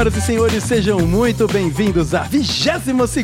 senhoras e senhores, sejam muito bem-vindos à 22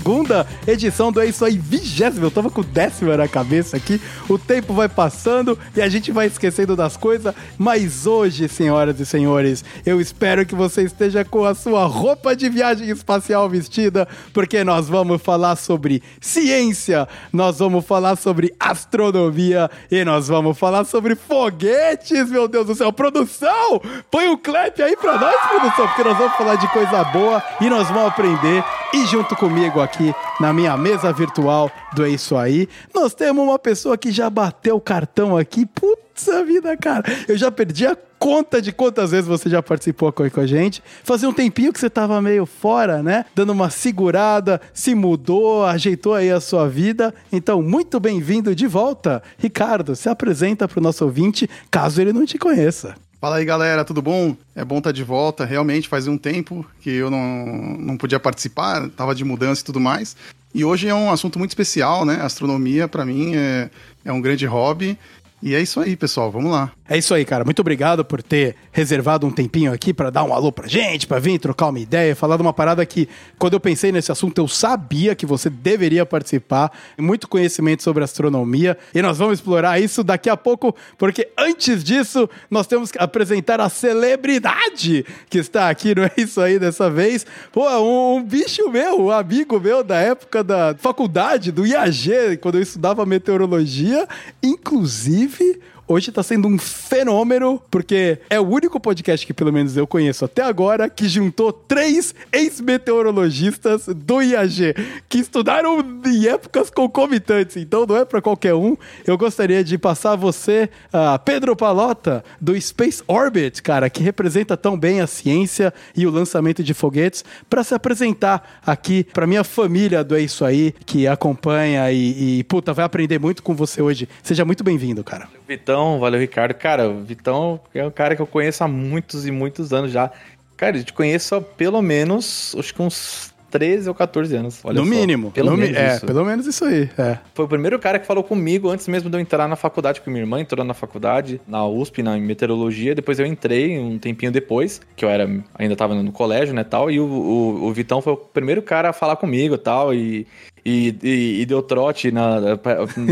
edição do É Isso Aí, 20. Eu tava com o décimo na cabeça aqui. O tempo vai passando e a gente vai esquecendo das coisas. Mas hoje, senhoras e senhores, eu espero que você esteja com a sua roupa de viagem espacial vestida, porque nós vamos falar sobre ciência, nós vamos falar sobre astronomia e nós vamos falar sobre foguetes, meu Deus do céu. Produção, põe o um clap aí pra nós, produção, porque nós vamos falar de coisa boa e nós vamos aprender. E junto comigo aqui na minha mesa virtual do É Isso Aí, nós temos uma pessoa que já bateu o cartão aqui. Putz, a vida, cara. Eu já perdi a conta de quantas vezes você já participou com a gente. Fazia um tempinho que você tava meio fora, né? Dando uma segurada, se mudou, ajeitou aí a sua vida. Então, muito bem-vindo de volta. Ricardo, se apresenta para o nosso ouvinte, caso ele não te conheça. Fala aí, galera, tudo bom? É bom estar tá de volta. Realmente fazia um tempo que eu não, não podia participar, tava de mudança e tudo mais. E hoje é um assunto muito especial, né? Astronomia, para mim, é, é um grande hobby. E é isso aí, pessoal. Vamos lá. É isso aí, cara. Muito obrigado por ter reservado um tempinho aqui para dar um alô pra gente, para vir trocar uma ideia, falar de uma parada que, quando eu pensei nesse assunto, eu sabia que você deveria participar. Muito conhecimento sobre astronomia. E nós vamos explorar isso daqui a pouco, porque antes disso, nós temos que apresentar a celebridade que está aqui, não é isso aí dessa vez? Pô, um, um bicho meu, um amigo meu da época da faculdade, do IAG, quando eu estudava meteorologia, inclusive inclusive hoje tá sendo um fenômeno, porque é o único podcast que pelo menos eu conheço até agora que juntou três ex-meteorologistas do IAG, que estudaram em épocas concomitantes, então não é para qualquer um. Eu gostaria de passar a você, uh, Pedro Palota, do Space Orbit, cara, que representa tão bem a ciência e o lançamento de foguetes, para se apresentar aqui para minha família do É Isso Aí, que acompanha e, e, puta, vai aprender muito com você hoje. Seja muito bem-vindo, cara. Vitão, valeu, Ricardo. Cara, o Vitão é um cara que eu conheço há muitos e muitos anos já. Cara, eu te conheço há pelo menos, acho que uns 13 ou 14 anos. no só. mínimo. Pelo no menos é, isso. pelo menos isso aí. É. Foi o primeiro cara que falou comigo antes mesmo de eu entrar na faculdade, porque minha irmã entrou na faculdade, na USP, na meteorologia. Depois eu entrei um tempinho depois, que eu era ainda tava no colégio, né, tal. E o, o, o Vitão foi o primeiro cara a falar comigo tal. E e, e, e, deu trote na,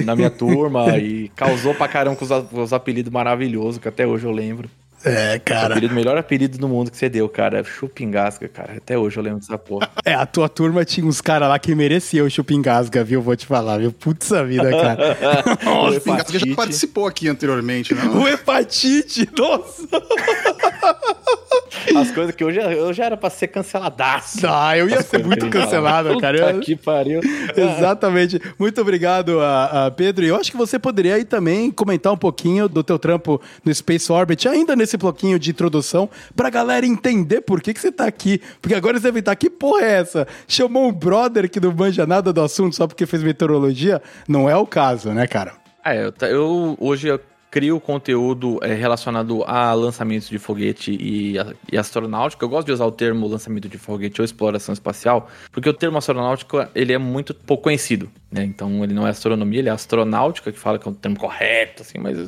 na minha turma e causou pra caramba com os, os apelidos maravilhosos, que até hoje eu lembro. É, cara. O melhor apelido do mundo que você deu, cara. Chupingasga, cara. Até hoje eu lembro dessa porra. É, a tua turma tinha uns caras lá que mereciam o Chupingasga, viu? Vou te falar, viu? Putz a vida, cara. o Chupingasga já participou aqui anteriormente, né? O hepatite, nossa! As coisas que eu já, eu já era pra ser canceladaço. Ah, eu ia ser muito cancelado, cara. Puta que pariu. Exatamente. Muito obrigado, a, a Pedro. E eu acho que você poderia aí também comentar um pouquinho do teu trampo no Space Orbit, ainda nesse bloquinho de introdução, pra galera entender por que, que você tá aqui. Porque agora você deve estar, que porra é essa? Chamou um brother que não manja nada do assunto só porque fez meteorologia? Não é o caso, né, cara? É, eu, eu hoje eu crio conteúdo é, relacionado a lançamentos de foguete e, e, astronáutica. Eu gosto de usar o termo lançamento de foguete ou exploração espacial, porque o termo astronáutica ele é muito pouco conhecido. Né? Então ele não é astronomia, ele é astronáutica, que fala que é um termo correto, assim, mas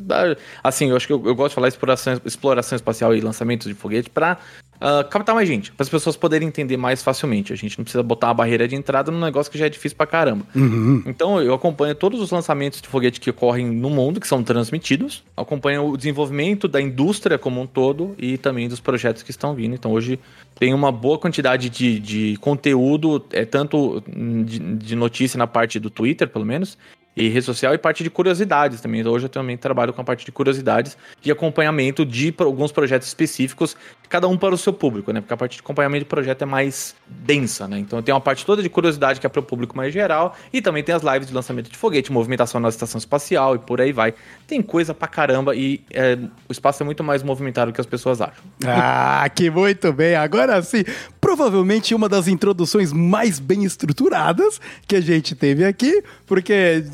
assim, eu acho que eu, eu gosto de falar exploração, exploração espacial e lançamento de foguete para uh, captar mais gente, para as pessoas poderem entender mais facilmente. A gente não precisa botar uma barreira de entrada num negócio que já é difícil pra caramba. Uhum. Então eu acompanho todos os lançamentos de foguete que ocorrem no mundo, que são transmitidos, acompanho o desenvolvimento da indústria como um todo e também dos projetos que estão vindo. Então hoje tem uma boa quantidade de, de conteúdo, é tanto de, de notícia na parte do Twitter, pelo menos, e rede social e parte de curiosidades também. Então, hoje eu também trabalho com a parte de curiosidades e acompanhamento de alguns projetos específicos, cada um para o seu público, né? Porque a parte de acompanhamento de projeto é mais densa, né? Então tem uma parte toda de curiosidade que é para o público mais geral e também tem as lives de lançamento de foguete, movimentação na estação espacial e por aí vai. Tem coisa pra caramba e é, o espaço é muito mais movimentado do que as pessoas acham. Ah, que muito bem! Agora sim, provavelmente uma das introduções mais bem estruturadas que a gente teve aqui, porque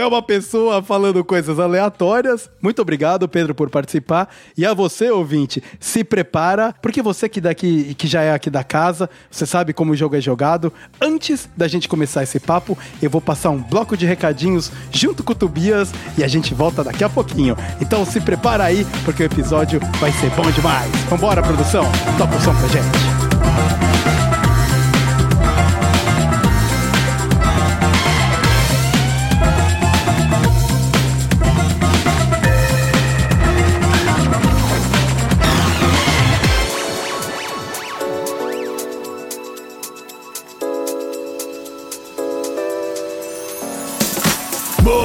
é uma pessoa falando coisas aleatórias. Muito obrigado, Pedro, por participar. E a você, ouvinte, se prepara, porque você que daqui que já é aqui da casa, você sabe como o jogo é jogado. Antes da gente começar esse papo, eu vou passar um bloco de recadinhos junto com o Tobias e a gente volta daqui a pouquinho. Então se prepara aí, porque o episódio vai ser bom demais. Vambora, produção? Toca o som pra gente.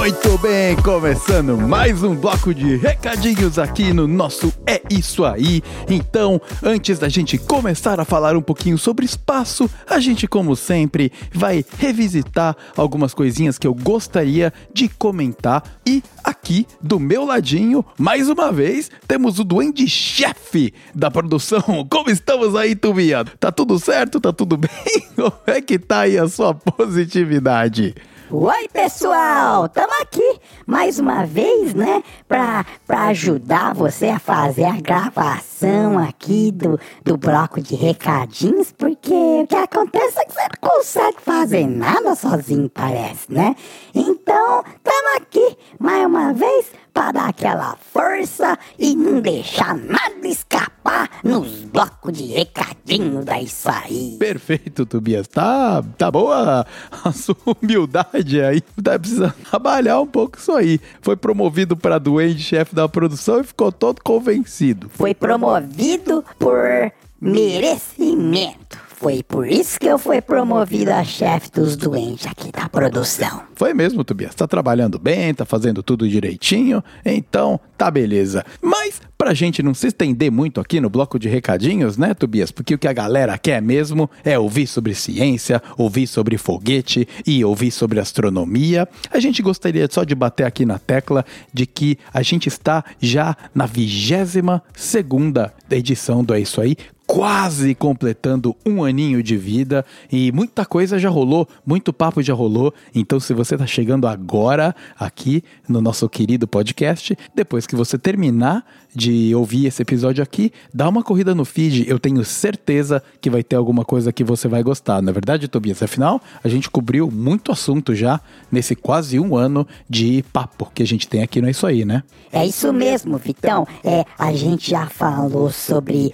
Muito bem, começando mais um bloco de recadinhos aqui no nosso É Isso Aí. Então, antes da gente começar a falar um pouquinho sobre espaço, a gente, como sempre, vai revisitar algumas coisinhas que eu gostaria de comentar. E aqui, do meu ladinho, mais uma vez, temos o duende chefe da produção. Como estamos aí, Tubia? Tá tudo certo? Tá tudo bem? Como é que tá aí a sua positividade? Oi, pessoal! Tamo aqui mais uma vez, né? Pra, pra ajudar você a fazer a gravação aqui do, do bloco de recadinhos, porque o que acontece é que você não consegue fazer nada sozinho, parece, né? Então, tamo aqui mais uma vez para dar aquela força e não deixar nada escapar nos blocos de recadinho da isso aí. Perfeito, Tobias. Tá, tá boa a sua humildade aí. Tá precisando trabalhar um pouco isso aí. Foi promovido para doente chefe da produção e ficou todo convencido. Foi promovido por merecimento. Foi por isso que eu fui promovido a chefe dos doentes aqui da produção. Foi mesmo, Tobias. Tá trabalhando bem, tá fazendo tudo direitinho, então tá beleza. Mas pra gente não se estender muito aqui no bloco de recadinhos, né, Tobias? Porque o que a galera quer mesmo é ouvir sobre ciência, ouvir sobre foguete e ouvir sobre astronomia. A gente gostaria só de bater aqui na tecla de que a gente está já na vigésima segunda edição do É Isso Aí, quase completando um aninho de vida e muita coisa já rolou, muito papo já rolou. Então, se você está chegando agora aqui no nosso querido podcast, depois que você terminar de ouvir esse episódio aqui, dá uma corrida no feed. Eu tenho certeza que vai ter alguma coisa que você vai gostar. Na é verdade, Tobias, afinal, a gente cobriu muito assunto já nesse quase um ano de papo que a gente tem aqui, não é isso aí, né? É isso mesmo, Vitão. É, a gente já falou sobre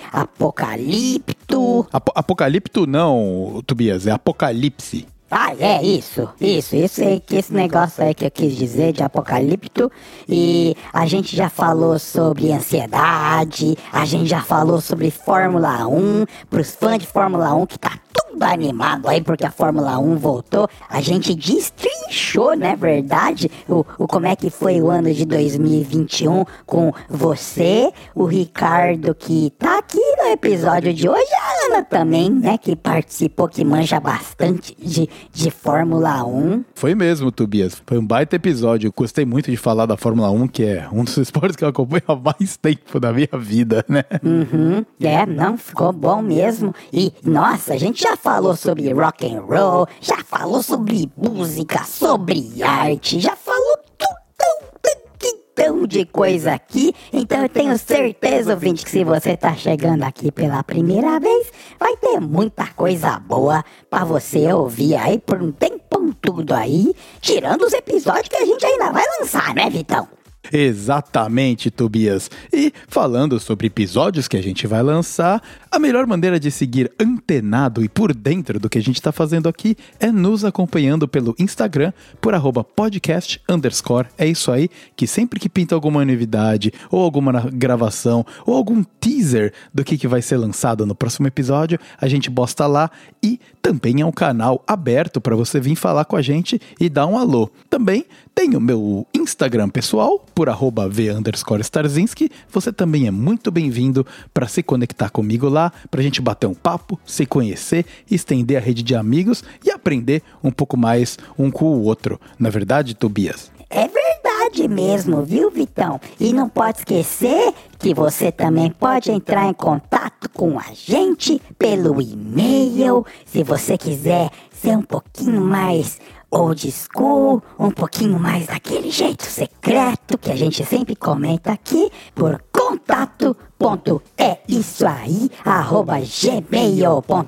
apocalipto. Ap apocalipto não, Tobias, é apocalipse. Ah, é isso, isso, isso aí, que esse negócio aí que eu quis dizer de apocalipto. E a gente já falou sobre ansiedade, a gente já falou sobre Fórmula 1, pros fãs de Fórmula 1 que tá tudo animado aí porque a Fórmula 1 voltou. A gente destrinchou, né, verdade, o, o como é que foi o ano de 2021 com você, o Ricardo que tá aqui no episódio de hoje, a Ana também, né, que participou, que manja bastante de, de Fórmula 1. Foi mesmo, Tobias. Foi um baita episódio. Eu gostei muito de falar da Fórmula 1, que é um dos esportes que eu acompanho há mais tempo da minha vida, né? Uhum. É, não, ficou bom mesmo. E, nossa, a gente já falou sobre rock and roll, já falou sobre música, sobre arte, já falou tudo de coisa aqui, então eu tenho certeza, ouvinte, que se você tá chegando aqui pela primeira vez, vai ter muita coisa boa para você ouvir aí por um tempão tudo aí, tirando os episódios que a gente ainda vai lançar, né, Vitão? Exatamente, Tobias. E falando sobre episódios que a gente vai lançar, a melhor maneira de seguir antenado e por dentro do que a gente está fazendo aqui é nos acompanhando pelo Instagram por podcast underscore. É isso aí, que sempre que pinta alguma novidade, ou alguma gravação, ou algum teaser do que, que vai ser lançado no próximo episódio, a gente posta lá e também é um canal aberto para você vir falar com a gente e dar um alô. Também tem o meu Instagram pessoal, por arroba v. Você também é muito bem-vindo para se conectar comigo lá, para a gente bater um papo, se conhecer, estender a rede de amigos e aprender um pouco mais um com o outro. Na verdade, Tobias? É verdade mesmo, viu, Vitão? E não pode esquecer que você também pode entrar em contato com a gente pelo e-mail, se você quiser ser um pouquinho mais old school, um pouquinho mais daquele jeito secreto que a gente sempre comenta aqui por contato ponto é isso aí arroba gmail.com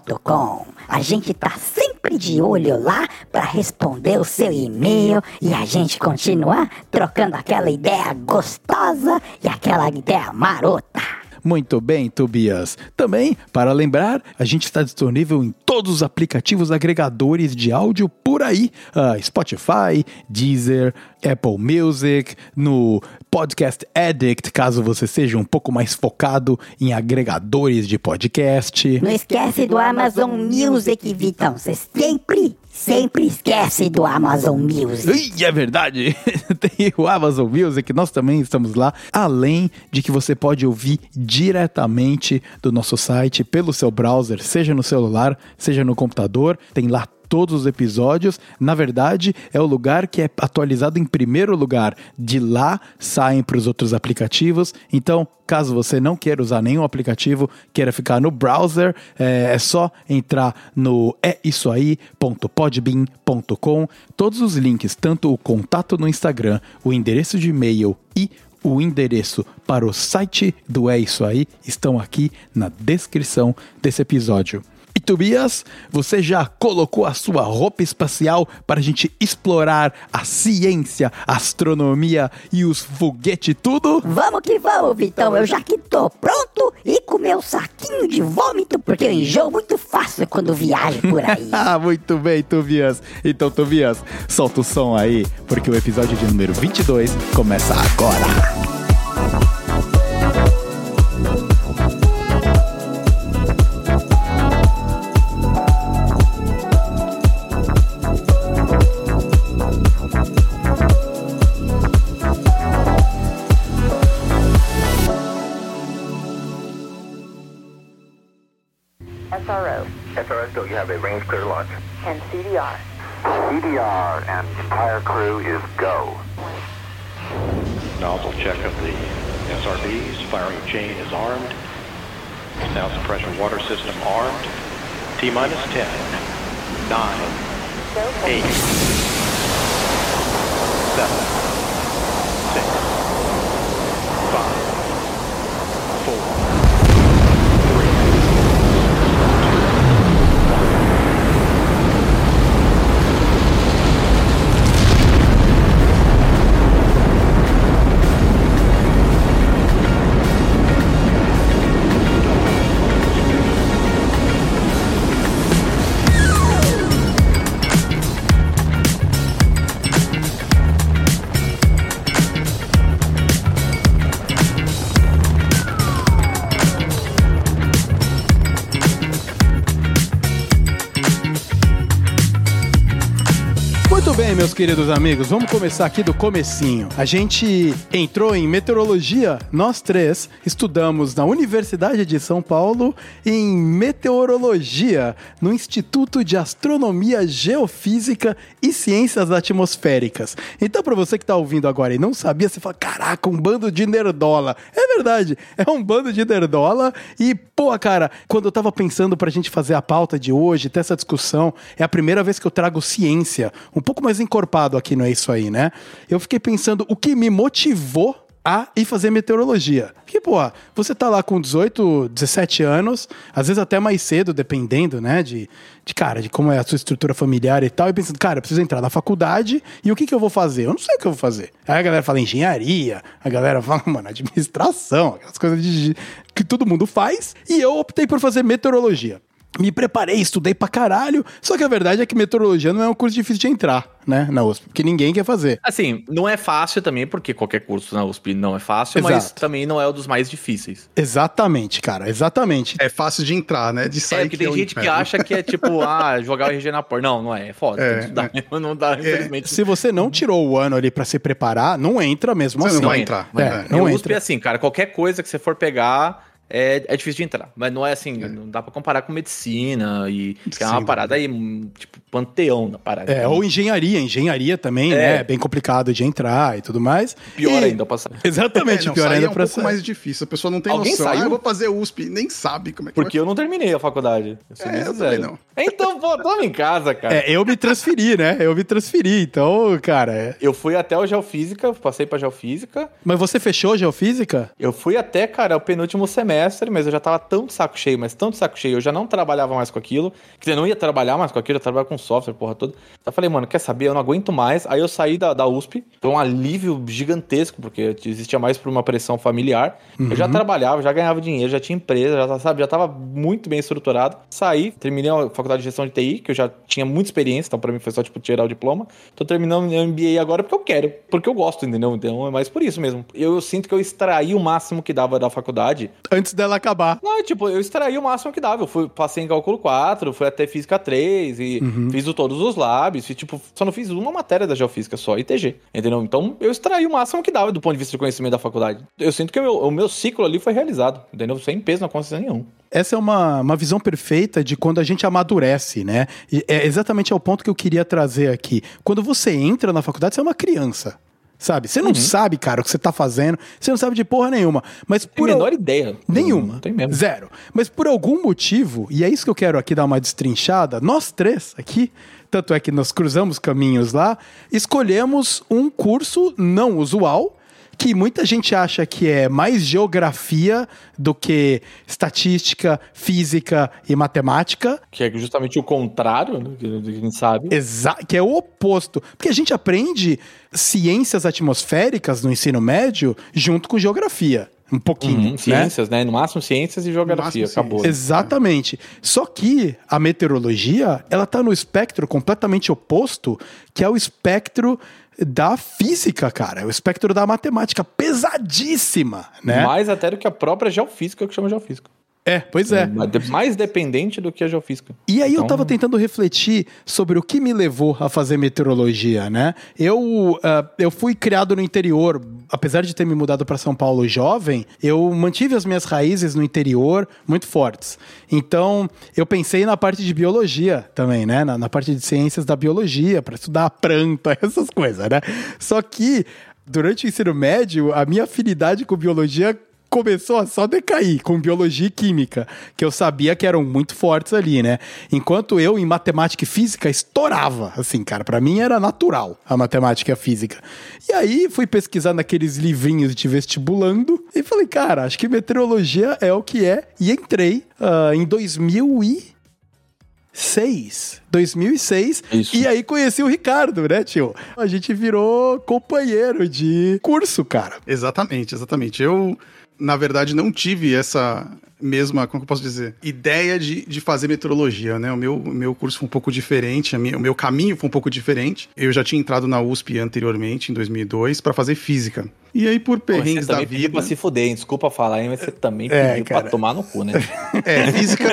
a gente tá sempre de olho lá para responder o seu e-mail e a gente continuar trocando aquela ideia gostosa e aquela ideia marota Muito bem, Tobias. Também, para lembrar, a gente está disponível em todos os aplicativos agregadores de áudio por aí: uh, Spotify, Deezer, Apple Music, no Podcast Addict, caso você seja um pouco mais focado em agregadores de podcast. Não esquece do Amazon Music, Vitão. Você sempre, sempre esquece do Amazon Music. Ih, é verdade! Tem o Amazon Music, nós também estamos lá. Além de que você pode ouvir diretamente do nosso site pelo seu browser, seja no celular, seja no computador. Tem lá todos os episódios. Na verdade, é o lugar que é atualizado em primeiro lugar. De lá saem para os outros aplicativos. Então, caso você não queira usar nenhum aplicativo, queira ficar no browser, é, é só entrar no eisoaí.podbean.com. Todos os links, tanto o contato no Instagram, o endereço de e-mail e o endereço para o site do É Isso Aí estão aqui na descrição desse episódio. Tobias, você já colocou a sua roupa espacial para a gente explorar a ciência, a astronomia e os foguetes tudo? Vamos que vamos, Vitão. Eu já que tô pronto e com meu saquinho de vômito, porque eu enjoo muito fácil quando viajo por aí. ah, muito bem, Tobias. Então, Tobias, solta o som aí, porque o episódio de número 22 começa agora. You have a range clear to launch. and CDR. CDR and entire crew is go. Nozzle check of the SRBs. Firing chain is armed. Sound suppression water system armed. T minus 10, 9, 8, 7, 6, queridos amigos, vamos começar aqui do comecinho. A gente entrou em meteorologia, nós três estudamos na Universidade de São Paulo em meteorologia, no Instituto de Astronomia, Geofísica e Ciências Atmosféricas. Então, para você que tá ouvindo agora e não sabia, você fala: "Caraca, um bando de nerdola". É verdade, é um bando de nerdola e, pô, cara, quando eu tava pensando pra gente fazer a pauta de hoje, ter essa discussão, é a primeira vez que eu trago ciência, um pouco mais encorpado aqui, não é isso aí, né? Eu fiquei pensando o que me motivou a ir fazer meteorologia. Porque, pô, você tá lá com 18, 17 anos, às vezes até mais cedo, dependendo, né, de, de cara, de como é a sua estrutura familiar e tal, e pensando, cara, eu preciso entrar na faculdade e o que que eu vou fazer? Eu não sei o que eu vou fazer. Aí a galera fala engenharia, a galera fala, mano, administração, aquelas coisas de, que todo mundo faz, e eu optei por fazer meteorologia. Me preparei, estudei pra caralho. Só que a verdade é que meteorologia não é um curso difícil de entrar, né, na USP. Porque ninguém quer fazer. Assim, não é fácil também, porque qualquer curso na USP não é fácil, mas Exato. também não é o dos mais difíceis. Exatamente, cara, exatamente. É fácil de entrar, né? De É, sair porque tem é gente que acha que é tipo, ah, jogar o RG na porta. Não, não é. É foda. É, tem que estudar mesmo, não dá, infelizmente. Se você não tirou o ano ali pra se preparar, não entra mesmo Você assim. não vai entrar. É, É. não e o USP entra. é assim, cara, qualquer coisa que você for pegar é, é difícil de entrar. Mas não é assim, não dá pra comparar com medicina e que é uma parada aí, tipo, panteão da parada. É, ou engenharia. Engenharia também, É. né? É bem complicado de entrar e tudo mais. Pior E- ainda passar. Exatamente, É, não, pior sair ainda é um pra pouco mais difícil. A pessoa não tem Alguém noção. saiu? Ah, eu vou fazer USP. Nem sabe como é que Porque eu não terminei a faculdade. Eu sou É, eu também não. Então, pô, toma em casa, cara. É, eu me transferi, né? Eu me transferi. Então, cara. é- Eu fui até o Geofísica, passei pra Geofísica. Mas você fechou geofísica? Eu fui até, cara, o penúltimo semestre semestre, mas eu já tava tão de saco cheio, mas tão de saco cheio, eu já não trabalhava mais com aquilo, que eu não ia trabalhar mais com aquilo, eu trabalhava com software, porra toda. Então eu falei, mano, quer saber? Eu não aguento mais. Aí eu saí da, da USP, foi um alívio gigantesco, porque existia mais por uma pressão familiar. Eu já trabalhava, já ganhava dinheiro, já tinha empresa, já, sabe, já tava muito bem estruturado. Saí, terminei a faculdade de gestão de TI, que eu já tinha muita experiência, então pra mim foi só, tipo, tirar o diploma. Tô terminando meu MBA agora porque eu quero, porque eu gosto, entendeu? Então é mais por isso mesmo. Eu, eu sinto que eu extraí o máximo que dava da faculdade. Antes dela acabar. Não, tipo, eu extraí o máximo que dava. Eu fui, passei em cálculo 4, fui até física 3 e fiz o, todos os labs. Fiz, tipo, só não fiz uma matéria da geofísica só, ITG. Entendeu? Então eu extraí o máximo que dava do ponto de vista de conhecimento da faculdade. Eu sinto que o meu, o meu ciclo ali foi realizado, entendeu? Sem peso na consciência nenhum. Essa é uma, uma visão perfeita de quando a gente amadurece, né? E é exatamente ao ponto que eu queria trazer aqui. Quando você entra na faculdade, você é uma criança. Sabe? Você não sabe, cara, o que você tá fazendo. Você não sabe de porra nenhuma. Mas Tem por a al- menor ideia. Nenhuma. Não tem mesmo. Zero. Mas por algum motivo, e é isso que eu quero aqui dar uma destrinchada, nós três aqui, tanto é que nós cruzamos caminhos lá, escolhemos um curso não usual, que muita gente acha que é mais geografia do que estatística, física e matemática. Que é justamente o contrário, né? Que a gente sabe. Exa que é o oposto. Porque a gente aprende ciências atmosféricas no ensino médio junto com geografia. Um pouquinho. Uhum, né? ciências, né? No máximo ciências e geografia. máximo Acabou. ciências. Exatamente. Só que a meteorologia, ela tá no espectro completamente oposto, que é o espectro da física, cara. O espectro da matemática pesadíssima, né? Mais até do que a própria geofísica, que chama geofísica. É, pois é. Mais de- Mais dependente do que a geofísica. E aí eu Então- tava tentando refletir sobre o que me levou a fazer meteorologia, né? Eu, ah, eu fui criado no interior, apesar de ter me mudado para São Paulo jovem, eu mantive as minhas raízes no interior muito fortes. Então, eu pensei na parte de biologia também, né? Na, na parte de ciências da biologia, para estudar a planta, essas coisas, né? Só que durante o ensino médio, a minha afinidade com biologia começou a só decair com biologia e química, que eu sabia que eram muito fortes ali, né? Enquanto eu em matemática e física estourava, assim, cara, Pra mim era natural a matemática e a física. E aí fui pesquisar naqueles livrinhos de vestibulando e falei, cara, acho que meteorologia é o que é e entrei ah, em 2006. 2006. Isso. E aí conheci o Ricardo, né, tio? A gente virou companheiro de curso, cara. Exatamente, exatamente. Eu, na verdade, não tive essa mesma, como que eu posso dizer, ideia de, de fazer meteorologia, né? O meu, o meu curso foi um pouco diferente, a minha- o meu caminho foi um pouco diferente. Eu já tinha entrado na USP anteriormente, em 2002, para fazer física. E aí, por perrengues da vida... pra se fuder, hein? Desculpa falar, hein? Mas você também É, pediu cara. pra tomar no cu, né? É, física.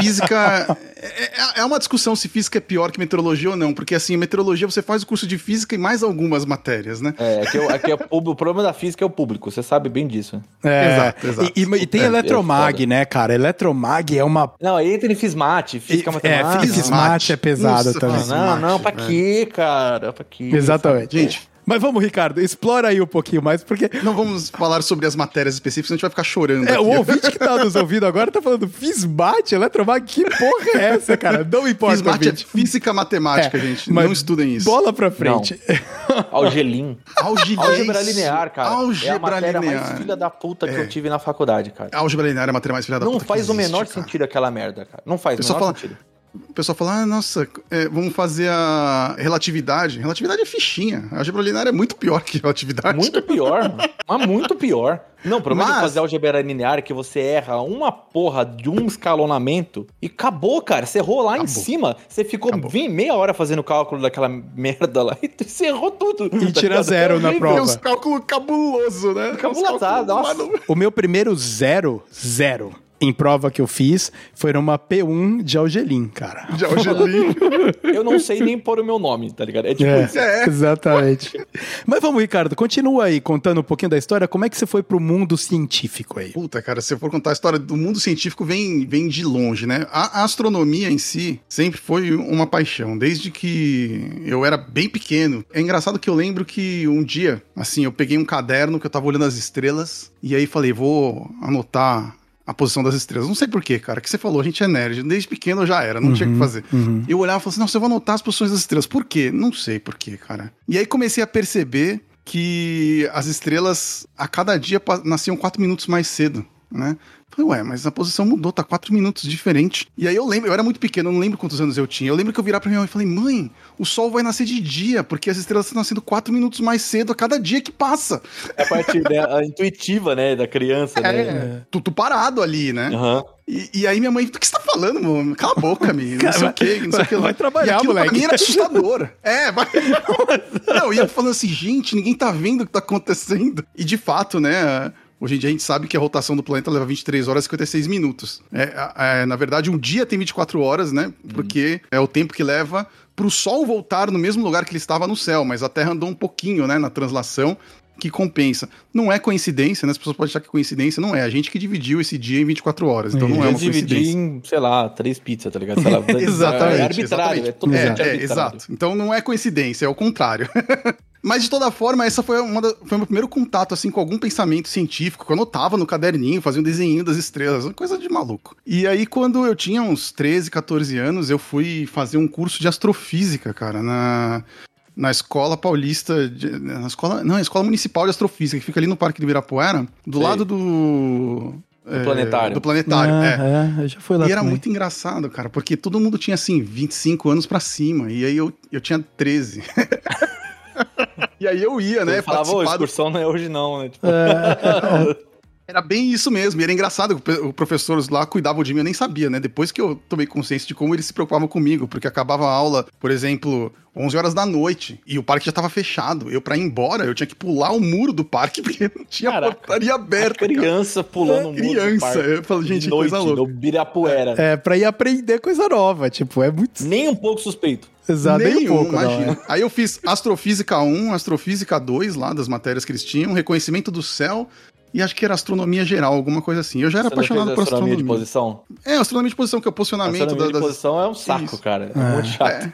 física. É, é uma discussão se física é pior que meteorologia ou não, porque assim, meteorologia você faz o curso de física e mais algumas matérias, né? É, é que, eu- é que o, o problema da física é o público, você sabe bem disso. É, Exato, exato. E, e- e tem É, eletromag, é foda. né, cara? Eletromag é uma. Não, entra em Fismate, física é, matemática. Fismate é pesado Nossa, também. Não, não, pra velho. quê, cara? Pra quê? Exatamente. Gente. Mas vamos, Ricardo, explora aí um pouquinho mais, porque Não vamos falar sobre as matérias específicas, a gente vai ficar chorando. é, aqui. o ouvinte que tá nos ouvindo agora tá falando Fismate, eletromag, que porra é essa, cara? Não importa. Fismate é física matemática, É, gente. mas Não estudem isso. Bola pra frente. Algelim. Álgebra, Álgebra linear, cara. é a Álgebra matéria mais linear. filha da puta que eu tive na faculdade, cara. Álgebra linear é a matéria mais filha da Não puta que faz o existe, menor cara. sentido aquela merda, cara. Não faz o menor fala- sentido. O pessoal fala, ah, nossa, é, vamos fazer a relatividade. Relatividade é fichinha. A álgebra linear é muito pior que relatividade. Muito pior, mano. mas muito pior. Não, o problema Mas- de fazer álgebra linear é que você erra uma porra de um escalonamento e acabou, cara. Você errou lá em cima. Você ficou Acabou. vim- meia hora fazendo cálculo daquela merda lá e você errou tudo. E tira zero na prova. Tem uns cálculos cabuloso, né? Cálculos nossa. O meu primeiro zero, zero, em prova que eu fiz, foi numa P1 de Algelim, cara. De Algelim. Eu não sei nem pôr o meu nome, tá ligado? É tipo É, isso. É. exatamente. Mas vamos, Ricardo, continua aí contando um pouquinho da história. Como é que você foi pro mundo científico aí? Puta, cara, se eu for contar a história do mundo científico, vem, vem de longe, né? A, a astronomia em si sempre foi uma paixão, desde que eu era bem pequeno. É engraçado que eu lembro que um dia, assim, eu peguei um caderno que eu tava olhando as estrelas, e aí falei, vou anotar a posição das estrelas. Não sei porquê, cara, que você falou, a gente é nerd. Desde pequeno eu já era, não tinha o que fazer. Eu olhava e falava assim, nossa, eu vou anotar as posições das estrelas. Por quê? Não sei porquê, cara. E aí comecei a perceber que as estrelas a cada dia nasciam quatro minutos mais cedo. né? Falei, ué, mas a posição mudou, tá quatro minutos diferente. E aí eu lembro, eu era muito pequeno, eu não lembro quantos anos eu tinha. Eu lembro que eu virar pra minha mãe e falei, mãe, o sol vai nascer de dia, porque as estrelas estão nascendo quatro minutos mais cedo a cada dia que passa. É a parte né, intuitiva, né, da criança, né? É, tudo parado ali, né? Aham. E, e aí minha mãe, do que você tá falando, mano? Cala a boca, amigo. Não sei o que, não sei o que. lá. vai trabalhar, e moleque. pra mim era assustador. É, vai... Não, e eu falando assim, gente, ninguém tá vendo o que tá acontecendo. E de fato, né... Hoje em dia a gente sabe que a rotação do planeta leva 23 horas e 56 minutos. É, é, na verdade, um dia tem 24 horas, né? Porque é o tempo que leva pro Sol voltar no mesmo lugar que ele estava no céu, mas a Terra andou um pouquinho, né, na translação, que compensa. Não é coincidência, né? As pessoas podem achar que é coincidência, não é. A gente que dividiu esse dia em 24 horas, então não é uma dividi coincidência. em, sei lá, três pizzas, tá ligado? Sei lá, Exatamente. É arbitrário, exatamente. é É, é, exato. Então não é coincidência, é o contrário. Mas de toda forma, essa foi, uma da- foi o meu primeiro contato assim com algum pensamento científico, que eu anotava no caderninho, fazia um desenho das estrelas, uma coisa de maluco. E aí, quando eu tinha uns 13, 14 anos, eu fui fazer um curso de astrofísica, cara, na, na escola paulista, de- na escola, não, a escola municipal de astrofísica, que fica ali no Parque do Ibirapuera, do Sei. lado do... é, planetário. Do planetário, Ah, é. é, eu já fui lá E era também. muito engraçado, cara, porque todo mundo tinha, assim, 25 anos pra cima, e aí eu, eu tinha 13. e aí eu ia, né, Eu falava, participar excursão não é hoje não, né? Tipo, Era bem isso mesmo, e era engraçado, que o professores lá cuidavam de mim, eu nem sabia, né, depois que eu tomei consciência de como eles se preocupavam comigo, porque acabava a aula, por exemplo, 11 horas da noite, e o parque já tava fechado, eu pra ir embora, eu tinha que pular o muro do parque, porque não tinha Caraca. portaria aberta, cara. criança pulando o muro do Criança, parque. eu falo, gente, noite, coisa louca. no Birapuera. É, pra ir aprender coisa nova, tipo, é muito... Nem um pouco suspeito. Exato, nem um pouco, não, imagina. é. Aí eu fiz Astrofísica 1, Astrofísica 2, lá das matérias que eles tinham, Reconhecimento do Céu, e acho que era Astronomia Geral, alguma coisa assim. Eu já era Você não apaixonado por astronomia astronomia. de posição? É, astronomia de posição, que é o posicionamento Astronomia da- de das... posição é um saco, Isso. cara. É, muito chato.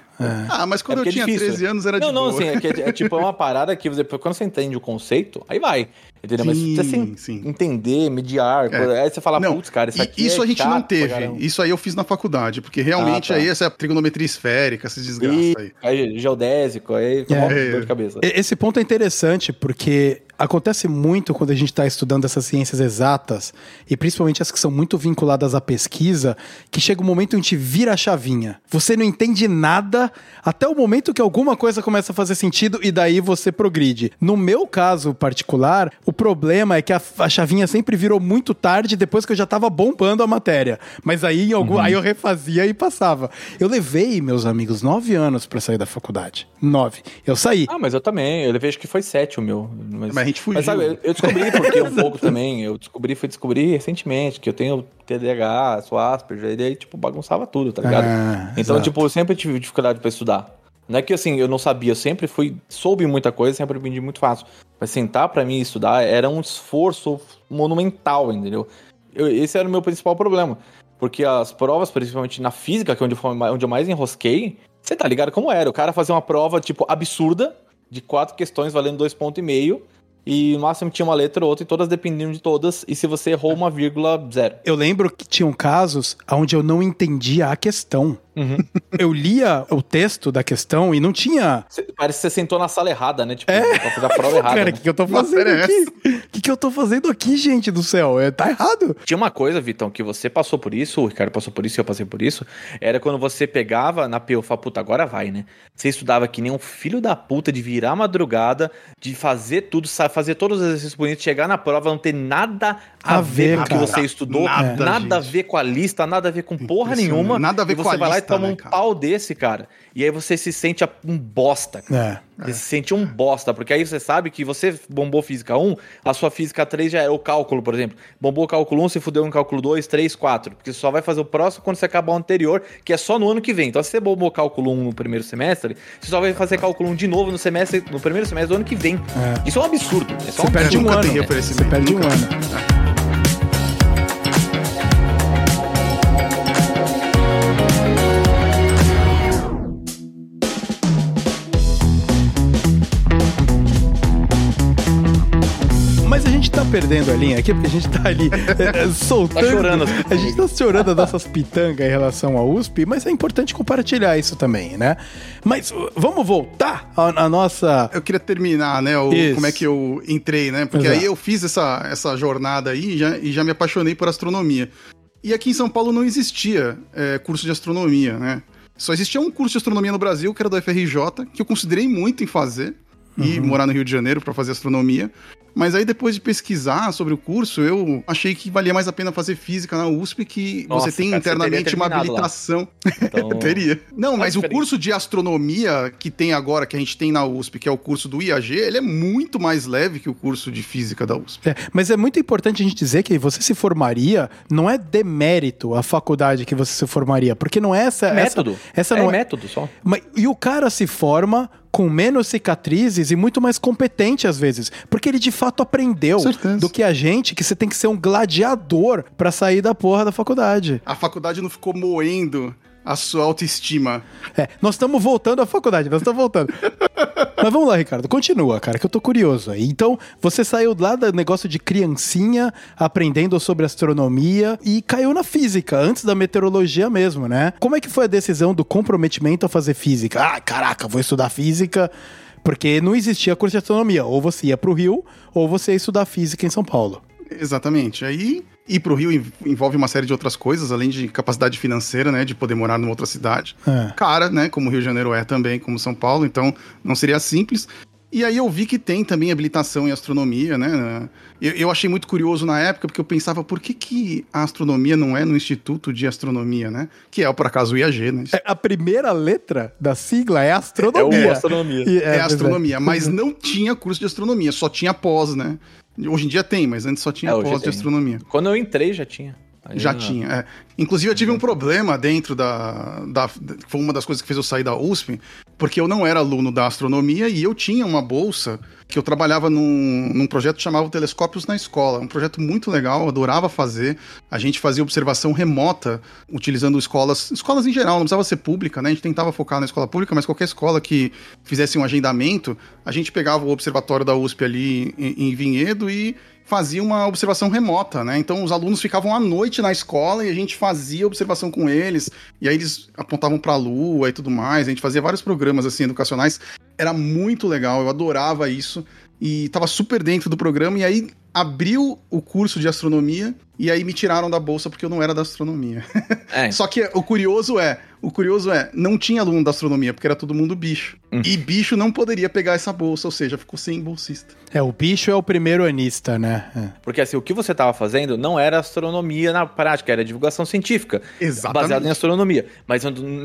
Ah, mas quando É eu é tinha difícil. 13 anos era não, de não, boa. assim, é, que é, é tipo, é uma parada que você, quando você entende o conceito, aí vai. Entendeu? Mas Sim, você sim. entender, mediar, É. aí você fala, Não, putz, cara, isso e- aqui isso é a gente não chato pra teve. caramba. Isso aí eu fiz na faculdade, porque realmente Ah, tá. aí essa trigonometria esférica, essa desgraça E aí. aí, geodésico, aí É. é. dor de cabeça. Esse ponto é interessante porque acontece muito quando a gente está estudando essas ciências exatas, e principalmente as que são muito vinculadas à pesquisa, que chega um momento em que a gente vira a chavinha. Você não entende nada até o momento que alguma coisa começa a fazer sentido e daí você progride. No meu caso particular, o problema é que a, a chavinha sempre virou muito tarde depois que eu já tava bombando a matéria. Mas aí, em algum, aí eu refazia e passava. Eu levei, meus amigos, nove anos para sair da faculdade. Nove. Eu saí. Ah, mas eu também. Eu levei, acho que foi sete o meu. Mas, Mas gente fugiu. Mas sabe, eu- eu descobri porque um pouco também. Eu descobri, fui descobrir recentemente que eu tenho TDAH, sou Asperger, e aí, tipo, bagunçava tudo, tá ligado? Ah, então, exato. tipo, eu sempre tive dificuldade pra estudar. Não é que assim, eu não sabia, eu sempre fui, soube muita coisa, sempre aprendi muito fácil. Mas sentar pra mim e estudar era um esforço monumental, entendeu? Eu- esse era o meu principal problema. Porque as provas, principalmente na física, que é onde eu, onde eu mais enrosquei, você tá ligado como era? O cara fazia uma prova, tipo, absurda, de quatro questões valendo dois pontos e meio, e no máximo tinha uma letra ou outra, e todas dependiam de todas, e se você errou uma vírgula, zero. Eu lembro que tinham casos onde eu não entendia a questão. Uhum. Eu lia o texto da questão e não tinha. Você- parece que você sentou na sala errada, né? Tipo, pra fazer a prova errada. Cara, né? o que, que eu tô Que fazendo é aqui? O que, que eu tô fazendo aqui, gente do céu? É, tá errado. Tinha uma coisa, Vitão, que você passou por isso, o Ricardo passou por isso e eu passei por isso. Era quando você pegava na PU e falava, puta, agora vai, né? Você estudava que nem um filho da puta de virar madrugada, de fazer tudo, fazer todos os exercícios bonitos, chegar na prova, não ter nada a, A ver ver, com o que você estudou, Nada, nada, a ver com a lista, nada a ver com porra nenhuma. Nada a ver e com você a vai lá e lista, toma né, um cara? pau desse, cara. E aí você se sente um bosta, cara. É. Você se sente um bosta, porque aí você sabe que você bombou física 1, a sua física 3 já é o cálculo, por exemplo. Bombou o cálculo 1, se fudeu no cálculo 2, 3, 4. Porque você só vai fazer o próximo quando você acabar o anterior, que é só no ano que vem. Então, se você bombou cálculo 1 no primeiro semestre, você só vai fazer cálculo 1 de novo no semestre, no primeiro semestre do ano que vem. Isso é um absurdo. É só Você um perde um nunca ano. tem Você perde um ano. Perdendo a linha aqui, porque a gente tá ali é, é, soltando. Tá chorando. A gente tá chorando as nossas pitangas em relação à USP, mas é importante compartilhar isso também, né? Mas uh, vamos voltar à, à nossa. Eu queria terminar, né? o- como é que eu entrei, né? Porque Exato. aí eu fiz essa, essa jornada aí e já, e já me apaixonei por astronomia. E aqui em São Paulo não existia é, curso de astronomia, né? Só existia um curso de astronomia no Brasil, que era do FRJ, que eu considerei muito em fazer, e Uhum. morar no Rio de Janeiro para fazer astronomia. Mas aí depois de pesquisar sobre o curso, eu achei que valia mais a pena fazer física na USP, que Nossa, você tem cara, você internamente teria uma habilitação. Então, Teria. Não, mas o curso de astronomia que tem agora, que a gente tem na USP, que é o curso do IAG, ele é muito mais leve que o curso de física da USP. É, mas é muito importante a gente dizer que você se formaria, não é demérito a faculdade que você se formaria, porque não é essa. método. Essa, essa é não é. método só. Mas- e o cara se forma com menos cicatrizes e muito mais competente às vezes, porque ele de fato aprendeu do que a gente, que você tem que ser um gladiador pra sair da porra da faculdade. A faculdade não ficou moendo a sua autoestima. É, nós estamos voltando à faculdade, nós estamos voltando. Mas vamos lá, Ricardo, continua, cara, que eu tô curioso aí. Então, você saiu lá do negócio de criancinha, aprendendo sobre astronomia e caiu na física, antes da meteorologia mesmo, né? Como é que foi a decisão do comprometimento a fazer física? Ah, caraca, vou estudar física, porque não existia curso de astronomia. Ou você ia pro Rio, ou você ia estudar física em São Paulo. Exatamente. Aí ir pro Rio env- envolve uma série de outras coisas, além de capacidade financeira, né, de poder morar numa outra cidade. É. Cara, né, como o Rio de Janeiro é também, como São Paulo, então não seria simples. E aí eu vi que tem também habilitação em astronomia, né? Eu, eu achei muito curioso na época, porque eu pensava, por que, que a astronomia não é no Instituto de Astronomia, né? Que é, por acaso, o IAG, né? É, A primeira letra da sigla é astronomia. É o astronomia. E- É, pois astronomia, mas não tinha curso de astronomia, só tinha pós, né? Hoje em dia tem, mas antes só tinha É, pós de astronomia. Quando eu entrei, já tinha. Aí Já não- tinha, é. Inclusive, eu tive um problema dentro da, da. Foi uma das coisas que fez eu sair da USP, porque eu não era aluno da astronomia e eu tinha uma bolsa que eu trabalhava num, num projeto que chamava Telescópios na Escola. Um projeto muito legal, eu adorava fazer. A gente fazia observação remota, utilizando escolas, escolas em geral, não precisava ser pública, né? A gente tentava focar na escola pública, mas qualquer escola que fizesse um agendamento, a gente pegava o observatório da USP ali em, em Vinhedo e fazia uma observação remota, né? Então os alunos ficavam à noite na escola e a gente fazia observação com eles, e aí eles apontavam para a lua e tudo mais. A gente fazia vários programas assim educacionais. Era muito legal, eu adorava isso e tava super dentro do programa e aí abriu o curso de astronomia e aí me tiraram da bolsa porque eu não era da astronomia. É, Só que o curioso é, o curioso é, não tinha aluno da astronomia porque era todo mundo bicho. E bicho não poderia pegar essa bolsa, ou seja, ficou sem bolsista. É, o bicho é o primeiro anista, né? É. Porque assim, o que você estava fazendo não era astronomia na prática, era divulgação científica. Exatamente. Baseado em astronomia. Mas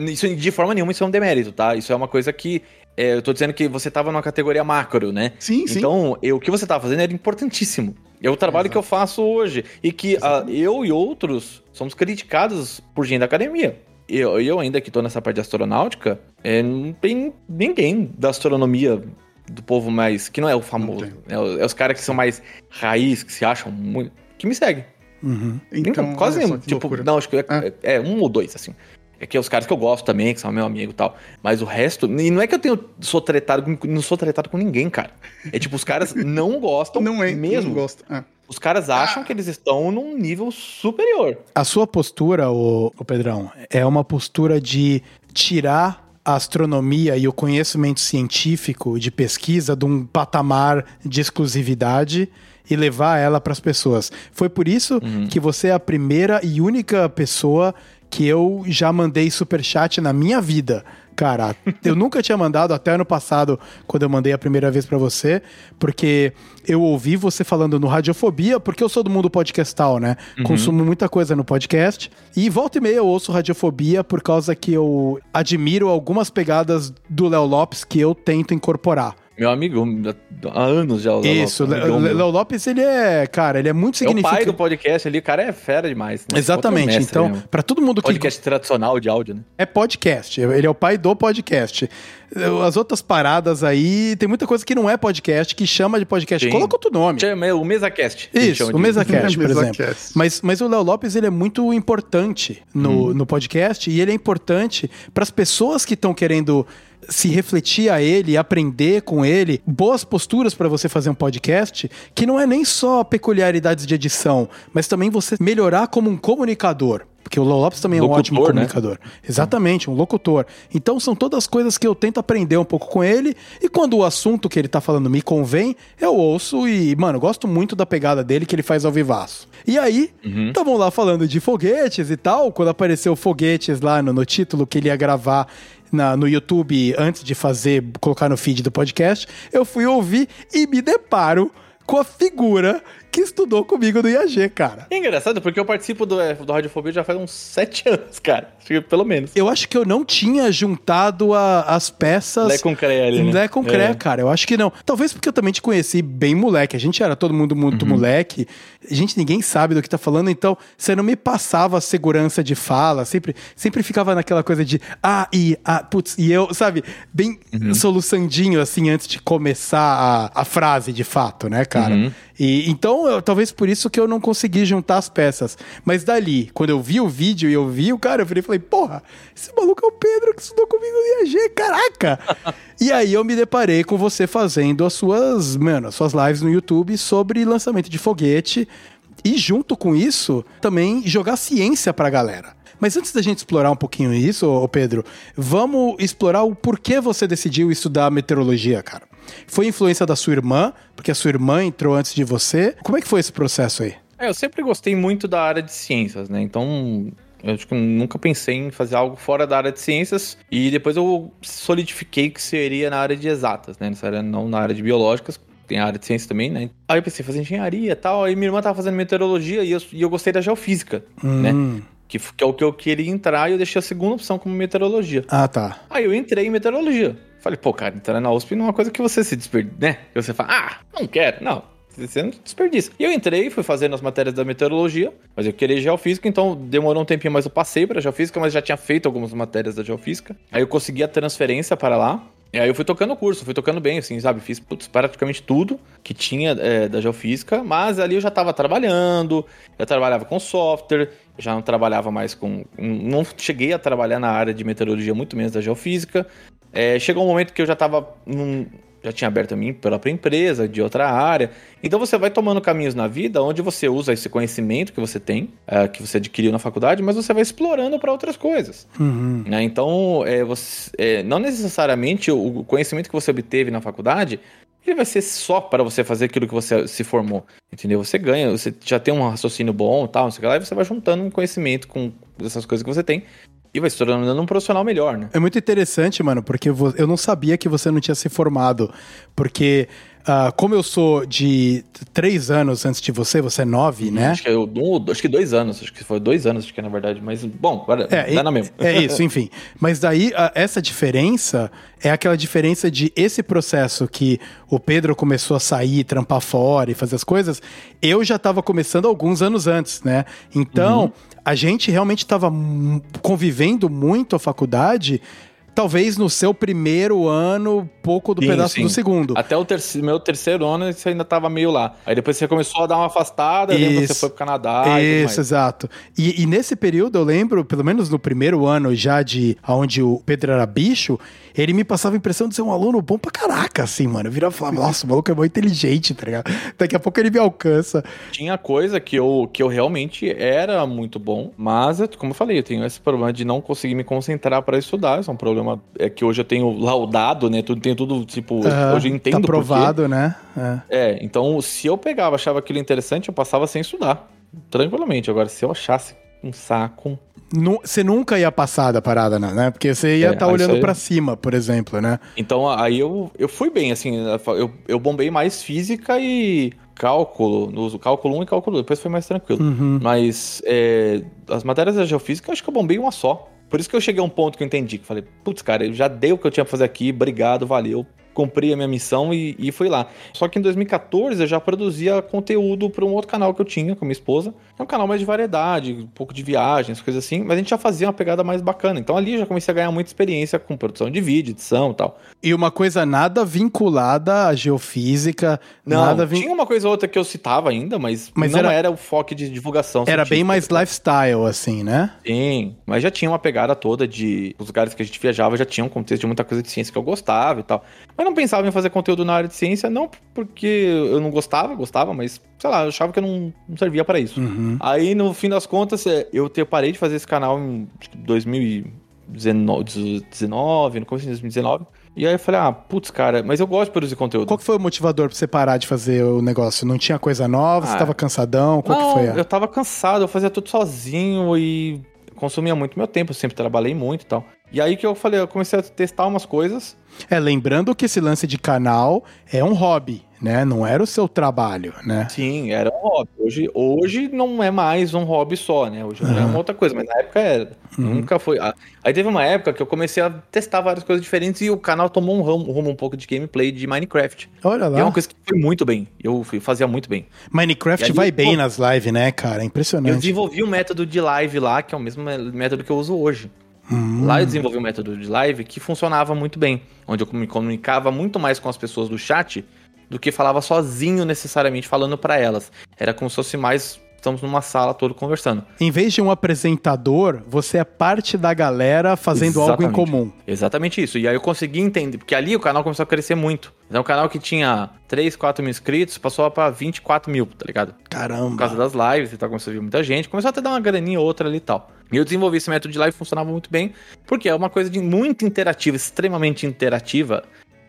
isso de forma nenhuma isso é um demérito, tá? Isso é uma coisa que. É, eu tô dizendo que você estava numa categoria macro, né? Sim, sim. Então, eu- o que você estava fazendo era importantíssimo. É o trabalho que eu faço hoje. E que ah, eu e outros somos criticados por gente da academia. Eu, eu ainda que tô nessa parte de astronáutica, é, não tem ninguém da astronomia do povo mais. que não é o famoso. É, é os caras que são mais raiz, que se acham muito. que me seguem. Uhum. Então, quase nenhum. Tipo, loucura. não, acho que é, É. é um ou dois, assim. É que é os caras que eu gosto também, que são meu amigo e tal. Mas o resto. E não é que eu tenho. Sou tretado com. Não sou tretado com ninguém, cara. É tipo, os caras não gostam Não é, mesmo. não gosto. É. Os caras acham que eles estão num nível superior. A sua postura, o, Pedrão, é uma postura de tirar a astronomia e o conhecimento científico de pesquisa de um patamar de exclusividade e levar ela para as pessoas. Foi por isso que você é a primeira e única pessoa que eu já mandei superchat na minha vida. Cara, eu nunca tinha mandado até ano passado, quando eu mandei a primeira vez pra você, porque eu ouvi você falando no Radiofobia, porque eu sou do mundo podcastal, né? Consumo muita coisa no podcast. E volta e meia eu ouço Radiofobia por causa que eu admiro algumas pegadas do Léo Lopes que eu tento incorporar. Meu amigo, há anos já. o Léo Isso. Léo Lopes, ele é, cara, ele é muito É o pai significativo. do podcast ali, o cara é fera demais. né? Exatamente. Então, pra todo mundo que Podcast tradicional de áudio, né? É podcast. Ele é o pai do podcast. As outras paradas aí, tem muita coisa que não é podcast, que chama de podcast. Sim. Coloca outro nome. Chama- O MesaCast. Isso, chama o MesaCast, por exemplo. Mas, mas o Léo Lopes, ele é muito importante no, no podcast e ele é importante para as pessoas que estão querendo se refletir a ele aprender com ele boas posturas para você fazer um podcast, que não é nem só peculiaridades de edição, mas também você melhorar como um comunicador. Porque o Léo Lopes também é um Locutor, ótimo né? comunicador. Exatamente, um locutor. Então são todas coisas que eu tento aprender um pouco com ele. E quando o assunto que ele tá falando me convém, eu ouço e, mano, gosto muito da pegada dele que ele faz ao vivaço. E aí, estavam lá falando de foguetes e tal. Quando apareceu foguetes lá no, no título que ele ia gravar na- no YouTube antes de fazer, colocar no feed do podcast, eu fui ouvir e me deparo com a figura que estudou comigo no IAG, cara. É engraçado, porque eu participo do, é, do Radiofobia já faz uns sete anos, cara. Pelo menos. Eu acho que eu não tinha juntado a- as peças. Lé com cré ali, né? Lé com cré, É. cara. Eu acho que não. Talvez porque eu também te conheci bem moleque. A gente era todo mundo muito Uhum. moleque. A gente, ninguém sabe do que tá falando, então você não me passava segurança de fala. Sempre, sempre ficava naquela coisa de ah, e, ah, putz, e eu, sabe, bem Uhum. soluçandinho assim antes de começar a, a frase de fato, né, cara? Uhum. E então, eu- talvez por isso que eu não consegui juntar as peças. Mas dali, quando eu vi o vídeo e eu vi o cara, eu virei e falei, porra, esse maluco é o Pedro que estudou comigo no IAG, caraca! e aí eu me deparei com você fazendo as suas, mano, as suas lives no YouTube sobre lançamento de foguete. E junto com isso, também jogar ciência pra galera. Mas antes da gente explorar um pouquinho isso, ô Pedro, vamos explorar o porquê você decidiu estudar meteorologia, cara. Foi influência da sua irmã, porque a sua irmã entrou antes de você. Como é que foi esse processo aí? É, eu sempre gostei muito da área de ciências, né? Então, eu acho que eu nunca pensei em fazer algo fora da área de ciências. E depois eu solidifiquei que seria na área de exatas, né? Nessa área, não na área de biológicas. Tem área de ciências também, né? Aí eu pensei em fazer engenharia e tal. Aí minha irmã tava fazendo meteorologia e eu, e eu gostei da geofísica, né? Que, f- que é o que eu queria entrar e eu deixei a segunda opção como meteorologia. Ah, tá. Aí eu entrei em meteorologia. Falei, pô, cara, entrar na USP não é uma coisa que você se desperdiça, né? Você fala, ah, não quero. Não, você não desperdiça. E eu entrei, fui fazendo as matérias da meteorologia, mas eu queria geofísica, então demorou um tempinho, mas eu passei para geofísica, mas já tinha feito algumas matérias da geofísica. Aí eu consegui a transferência para lá. E aí eu fui tocando o curso, fui tocando bem, assim, sabe? Fiz putz, praticamente tudo que tinha é, da geofísica, mas ali eu já estava trabalhando, eu trabalhava com software, já não trabalhava mais com. Não cheguei a trabalhar na área de meteorologia, muito menos da geofísica. É, chegou um momento que eu já estava. Já tinha aberto a minha própria empresa, de outra área. Então você vai tomando caminhos na vida onde você usa esse conhecimento que você tem, é, que você adquiriu na faculdade, mas você vai explorando para outras coisas. né? Então, é, você, é, não necessariamente o conhecimento que você obteve na faculdade ele vai ser só para você fazer aquilo que você se formou, entendeu? Você ganha, você já tem um raciocínio bom, tal, não sei o que lá, e você vai juntando um conhecimento com essas coisas que você tem e vai se tornando um profissional melhor, né? É muito interessante, mano, porque eu não sabia que você não tinha se formado. Porque, ah, como eu sou de três anos antes de você, você é nove, né? Acho que, eu, um, acho que dois anos, acho que foi dois anos, acho que é, na verdade, mas bom, agora É, dá e- na mesma. é isso, enfim. Mas daí, a- essa diferença é aquela diferença de esse processo que o Pedro começou a sair, trampar fora e fazer as coisas, eu já estava começando alguns anos antes, né? Então, Uhum. a gente realmente estava convivendo muito a faculdade, talvez no seu primeiro ano, pouco do Sim, pedaço sim. do segundo. Até o terci- meu terceiro ano você ainda tava meio lá. Aí depois você começou a dar uma afastada, lembro que você Isso. foi pro Canadá e Isso, mais. exato. E, e nesse período, eu lembro, pelo menos no primeiro ano já de onde o Pedro era bicho, ele me passava a impressão de ser um aluno bom pra caraca, assim, mano. Eu virava e falava, nossa, o maluco é muito inteligente, tá ligado? Daqui a pouco ele me alcança. Tinha coisa que eu, que eu realmente era muito bom, mas, como eu falei, eu tenho esse problema de não conseguir me concentrar para estudar. Isso é um problema é que hoje eu tenho laudado, né? Tudo, tenho tudo, tipo, hoje eu entendo Tá provado, né? É. É, então se eu pegava, achava aquilo interessante, eu passava sem estudar. Tranquilamente. Agora, se eu achasse um saco. Você nunca ia passar da parada, né? né? Porque você ia É, estar aí olhando isso aí- pra cima, por exemplo, né? Então aí eu, eu fui bem, assim, eu, eu bombei mais física e cálculo, no uso cálculo 1 e cálculo 2, depois foi mais tranquilo. Uhum. Mas é, as matérias da geofísica, acho que eu bombei uma só. Por isso que eu cheguei a um ponto que eu entendi, que falei, putz, cara, eu já dei o que eu tinha pra fazer aqui, obrigado, valeu. Cumpri a minha missão e, e fui lá. Só que em 2014 eu já produzia conteúdo para um outro canal que eu tinha com a minha esposa. É um canal mais de variedade, um pouco de viagens, coisas assim, mas a gente já fazia uma pegada mais bacana. Então ali eu já comecei a ganhar muita experiência com produção de vídeo, edição e tal. E uma coisa nada vinculada à geofísica, Não, nada vin... tinha uma coisa ou outra que eu citava ainda, mas, Mas não era- era... o foco de divulgação. Era bem mais lifestyle, assim, né? Sim, mas já tinha uma pegada toda de. Os lugares que a gente viajava já tinham um contexto de muita coisa de ciência que eu gostava e tal. Mas não pensava em fazer conteúdo na área de ciência, não porque eu não gostava, gostava, mas sei lá, eu achava que eu não, não servia pra isso. Uhum. Aí no fim das contas, é, eu parei de fazer esse canal em acho que 2019, no começo de 2019. E aí eu falei, ah, putz, cara, mas eu gosto de produzir conteúdo. Qual que foi o motivador pra você parar de fazer o negócio? Não tinha coisa nova? Você Ah. tava cansadão? Qual não, que foi a... eu tava cansado, eu fazia tudo sozinho e consumia muito meu tempo, eu sempre trabalhei muito e tal. E aí que eu falei, eu comecei a testar umas coisas. É, lembrando que esse lance de canal é um hobby, né? Não era o seu trabalho, né? Sim, era um hobby. Hoje, hoje não é mais um hobby só, né? Hoje é uma outra coisa, mas na época era. Nunca foi. Ah, Aí teve uma época que eu comecei a testar várias coisas diferentes e o canal tomou um rumo, rumo um pouco de gameplay de Minecraft. Olha E é lá. uma coisa que foi muito bem. Eu fazia muito bem. Minecraft aí, vai bem pô, nas lives, né, cara? É Eu impressionante. desenvolvi um método de live lá, que é o mesmo método que eu uso hoje. Lá eu desenvolvi um método de live que funcionava muito bem, onde eu me comunicava muito mais com as pessoas do chat do que falava sozinho necessariamente falando pra elas. Era como se fosse mais estamos numa sala todo conversando. Em vez de um apresentador, você é parte da galera fazendo algo em Exatamente. comum. Exatamente isso. E aí eu consegui entender, porque ali o canal começou a crescer muito. Então o canal que tinha 3, 4 mil inscritos passou pra 24 mil, tá ligado? Por Caramba. causa das lives e tal, começou a vir muita gente, começou até a dar uma graninha ou outra ali e tal. E eu desenvolvi esse método de live, funcionava muito bem, porque é uma coisa de muito interativa, extremamente interativa.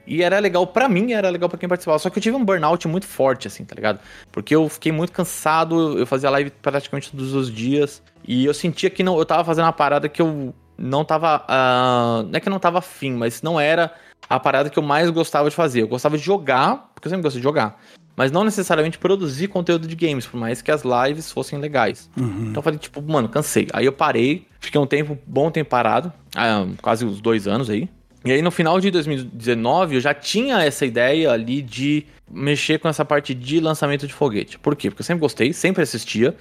E era legal pra mim, era legal pra quem participava. Só que eu tive um burnout muito forte, assim, tá ligado? Porque eu fiquei muito cansado, eu fazia live praticamente todos os dias. E eu sentia que não, eu tava fazendo uma parada que eu não tava. ah, não é que eu não tava afim, mas não era a parada que eu mais gostava de fazer. Eu gostava de jogar, porque eu sempre gostei de jogar. Mas não necessariamente produzir conteúdo de games, por mais que as lives fossem legais. Então eu falei, tipo, mano, cansei. Aí eu parei, fiquei um tempo, bom tempo parado, ah, quase uns dois anos aí. E aí no final de 2019 eu já tinha essa ideia ali de mexer com essa parte de lançamento de foguete. Por quê? Porque eu sempre gostei, sempre assistia.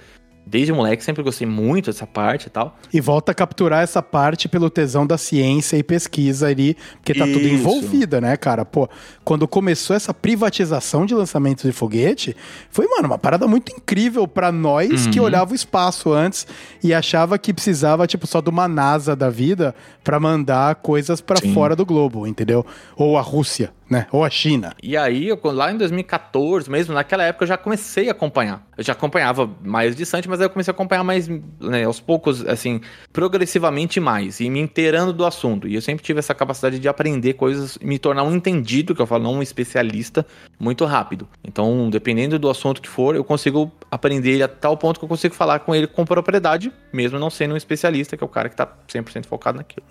Desde moleque, sempre gostei muito dessa parte e tal. E volta a capturar essa parte pelo tesão da ciência e pesquisa ali, porque tá tudo Isso. envolvida, né, cara? Pô, quando começou essa privatização de lançamentos de foguete, foi, mano, uma parada muito incrível pra nós Uhum. que olhava o espaço antes e achava que precisava, tipo, só de uma NASA da vida pra mandar coisas pra Sim. fora do globo, entendeu? Ou a Rússia, né? Ou a China. E aí, eu- lá em 2014, mesmo naquela época, eu já comecei a acompanhar. Eu já acompanhava mais distante, mas aí eu comecei a acompanhar mais, né, aos poucos, assim, progressivamente mais, e me inteirando do assunto. E eu sempre tive essa capacidade de aprender coisas, me tornar um entendido, que eu falo, não um especialista, muito rápido. Então, dependendo do assunto que for, eu consigo aprender ele a tal ponto que eu consigo falar com ele com propriedade, mesmo não sendo um especialista, que é o cara que tá 100% focado naquilo.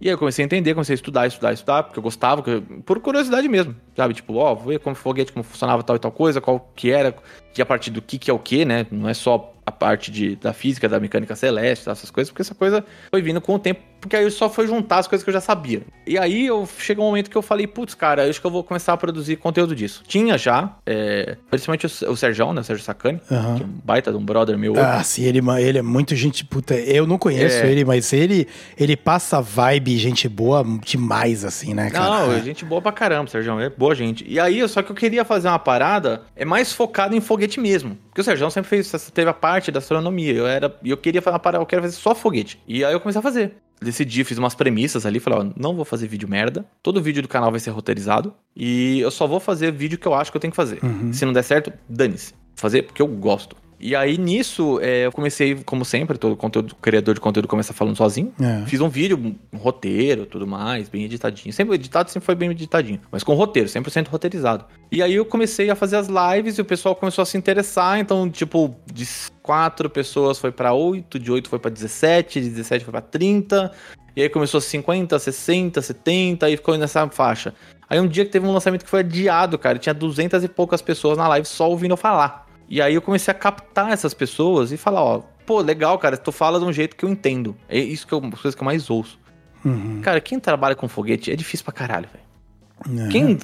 E aí eu comecei a entender, comecei a estudar, estudar, estudar, porque eu gostava, por curiosidade mesmo, sabe? Tipo, ó, vou ver como foguete, como funcionava tal e tal coisa, qual que era, e a partir do que que é o que, né? Não é só a parte de, da física, da mecânica celeste, essas coisas, porque essa coisa foi vindo com o tempo, porque aí só foi juntar as coisas que eu já sabia. E aí eu chegou um momento que eu falei, putz, cara, acho que eu vou começar a produzir conteúdo disso. Tinha já, é, principalmente o, o Serjão, né? O Sérgio Sacani, Aham. que é um baita de um brother meu. Ah, sim, ele, ele é muito gente puta. Eu não conheço É. ele, mas ele, ele passa vibe, gente boa demais, assim, né, cara? Não, É. gente boa pra caramba, Sérgio. É boa gente. E aí, só que eu queria fazer uma parada é mais focada em foguete mesmo. Porque o Sérgio sempre fez, teve a parte da astronomia. Eu era, e eu queria fazer uma parada, eu quero fazer só foguete. E aí eu comecei a fazer. Decidi, fiz umas premissas ali, falei, ó, não vou fazer vídeo merda. Todo vídeo do canal vai ser roteirizado. E eu só vou fazer vídeo que eu acho que eu tenho que fazer. Se não der certo, dane-se. Fazer porque eu gosto. E aí, nisso, é, eu comecei, como sempre, todo conteúdo, criador de conteúdo começa falando sozinho. É. Fiz um vídeo, um roteiro, tudo mais, bem editadinho. Sempre editado, sempre foi bem editadinho. Mas com roteiro, 100% roteirizado. E aí eu comecei a fazer as lives e o pessoal começou a se interessar. Então, tipo, de quatro pessoas foi pra oito, de oito foi pra 17, de 17 foi pra 30. E aí começou 50, 60, 70 e ficou nessa faixa. Aí um dia que teve um lançamento que foi adiado, cara, tinha 200 e poucas pessoas na live só ouvindo eu falar. E aí eu comecei a captar essas pessoas e falar, ó, pô, legal, cara, tu fala de um jeito que eu entendo. É isso que eu, as coisas que eu mais ouço. Uhum. Cara, quem trabalha com foguete é difícil pra caralho, velho. Quem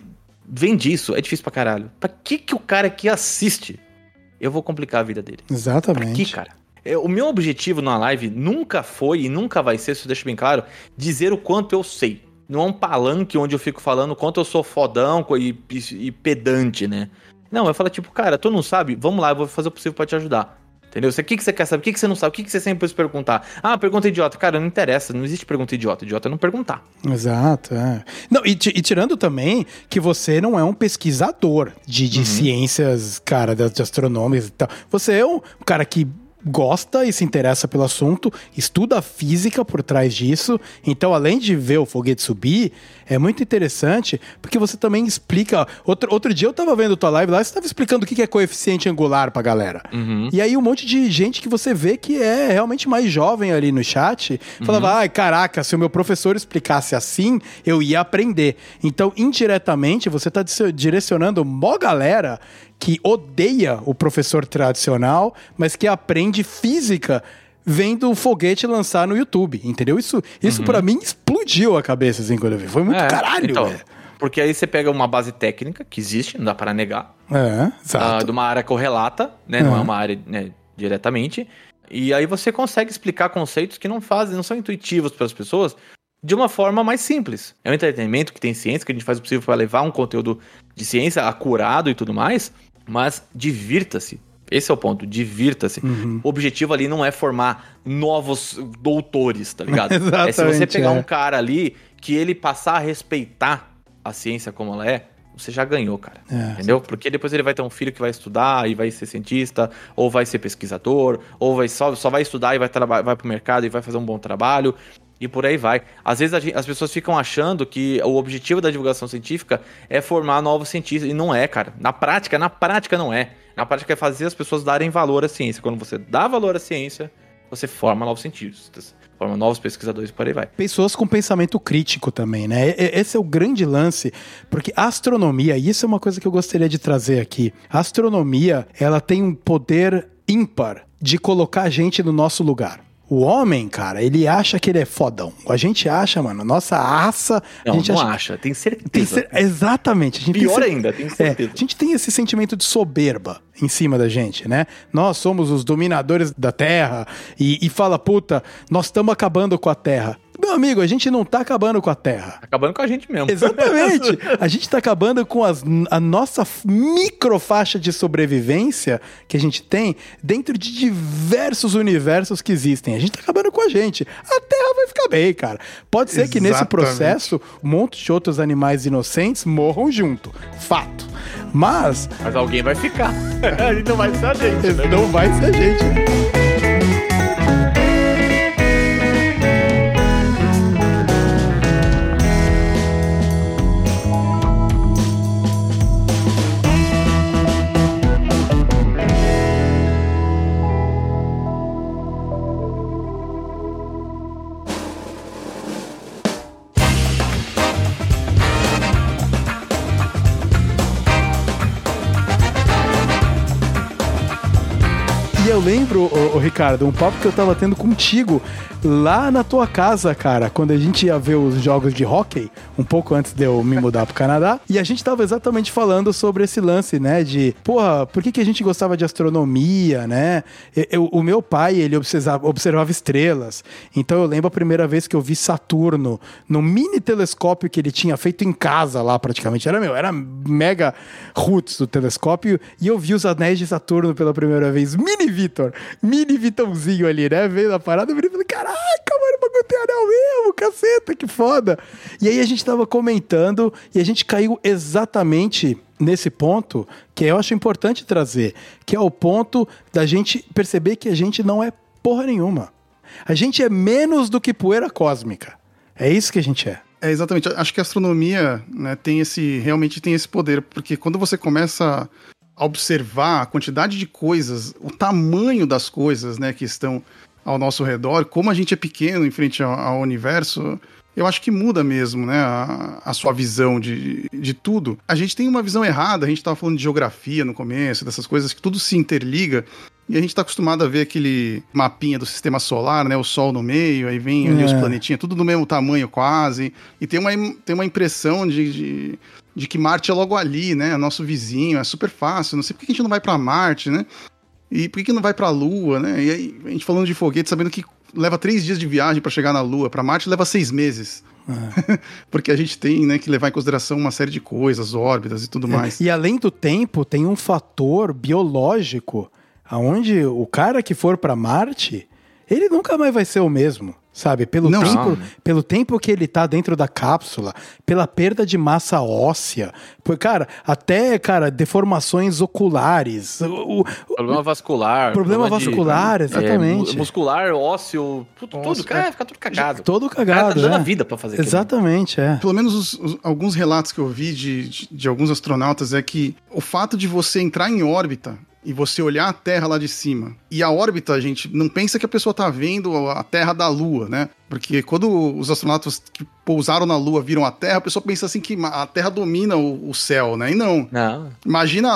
vende isso é difícil pra caralho. Pra que, que o cara que assiste eu vou complicar a vida dele? Pra Exatamente. que, cara? É, O meu objetivo na live nunca foi e nunca vai ser, se eu deixo bem claro, dizer o quanto eu sei. Não é um palanque onde eu fico falando o quanto eu sou fodão e, e- e pedante, né? Não, eu falo tipo, cara, tu não sabe? Vamos lá, eu vou fazer o possível pra te ajudar. Entendeu? O que, que você quer saber? O que, que você não sabe? O que, que você sempre precisa perguntar? Ah, pergunta idiota. Cara, não interessa. Não existe pergunta idiota. Idiota é não perguntar. Exato, é. Não, e, e tirando também que você não é um pesquisador de, Uhum. de ciências, cara, de, de astronômicas e tal. Você é um cara que gosta e se interessa pelo assunto, estuda a física por trás disso. Então, além de ver o foguete subir, é muito interessante porque você também explica. Outro, outro dia eu tava vendo tua live lá, você tava explicando o que é coeficiente angular pra galera. E aí um monte de gente que você vê que é realmente mais jovem ali no chat falava: ai, caraca, se o meu professor explicasse assim, eu ia aprender. Então, indiretamente, você tá dis- direcionando mó galera que odeia o professor tradicional, mas que aprende física vendo o foguete lançar no YouTube, entendeu? Isso, isso para mim explodiu a cabeça, assim, quando eu vi. Foi muito É, caralho, então, velho. Porque aí você pega uma base técnica que existe, não dá para negar. É, exato. de uma área correlata, né? Não é Uhum. uma área né, diretamente. E aí você consegue explicar conceitos que não fazem, não são intuitivos para as pessoas de uma forma mais simples. É um entretenimento que tem ciência, que a gente faz o possível para levar um conteúdo de ciência acurado e tudo mais, mas divirta-se. Esse é o ponto, divirta-se. Uhum. O objetivo ali não é formar novos doutores, tá ligado? é se você pegar é. um cara ali que ele passar a respeitar a ciência como ela é, você já ganhou, cara. É. Entendeu? Porque depois ele vai ter um filho que vai estudar e vai ser cientista, ou vai ser pesquisador, ou vai só, só vai estudar e vai, vai pro mercado e vai fazer um bom trabalho. E por aí vai. Às vezes a gen- as pessoas ficam achando que o objetivo da divulgação científica é formar novos cientistas. E não é, cara. Na prática, na prática não é. Na prática é fazer as pessoas darem valor à ciência. Quando você dá valor à ciência, você forma novos cientistas. Forma novos pesquisadores por aí vai. pessoas com pensamento crítico também, né? Esse é o grande lance, porque a astronomia, e isso é uma coisa que eu gostaria de trazer aqui. A astronomia, ela tem um poder ímpar de colocar a gente no nosso lugar. O homem, cara, ele acha que ele é fodão. A gente acha, mano, nossa raça. Não, a gente não acha, acha. Tem certeza. Tem cer- Exatamente. A gente tem Pior cer- ainda, tem É, certeza. a gente tem esse sentimento de soberba em cima da gente, né? Nós somos os dominadores da Terra e, e fala, puta, nós estamos acabando com a Terra. Meu amigo, a gente não tá acabando com a Terra. Acabando com a gente mesmo. Exatamente. A gente tá acabando com as- a nossa microfaixa de sobrevivência que a gente tem dentro de diversos universos que existem. A gente tá acabando com a gente. A Terra vai ficar bem, cara. Pode ser que nesse Exatamente. processo um monte de outros animais inocentes morram junto. Fato. Mas Mas alguém vai ficar. e não vai ser a gente. né? não vai ser a gente. Ricardo, um papo que eu tava tendo contigo lá na tua casa, cara, quando a gente ia ver os jogos de hockey, um pouco antes de eu me mudar pro Canadá, e a gente tava exatamente falando sobre esse lance, né, de, porra, por que, que a gente gostava de astronomia, né? Eu- eu- o meu pai, ele observava, observava estrelas, então eu lembro a primeira vez que eu vi Saturno no mini telescópio que ele tinha feito em casa lá, praticamente, era meu, era mega roots do telescópio, e eu vi os anéis de Saturno pela primeira vez, mini Vitor, mini Vitãozinho ali, né, veio a parada, virei e falei, caraca, mano, o bagulho tem anel mesmo, caceta, que foda. E aí a gente tava comentando, e a gente caiu exatamente nesse ponto que eu acho importante trazer, que é o ponto da gente perceber que a gente não é porra nenhuma. A gente é menos do que poeira cósmica. É isso que a gente é. É, exatamente. Acho que a astronomia né, tem esse, realmente tem esse poder, porque quando você começa observar a quantidade de coisas, o tamanho das coisas né, que estão ao nosso redor, como a gente é pequeno em frente ao, ao universo, eu acho que muda mesmo né, a, a sua visão de, de tudo. A gente tem uma visão errada, a gente estava falando de geografia no começo, dessas coisas que tudo se interliga, E a gente tá acostumado a ver aquele mapinha do sistema solar, né? O Sol no meio, aí vem ali os É. planetinhas, tudo do mesmo tamanho quase. E tem uma, tem uma impressão de, de, de que Marte é logo ali, né? Nosso vizinho, é super fácil. Não sei por que a gente não vai pra Marte, né? E por que, que não vai pra Lua, né? E aí, a gente falando de foguete, sabendo que leva três dias de viagem pra chegar na Lua. Pra Marte leva seis meses. Porque a gente tem né, que levar em consideração uma série de coisas, órbitas e tudo mais. E além do tempo, tem um fator biológico aonde o cara que for pra Marte, ele nunca mais vai ser o mesmo. Sabe, pelo Não. tempo, Não. pelo tempo que ele tá dentro da cápsula, pela perda de massa óssea, por, cara, até, cara, deformações oculares, o- o- Problema vascular. Problema de- vascular, é, exatamente. mu- muscular, ósseo, tudo, tudo. Ósseo, Cara, é. fica tudo cagado. todo O cara tá cagado. dando é. a vida pra fazer aquilo. Exatamente, é. Pelo menos os- os- alguns relatos que eu vi de, de, de alguns astronautas é que o fato de você entrar em órbita e você olhar a Terra lá de cima. E a órbita, gente, não pensa que a pessoa tá vendo a Terra da Lua, né? Porque quando os astronautas que pousaram na Lua viram a Terra, a pessoa pensa assim que a Terra domina o, o céu, né? E não. Não. Imagina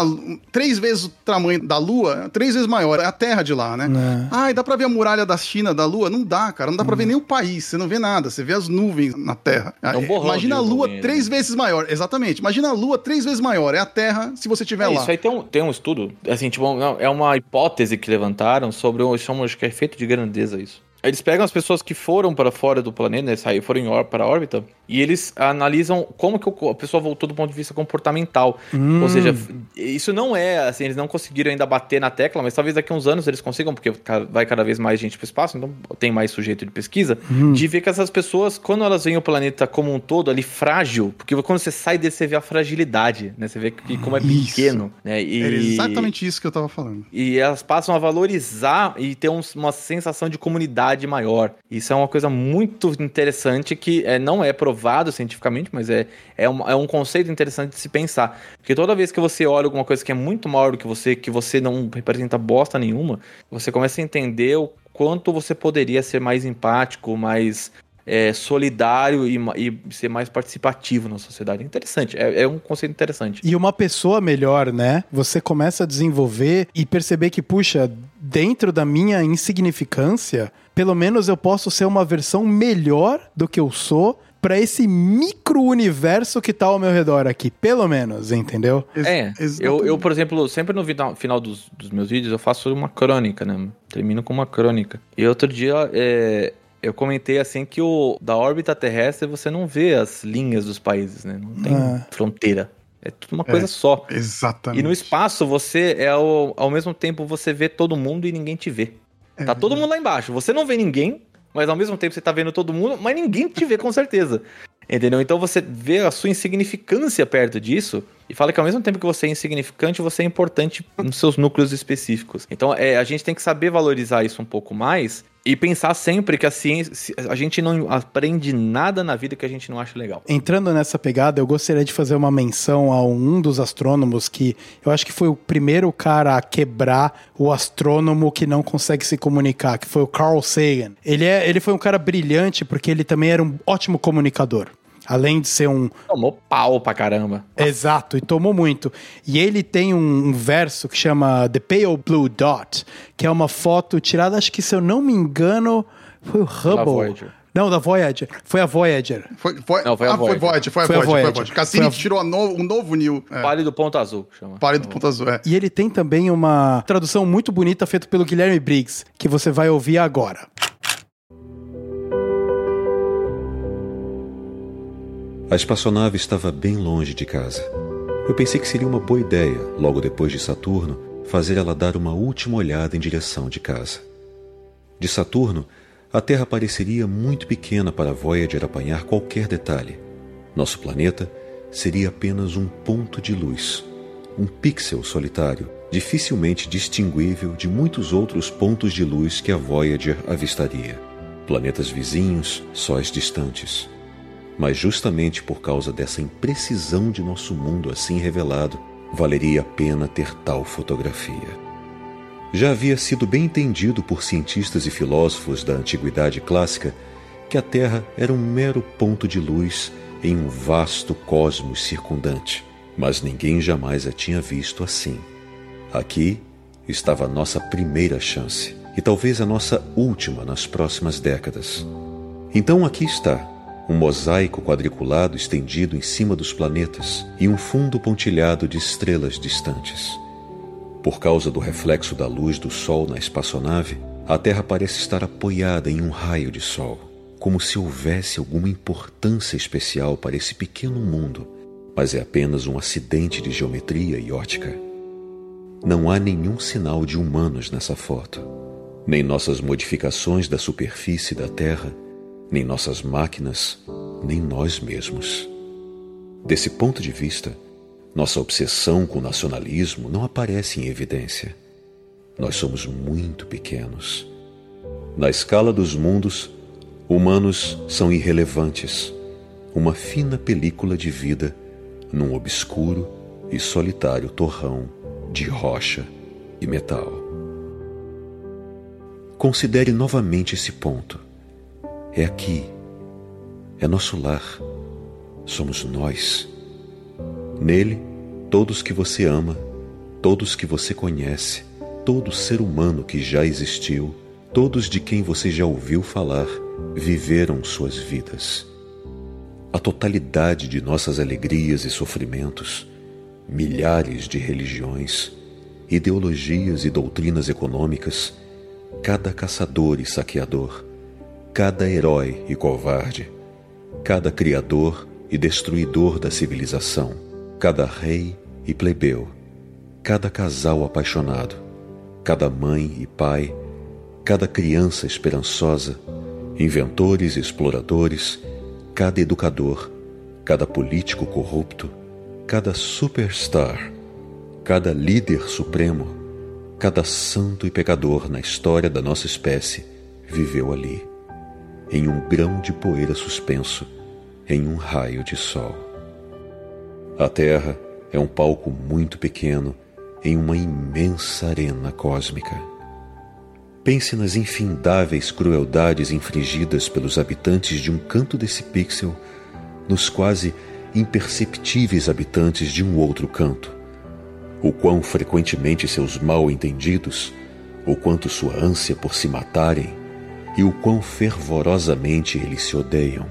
três vezes o tamanho da Lua, três vezes maior, é a Terra de lá, né? É. Ai, dá pra ver a muralha da China, da Lua? Não dá, cara. Não dá pra ver nem o país. Você não vê nada. Você vê as nuvens na Terra. É um borrão Imagina a Lua nuvem, três né? vezes maior. Exatamente. Imagina a Lua três vezes maior. É a Terra se você estiver É, lá. isso aí tem um, tem um estudo, assim, tipo, não, é uma hipótese que levantaram sobre, o- acho que é efeito de grandeza isso. Eles pegam as pessoas que foram para fora do planeta, né, saíram, foram para a órbita, e eles analisam como que o- a pessoa voltou do ponto de vista comportamental. Ou seja, isso não é, assim, eles não conseguiram ainda bater na tecla, mas talvez daqui a uns anos eles consigam, porque vai cada vez mais gente para o espaço, então tem mais sujeito de pesquisa, de ver que essas pessoas, quando elas veem o planeta como um todo ali frágil, porque quando você sai dele, você vê a fragilidade, né? Você vê que, como é Isso. pequeno, né? E... Era exatamente isso que eu tava falando. E elas passam a valorizar e ter um- uma sensação de comunidade maior. Isso é uma coisa muito interessante que é, não é provado cientificamente, mas é, é, um, é um conceito interessante de se pensar. Porque toda vez que você olha alguma coisa que é muito maior do que você, que você não representa bosta nenhuma, você começa a entender o quanto você poderia ser mais empático, mais é, solidário e, e ser mais participativo na sociedade. Interessante, é, é um conceito interessante. E uma pessoa melhor, né? Você começa a desenvolver e perceber que, puxa, dentro da minha insignificância, pelo menos eu posso ser uma versão melhor do que eu sou para esse micro-universo que tá ao meu redor aqui. Pelo menos, entendeu? Ex- É, eu, eu, por exemplo, sempre no final dos, dos meus vídeos eu faço uma crônica, né? Termino com uma crônica. E outro dia é, eu comentei assim que o da órbita terrestre você não vê as linhas dos países, né? Não tem É. fronteira. É tudo uma coisa só. Exatamente. E no espaço você é ao, ao mesmo tempo você vê todo mundo e ninguém te vê. Tá todo mundo lá embaixo. Você não vê ninguém, mas ao mesmo tempo você tá vendo todo mundo, mas ninguém te vê com certeza. Entendeu? Então você vê a sua insignificância perto disso e fala que ao mesmo tempo que você é insignificante, você é importante nos seus núcleos específicos. Então é, a gente tem que saber valorizar isso um pouco mais e pensar sempre que a ciência, a gente não aprende nada na vida que a gente não acha legal. Entrando nessa pegada, eu gostaria de fazer uma menção a um dos astrônomos que eu acho que foi o primeiro cara a quebrar o astrônomo que não consegue se comunicar, que foi o Carl Sagan. Ele, é, ele foi um cara brilhante porque ele também era um ótimo comunicador. Além de ser um, Tomou pau pra caramba. Exato, e tomou muito. E ele tem um, um verso que chama The Pale Blue Dot, que é uma foto tirada, acho que se eu não me engano, foi o Hubble. Voyager. Não, da Voyager. Foi a Voyager. Foi, foi, Não, foi a ah, foi Voyager. Voyager, foi a Foi a Voyager, foi a Voyager. Voyager. Cassini Foi a- tirou a no- um novo New. É, Pálido ponto azul, chama. pálido ponto azul, é. E ele tem também uma tradução muito bonita feita pelo Guilherme Briggs, que você vai ouvir agora. A espaçonave estava bem longe de casa. Eu pensei que seria uma boa ideia, logo depois de Saturno, fazer ela dar uma última olhada em direção de casa. De Saturno, a Terra pareceria muito pequena para Voyager apanhar qualquer detalhe. Nosso planeta seria apenas um ponto de luz, um pixel solitário, dificilmente distinguível de muitos outros pontos de luz que a Voyager avistaria. Planetas vizinhos, sóis distantes. Mas justamente por causa dessa imprecisão de nosso mundo assim revelado, valeria a pena ter tal fotografia. Já havia sido bem entendido por cientistas e filósofos da antiguidade clássica que a Terra era um mero ponto de luz em um vasto cosmos circundante, mas ninguém jamais a tinha visto assim. Aqui, estava a nossa primeira chance e talvez a nossa última nas próximas décadas. Então aqui está, um mosaico quadriculado estendido em cima dos planetas e um fundo pontilhado de estrelas distantes. Por causa do reflexo da luz do Sol na espaçonave, a Terra parece estar apoiada em um raio de Sol, como se houvesse alguma importância especial para esse pequeno mundo, mas é apenas um acidente de geometria e ótica. Não há nenhum sinal de humanos nessa foto, nem nossas modificações da superfície da Terra, nem nossas máquinas, nem nós mesmos. Desse ponto de vista, nossa obsessão com o nacionalismo não aparece em evidência. Nós somos muito pequenos. Na escala dos mundos, humanos são irrelevantes, uma fina película de vida num obscuro e solitário torrão de rocha e metal. Considere novamente esse ponto. É aqui, é nosso lar, somos nós. Nele, todos que você ama, todos que você conhece, todo ser humano que já existiu, todos de quem você já ouviu falar, viveram suas vidas. A totalidade de nossas alegrias e sofrimentos, milhares de religiões, ideologias e doutrinas econômicas, cada caçador e saqueador, cada herói e covarde, cada criador e destruidor da civilização cada rei e plebeu, cada casal apaixonado, cada mãe e pai, cada criança esperançosa, inventores e exploradores, cada educador, cada político corrupto, cada superstar, cada líder supremo, cada santo e pecador na história da nossa espécie viveu ali, em um grão de poeira suspenso, em um raio de sol. A Terra é um palco muito pequeno em uma imensa arena cósmica. Pense nas infindáveis crueldades infligidas pelos habitantes de um canto desse pixel nos quase imperceptíveis habitantes de um outro canto. O quão frequentemente seus mal-entendidos, o quanto sua ânsia por se matarem e o quão fervorosamente eles se odeiam.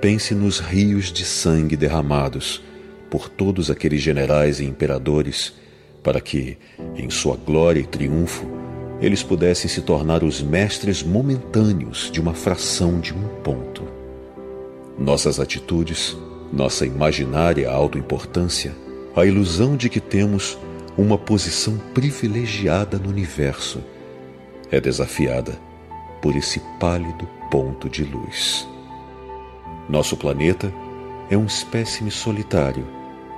Pense nos rios de sangue derramados por todos aqueles generais e imperadores, para que, em sua glória e triunfo, eles pudessem se tornar os mestres momentâneos de uma fração de um ponto. Nossas atitudes, nossa imaginária autoimportância, a ilusão de que temos uma posição privilegiada no universo, é desafiada por esse pálido ponto de luz. Nosso planeta é um espécime solitário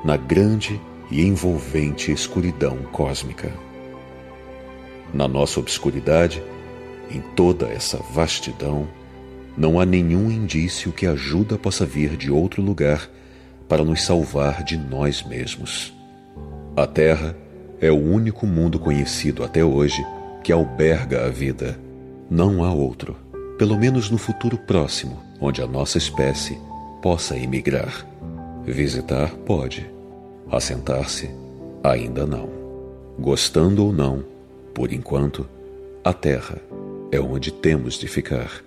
na grande e envolvente escuridão cósmica. Na nossa obscuridade, em toda essa vastidão, não há nenhum indício que ajuda possa vir de outro lugar para nos salvar de nós mesmos. A Terra é o único mundo conhecido até hoje que alberga a vida. Não há outro, pelo menos no futuro próximo, onde a nossa espécie possa emigrar. Visitar pode, assentar-se ainda não. Gostando ou não, por enquanto, a Terra é onde temos de ficar.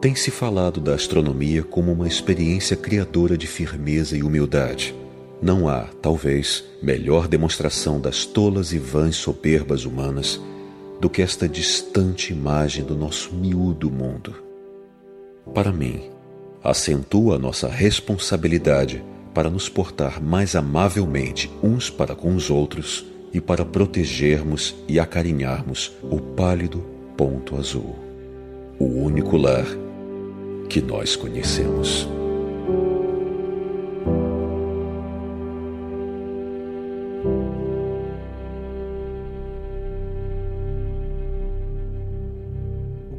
Tem-se falado da astronomia como uma experiência criadora de firmeza e humildade. Não há, talvez, melhor demonstração das tolas e vãs soberbas humanas do que esta distante imagem do nosso miúdo mundo para mim, acentua nossa responsabilidade para nos portar mais amavelmente uns para com os outros e para protegermos e acarinharmos o pálido ponto azul, o único lar que nós conhecemos.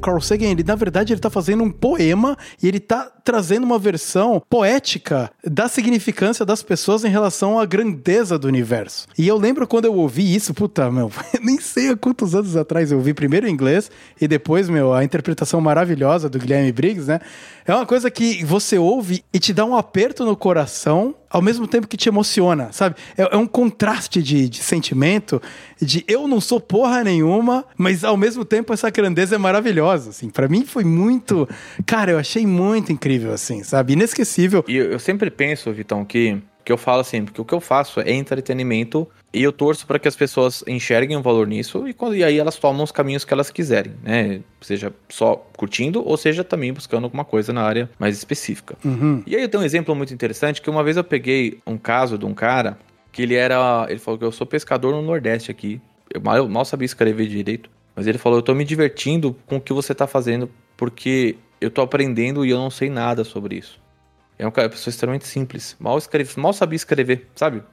Carl Sagan, ele na verdade ele tá fazendo um poema e ele tá trazendo uma versão poética da significância das pessoas em relação à grandeza do universo. E eu lembro quando eu ouvi isso, puta, meu, nem sei há quantos anos atrás eu ouvi primeiro em inglês e depois, meu, a interpretação maravilhosa do Guilherme Briggs, né? É uma coisa que você ouve e te dá um aperto no coração, ao mesmo tempo que te emociona, sabe? É, é um contraste de, de sentimento, de eu não sou porra nenhuma, mas ao mesmo tempo essa grandeza é maravilhosa, assim. Para mim foi muito, cara, eu achei muito incrível, assim, sabe? Inesquecível. E eu, eu sempre penso, Vitão, que que eu falo assim, porque o que eu faço é entretenimento e eu torço para que as pessoas enxerguem o valor nisso e, quando, e aí elas tomam os caminhos que elas quiserem, né? Seja só curtindo ou seja também buscando alguma coisa na área mais específica. Uhum. E aí eu tenho um exemplo muito interessante que uma vez eu peguei um caso de um cara que ele era, ele falou que eu sou pescador no Nordeste aqui. Eu mal, eu mal sabia escrever direito, mas ele falou: "Eu tô me divertindo com o que você tá fazendo porque eu tô aprendendo e eu não sei nada sobre isso". É uma pessoa extremamente simples. Mal, escreve, mal sabia escrever, sabe?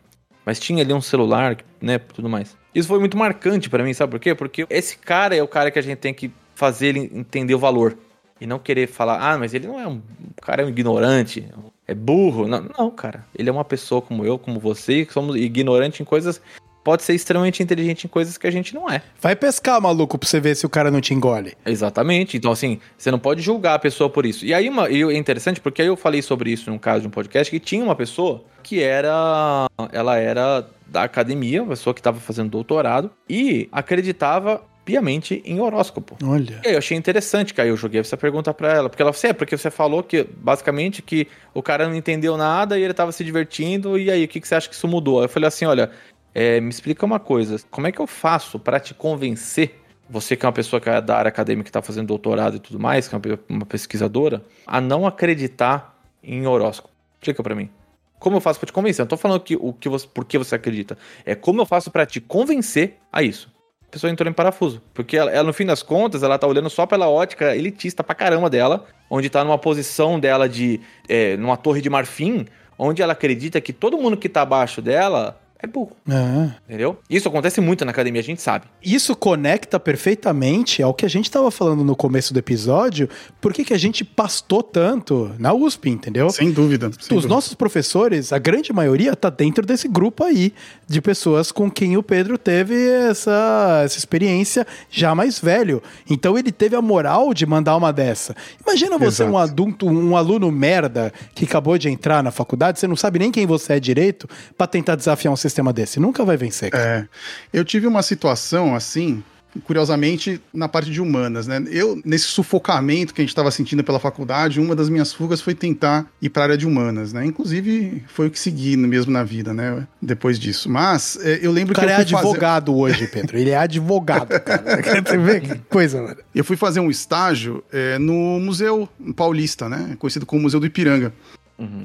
Mas tinha ali um celular, né, tudo mais. Isso foi muito marcante para mim, sabe por quê? Porque esse cara é o cara que a gente tem que fazer ele entender o valor. E não querer falar, ah, mas ele não é um. O cara é um ignorante, é burro. Não, não, cara. Ele é uma pessoa como eu, como você, que somos ignorantes em coisas pode ser extremamente inteligente em coisas que a gente não é. Vai pescar, maluco, pra você ver se o cara não te engole. Exatamente. Então, assim, você não pode julgar a pessoa por isso. E aí uma, e é interessante porque aí eu falei sobre isso num caso de um podcast que tinha uma pessoa que era. Ela era da academia, uma pessoa que estava fazendo doutorado, e acreditava piamente em horóscopo. Olha. E aí eu achei interessante que aí eu joguei essa pergunta pra ela, porque ela falou assim, é porque você falou que basicamente que o cara não entendeu nada e ele tava se divertindo, e aí o que, que você acha que isso mudou? Aí eu falei assim, olha, é, me explica uma coisa, como é que eu faço para te convencer, você que é uma pessoa que é da área acadêmica que está fazendo doutorado e tudo mais, que é uma pesquisadora, a não acreditar em horóscopo? Explica para mim. Como eu faço para te convencer? Eu não tô falando que, o que você, por que você acredita. É como eu faço para te convencer a isso. A pessoa entrou em parafuso. Porque ela, ela, no fim das contas, ela tá olhando só pela ótica elitista pra caramba dela, onde tá numa posição dela de. É, numa torre de marfim, onde ela acredita que todo mundo que tá abaixo dela é burro. É. Entendeu? Isso acontece muito na academia, a gente sabe. Isso conecta perfeitamente ao que a gente estava falando no começo do episódio, por que a gente pastou tanto na USP, entendeu? Sem dúvida. sem Os dúvida. nossos professores, a grande maioria, tá dentro desse grupo aí de pessoas com quem o Pedro teve essa, essa experiência já mais velho. Então ele teve a moral de mandar uma dessa. Imagina você, Exato. um adulto, um aluno merda que acabou de entrar na faculdade, você não sabe nem quem você é direito, pra tentar desafiar um sistema desse. Nunca vai vencer. cara. É. Eu tive uma situação assim, curiosamente, na parte de humanas, né? Eu, nesse sufocamento que a gente estava sentindo pela faculdade, uma das minhas fugas foi tentar ir para a área de humanas, né? Inclusive, foi o que segui mesmo na vida, né? Depois disso. Mas é, eu lembro O cara que é eu fui fazer- advogado hoje, Pedro. Ele é advogado, cara. Você vê que coisa, mano. Eu fui fazer um estágio é, no Museu Paulista, né? Conhecido como Museu do Ipiranga.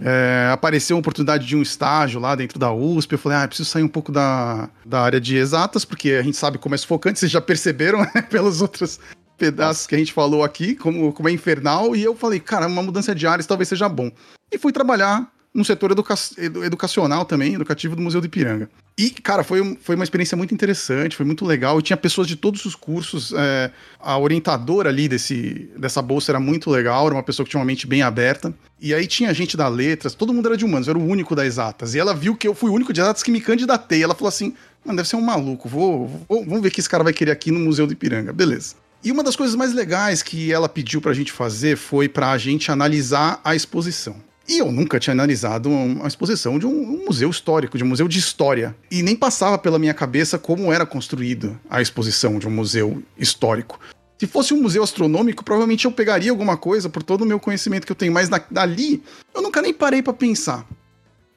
É, apareceu uma oportunidade de um estágio lá dentro da USP. Eu falei, ah, eu preciso sair um pouco da, da área de exatas, porque a gente sabe como é sufocante, vocês já perceberam né, pelos outros pedaços que a gente falou aqui, como, como é infernal. E eu falei, cara, uma mudança de áreas talvez seja bom. E fui trabalhar no setor educa edu- educacional também, educativo do Museu do Ipiranga. E, cara, foi, foi uma experiência muito interessante, foi muito legal. E tinha pessoas de todos os cursos. é, a orientadora ali desse, dessa bolsa era muito legal, era uma pessoa que tinha uma mente bem aberta. E aí tinha gente da letras, todo mundo era de humanos, eu era o único da exatas. E ela viu que eu fui o único de exatas que me candidatei. Ela falou assim: mano, deve ser um maluco, vou, vou- vamos ver o que esse cara vai querer aqui no Museu do Ipiranga. Beleza. E uma das coisas mais legais que ela pediu pra gente fazer foi pra gente analisar a exposição. E eu nunca tinha analisado uma exposição de um, museu histórico, de um museu de história. E nem passava pela minha cabeça como era construído a exposição de um museu histórico. Se fosse um museu astronômico, provavelmente eu pegaria alguma coisa por todo o meu conhecimento que eu tenho, mas na- dali eu nunca nem parei pra pensar.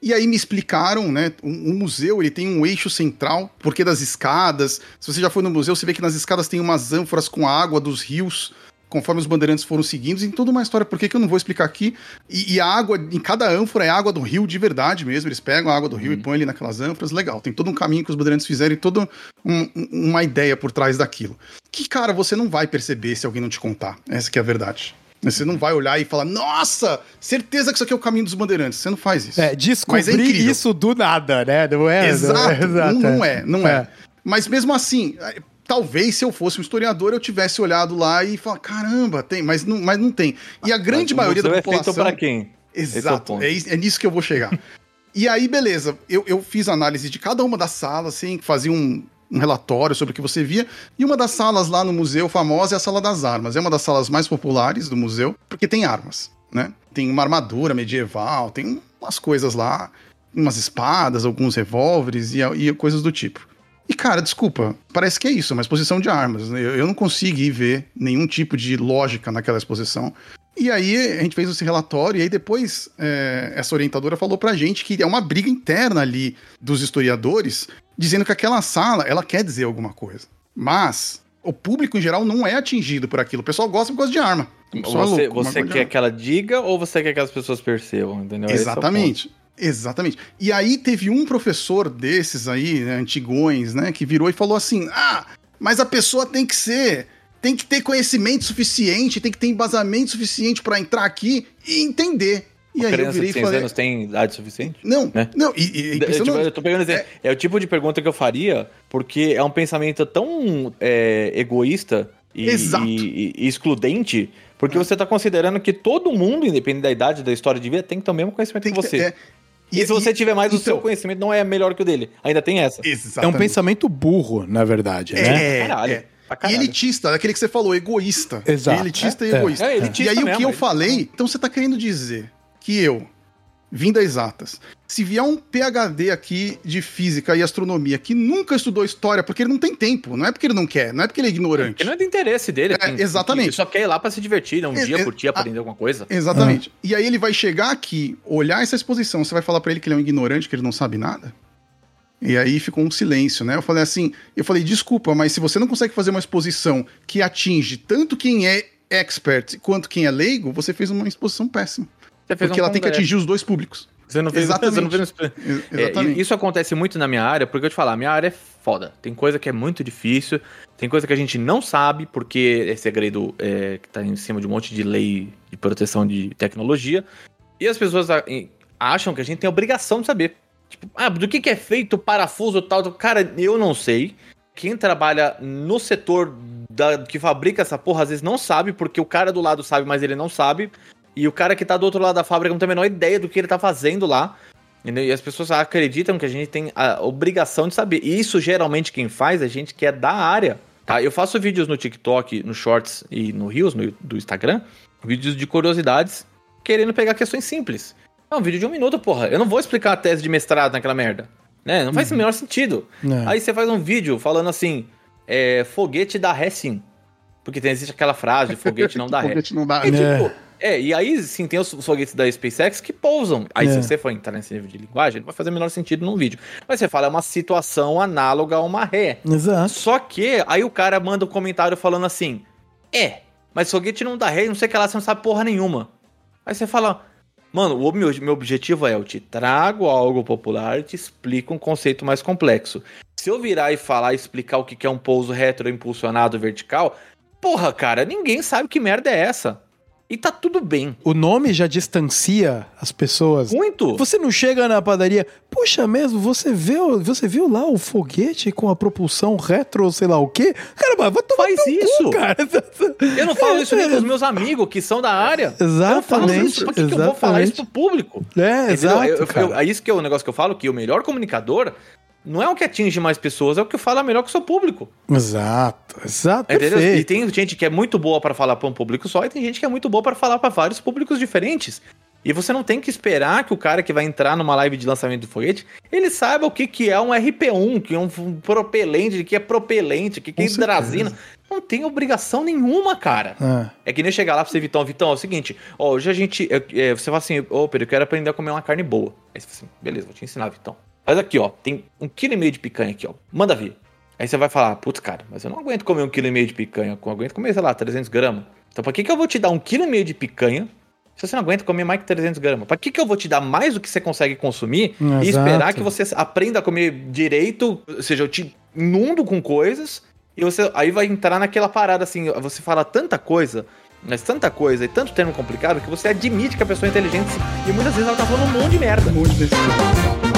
E aí me explicaram, né? Um, um museu ele tem um eixo central, porque das escadas. Se você já foi no museu, você vê que nas escadas tem umas ânforas com a água dos rios, conforme os bandeirantes foram seguindo. Em toda uma história, por que que eu não vou explicar aqui? E, e a água, em cada ânfora é água do rio de verdade mesmo. Eles pegam a água do rio e põem ali naquelas ânforas. Legal, tem todo um caminho que os bandeirantes fizeram e toda um- um- uma ideia por trás daquilo. Que, cara, você não vai perceber se alguém não te contar. Essa que é a verdade. Você não vai olhar e falar, nossa, certeza que isso aqui é o caminho dos bandeirantes. Você não faz isso. É, descobrir incrível. isso do nada, né? Não é? Exato, Exato, não, não é, não é. É. Mas mesmo assim, talvez se eu fosse um historiador eu tivesse olhado lá e falar, caramba, tem, mas não, mas não tem. E a grande Mas maioria da museu é feito população... pra quem? É Exato, é, is- é nisso que eu vou chegar. e aí, beleza, eu, eu fiz análise de cada uma das salas, assim, fazia um, um relatório sobre o que você via. E uma das salas lá no museu famosa é a Sala das Armas. É uma das salas mais populares do museu, porque tem armas, né? Tem uma armadura medieval, tem umas coisas lá, umas espadas, alguns revólveres e, e coisas do tipo. E, cara, desculpa, parece que é isso, uma exposição de armas. Eu, eu não consegui ver nenhum tipo de lógica naquela exposição. E aí a gente fez esse relatório, e aí depois é, essa orientadora falou pra gente que é uma briga interna ali dos historiadores, dizendo que aquela sala, ela quer dizer alguma coisa. Mas o público em geral não é atingido por aquilo. O pessoal gosta por causa de arma. Pessoal é Você, louco, você quer que ela diga ou você quer que as pessoas percebam, entendeu? É Exatamente. Exatamente. E aí teve um professor desses aí, né, antigões, né, que virou e falou assim: "Ah, mas a pessoa tem que ser, tem que ter conhecimento suficiente, tem que ter embasamento suficiente pra entrar aqui e entender". E aí eu Criança virei de e 6 falei: anos tem idade suficiente? "Não, né? não, e, e, e Eu, tipo, impressionante. eu tô pegando exemplo. É. o tipo de pergunta que eu faria, porque é um pensamento tão é, egoísta e, e- e excludente, porque você tá considerando que todo mundo, independente da idade, da história de vida, tem que ter o mesmo conhecimento Tem que que você. é. E, se você tiver mais, o então- seu conhecimento não é melhor que o dele. Ainda tem essa. É um pensamento burro, na verdade, né? É, Caralho, é. pra E caralho. elitista, aquele que você falou, egoísta. Exato. Elitista É, e é. egoísta. É, elitista e aí o que eu elitista falei, então você tá querendo dizer que eu, das exatas, se vier um PhD aqui de física e astronomia que nunca estudou história, porque ele não tem tempo, não é porque ele não quer, não é porque ele é ignorante. Porque não é do interesse dele. É, exatamente. Ele só quer ir lá pra se divertir, né? um É, dia é, por dia a- aprender alguma coisa. Exatamente. E aí ele vai chegar aqui, olhar essa exposição, você vai falar pra ele que ele é um ignorante, que ele não sabe nada? E aí ficou um silêncio, né? Eu falei assim, eu falei, desculpa, mas se você não consegue fazer uma exposição que atinge tanto quem é expert quanto quem é leigo, você fez uma exposição péssima. Você fez Porque um ela tem que atingir os dois públicos. Você não fez, Exatamente. Você não fez. Ex- É, Exatamente. e isso acontece muito na minha área, porque eu te falar, minha área é foda. Tem coisa que é muito difícil, tem coisa que a gente não sabe, porque é segredo é, que tá em cima de um monte de lei de proteção de tecnologia. E as pessoas a- acham que a gente tem a obrigação de saber. Tipo, ah, do que, que é feito o parafuso tal, tal. Cara, eu não sei. Quem trabalha no setor da- que fabrica essa porra, às vezes não sabe, porque o cara do lado sabe, mas ele não sabe. E o cara que tá do outro lado da fábrica não tem a menor ideia do que ele tá fazendo lá. Entendeu? E as pessoas acreditam que a gente tem a obrigação de saber. E isso geralmente quem faz é gente que é da área. Tá? Eu faço vídeos no TikTok, no Shorts e no Reels no, do Instagram, vídeos de curiosidades, querendo pegar questões simples. É um vídeo de um minuto, porra. Eu não vou explicar a tese de mestrado naquela merda. Né? Não faz o menor sentido. É. Aí você faz um vídeo falando assim: é, foguete dá ré sim. Porque tem, existe aquela frase: foguete não dá ré. Foguete não dá. E, É. tipo, é, e aí sim tem os foguetes da SpaceX que pousam. Aí É. se você for entrar nesse nível de linguagem, não vai fazer o menor sentido num vídeo. Mas você fala, é uma situação análoga a uma ré. Exato. Só que aí o cara manda um comentário falando assim: É, mas foguete não dá ré, não sei o que lá, você não sabe porra nenhuma. Aí você fala, mano, o meu, meu objetivo é eu te trago algo popular te explico um conceito mais complexo. Se eu virar e falar e explicar o que que é um pouso retroimpulsionado vertical, porra, cara, ninguém sabe que merda é essa. E tá tudo bem. O nome já distancia as pessoas. Muito. Você não chega na padaria, puxa mesmo, você viu, você viu lá o foguete com a propulsão retro, sei lá o quê? Caramba, vai tomar Faz isso. cu, cara. Eu não falo isso nem com os meus amigos que são da área. Eu não falo Exatamente, isso. Por que, que eu vou falar isso pro público? É, Entendeu? exato, Eu- eu- cara. eu- é isso que é o negócio que eu falo, que o melhor comunicador não é o que atinge mais pessoas, é o que fala melhor com o seu público. Exato, exato? E tem gente que é muito boa pra falar pra um público só, e tem gente que é muito boa pra falar pra vários públicos diferentes. E você não tem que esperar que o cara que vai entrar numa live de lançamento do foguete, ele saiba o que, que é um RP1, que é um propelente, o que é propelente, o que, que é hidrazina. Não tem obrigação nenhuma, cara. Ah, É que nem chegar lá pra você, Vitão, Vitão, é o seguinte, ó, hoje a gente, é, é, você fala assim, ô Pedro, eu quero aprender a comer uma carne boa. Aí você fala assim, beleza, vou te ensinar, Vitão. Mas aqui, ó, tem um quilo e meio de picanha aqui, ó, manda vir. Aí você vai falar, putz, cara, mas eu não aguento comer um quilo e meio de picanha, eu aguento comer, sei lá, 300 gramas. Então pra que que eu vou te dar um quilo e meio de picanha se você não aguenta comer mais que 300 gramas? Pra que que eu vou te dar mais do que você consegue consumir e Exato. esperar que você aprenda a comer direito, ou seja, eu te inundo com coisas e você aí vai entrar naquela parada assim, você fala tanta coisa, mas tanta coisa e tanto termo complicado que você admite que a pessoa é inteligente e muitas vezes ela tá falando um monte de merda. Um monte de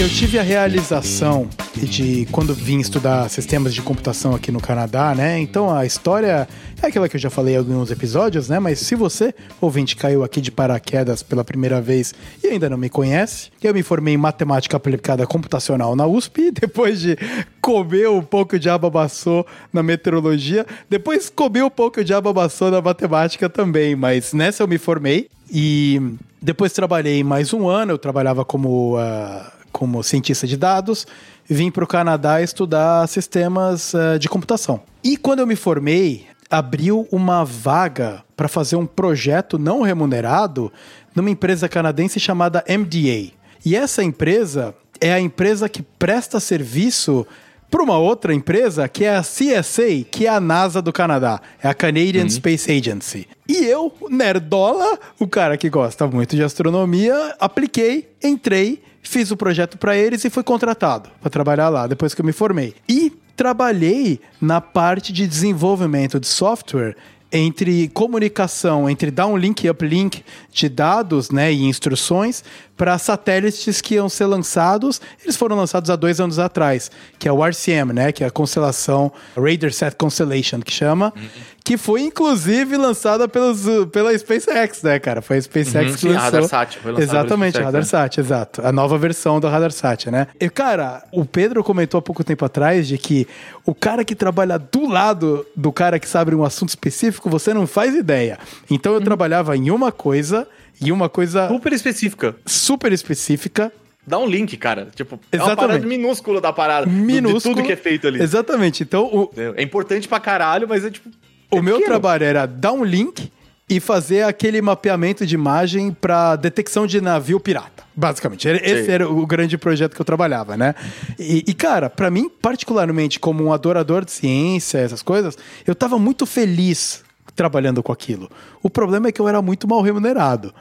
Eu tive a realização de quando vim estudar sistemas de computação aqui no Canadá, né? Então a história é aquela que eu já falei em alguns episódios, né? Mas se você, ouvinte, caiu aqui de paraquedas pela primeira vez e ainda não me conhece, eu me formei em matemática aplicada computacional na USP, depois de comer um pouco de ababaçou na meteorologia, depois comer um pouco de ababaçou na matemática também, mas nessa eu me formei e depois trabalhei mais um ano, eu trabalhava como, uh, como cientista de dados, vim para o Canadá estudar sistemas uh, de computação. E quando eu me formei, abriu uma vaga para fazer um projeto não remunerado numa empresa canadense chamada MDA. E essa empresa é a empresa que presta serviço para uma outra empresa que é a CSA, que é a NASA do Canadá, é a Canadian Space Agency. E eu, nerdola, o cara que gosta muito de astronomia, apliquei, entrei, fiz o projeto para eles e fui contratado para trabalhar lá depois que eu me formei. E trabalhei na parte de desenvolvimento de software entre comunicação, entre downlink e uplink de dados né, e instruções para satélites que iam ser lançados. Eles foram lançados há dois anos atrás, que é o RCM, né, que é a constelação RadarSat Constellation, que chama, que foi inclusive lançada pelos, pela SpaceX, né, cara? Foi a SpaceX Uhum, que lançou. RadarSat, foi lançada Exatamente, a SpaceX, né? RadarSat, exato. A nova versão do RadarSat, né? E, cara, o Pedro comentou há pouco tempo atrás de que o cara que trabalha do lado do cara que sabe um assunto específico, você não faz ideia. Então eu trabalhava em uma coisa e uma coisa Super específica. super específica, Dá um link, cara. Tipo, é uma Exatamente. parada minúscula da parada. minúsculo. De tudo que é feito ali. Exatamente. Então o, É importante pra caralho, mas é tipo. o é meu pequeno. trabalho era dar um link e fazer aquele mapeamento de imagem para detecção de navio pirata. Basicamente, esse Sei. era o grande projeto que eu trabalhava, né? E, e, cara, para mim, particularmente, como um adorador de ciência, essas coisas, eu tava muito feliz trabalhando com aquilo. O problema é que eu era muito mal remunerado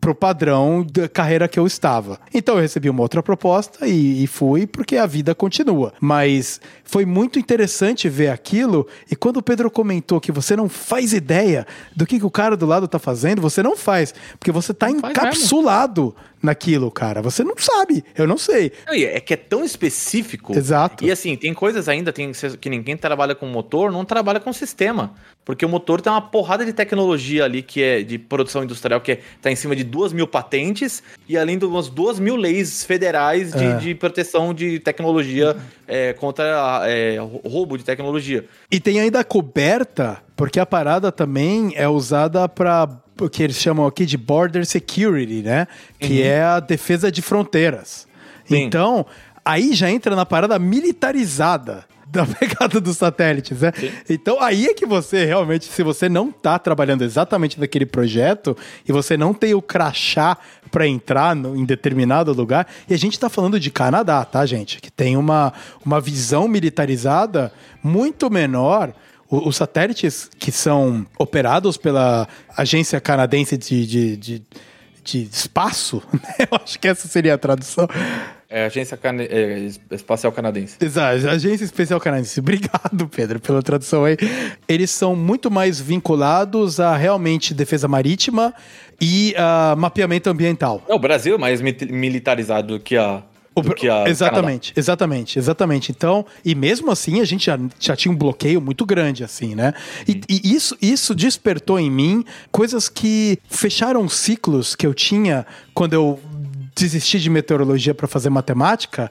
pro padrão da carreira que eu estava. Então eu recebi uma outra proposta e, e fui porque a vida continua. Mas foi muito interessante ver aquilo e quando o Pedro comentou que você não faz ideia do que, que o cara do lado tá fazendo, você não faz, porque você tá faz encapsulado naquilo, cara. Você não sabe, eu não sei. É que é tão específico. Exato. E assim, tem coisas ainda tem, que ninguém trabalha com motor, não trabalha com sistema. Porque o motor tem uma porrada de tecnologia ali que é de produção industrial, que é, tá em cima de duas mil patentes, e além de umas duas mil leis federais de, É. de proteção de tecnologia é, contra é, roubo de tecnologia. E tem ainda a coberta, porque a parada também é usada para que eles chamam aqui de border security, né? Que é a defesa de fronteiras. Sim. Então, aí já entra na parada militarizada da pegada dos satélites, né? Então aí é que você realmente, se você não tá trabalhando exatamente naquele projeto e você não tem o crachá para entrar no- em determinado lugar, e a gente tá falando de Canadá, tá, gente? Que tem uma, uma visão militarizada muito menor. Os satélites que são operados pela Agência Canadense de, de, de, de Espaço, né? eu acho que essa seria a tradução. É a Agência Cana- é, Espacial Canadense. Exato, Agência Especial Canadense. Obrigado, Pedro, pela tradução aí. Eles são muito mais vinculados a realmente defesa marítima e a mapeamento ambiental. É, o Brasil é mais mi- militarizado do que a. Do que a exatamente, exatamente, exatamente. Então, e mesmo assim, a gente já, já tinha um bloqueio muito grande, assim, né? E, e isso, isso despertou em mim coisas que fecharam ciclos que eu tinha quando eu desisti de meteorologia para fazer matemática.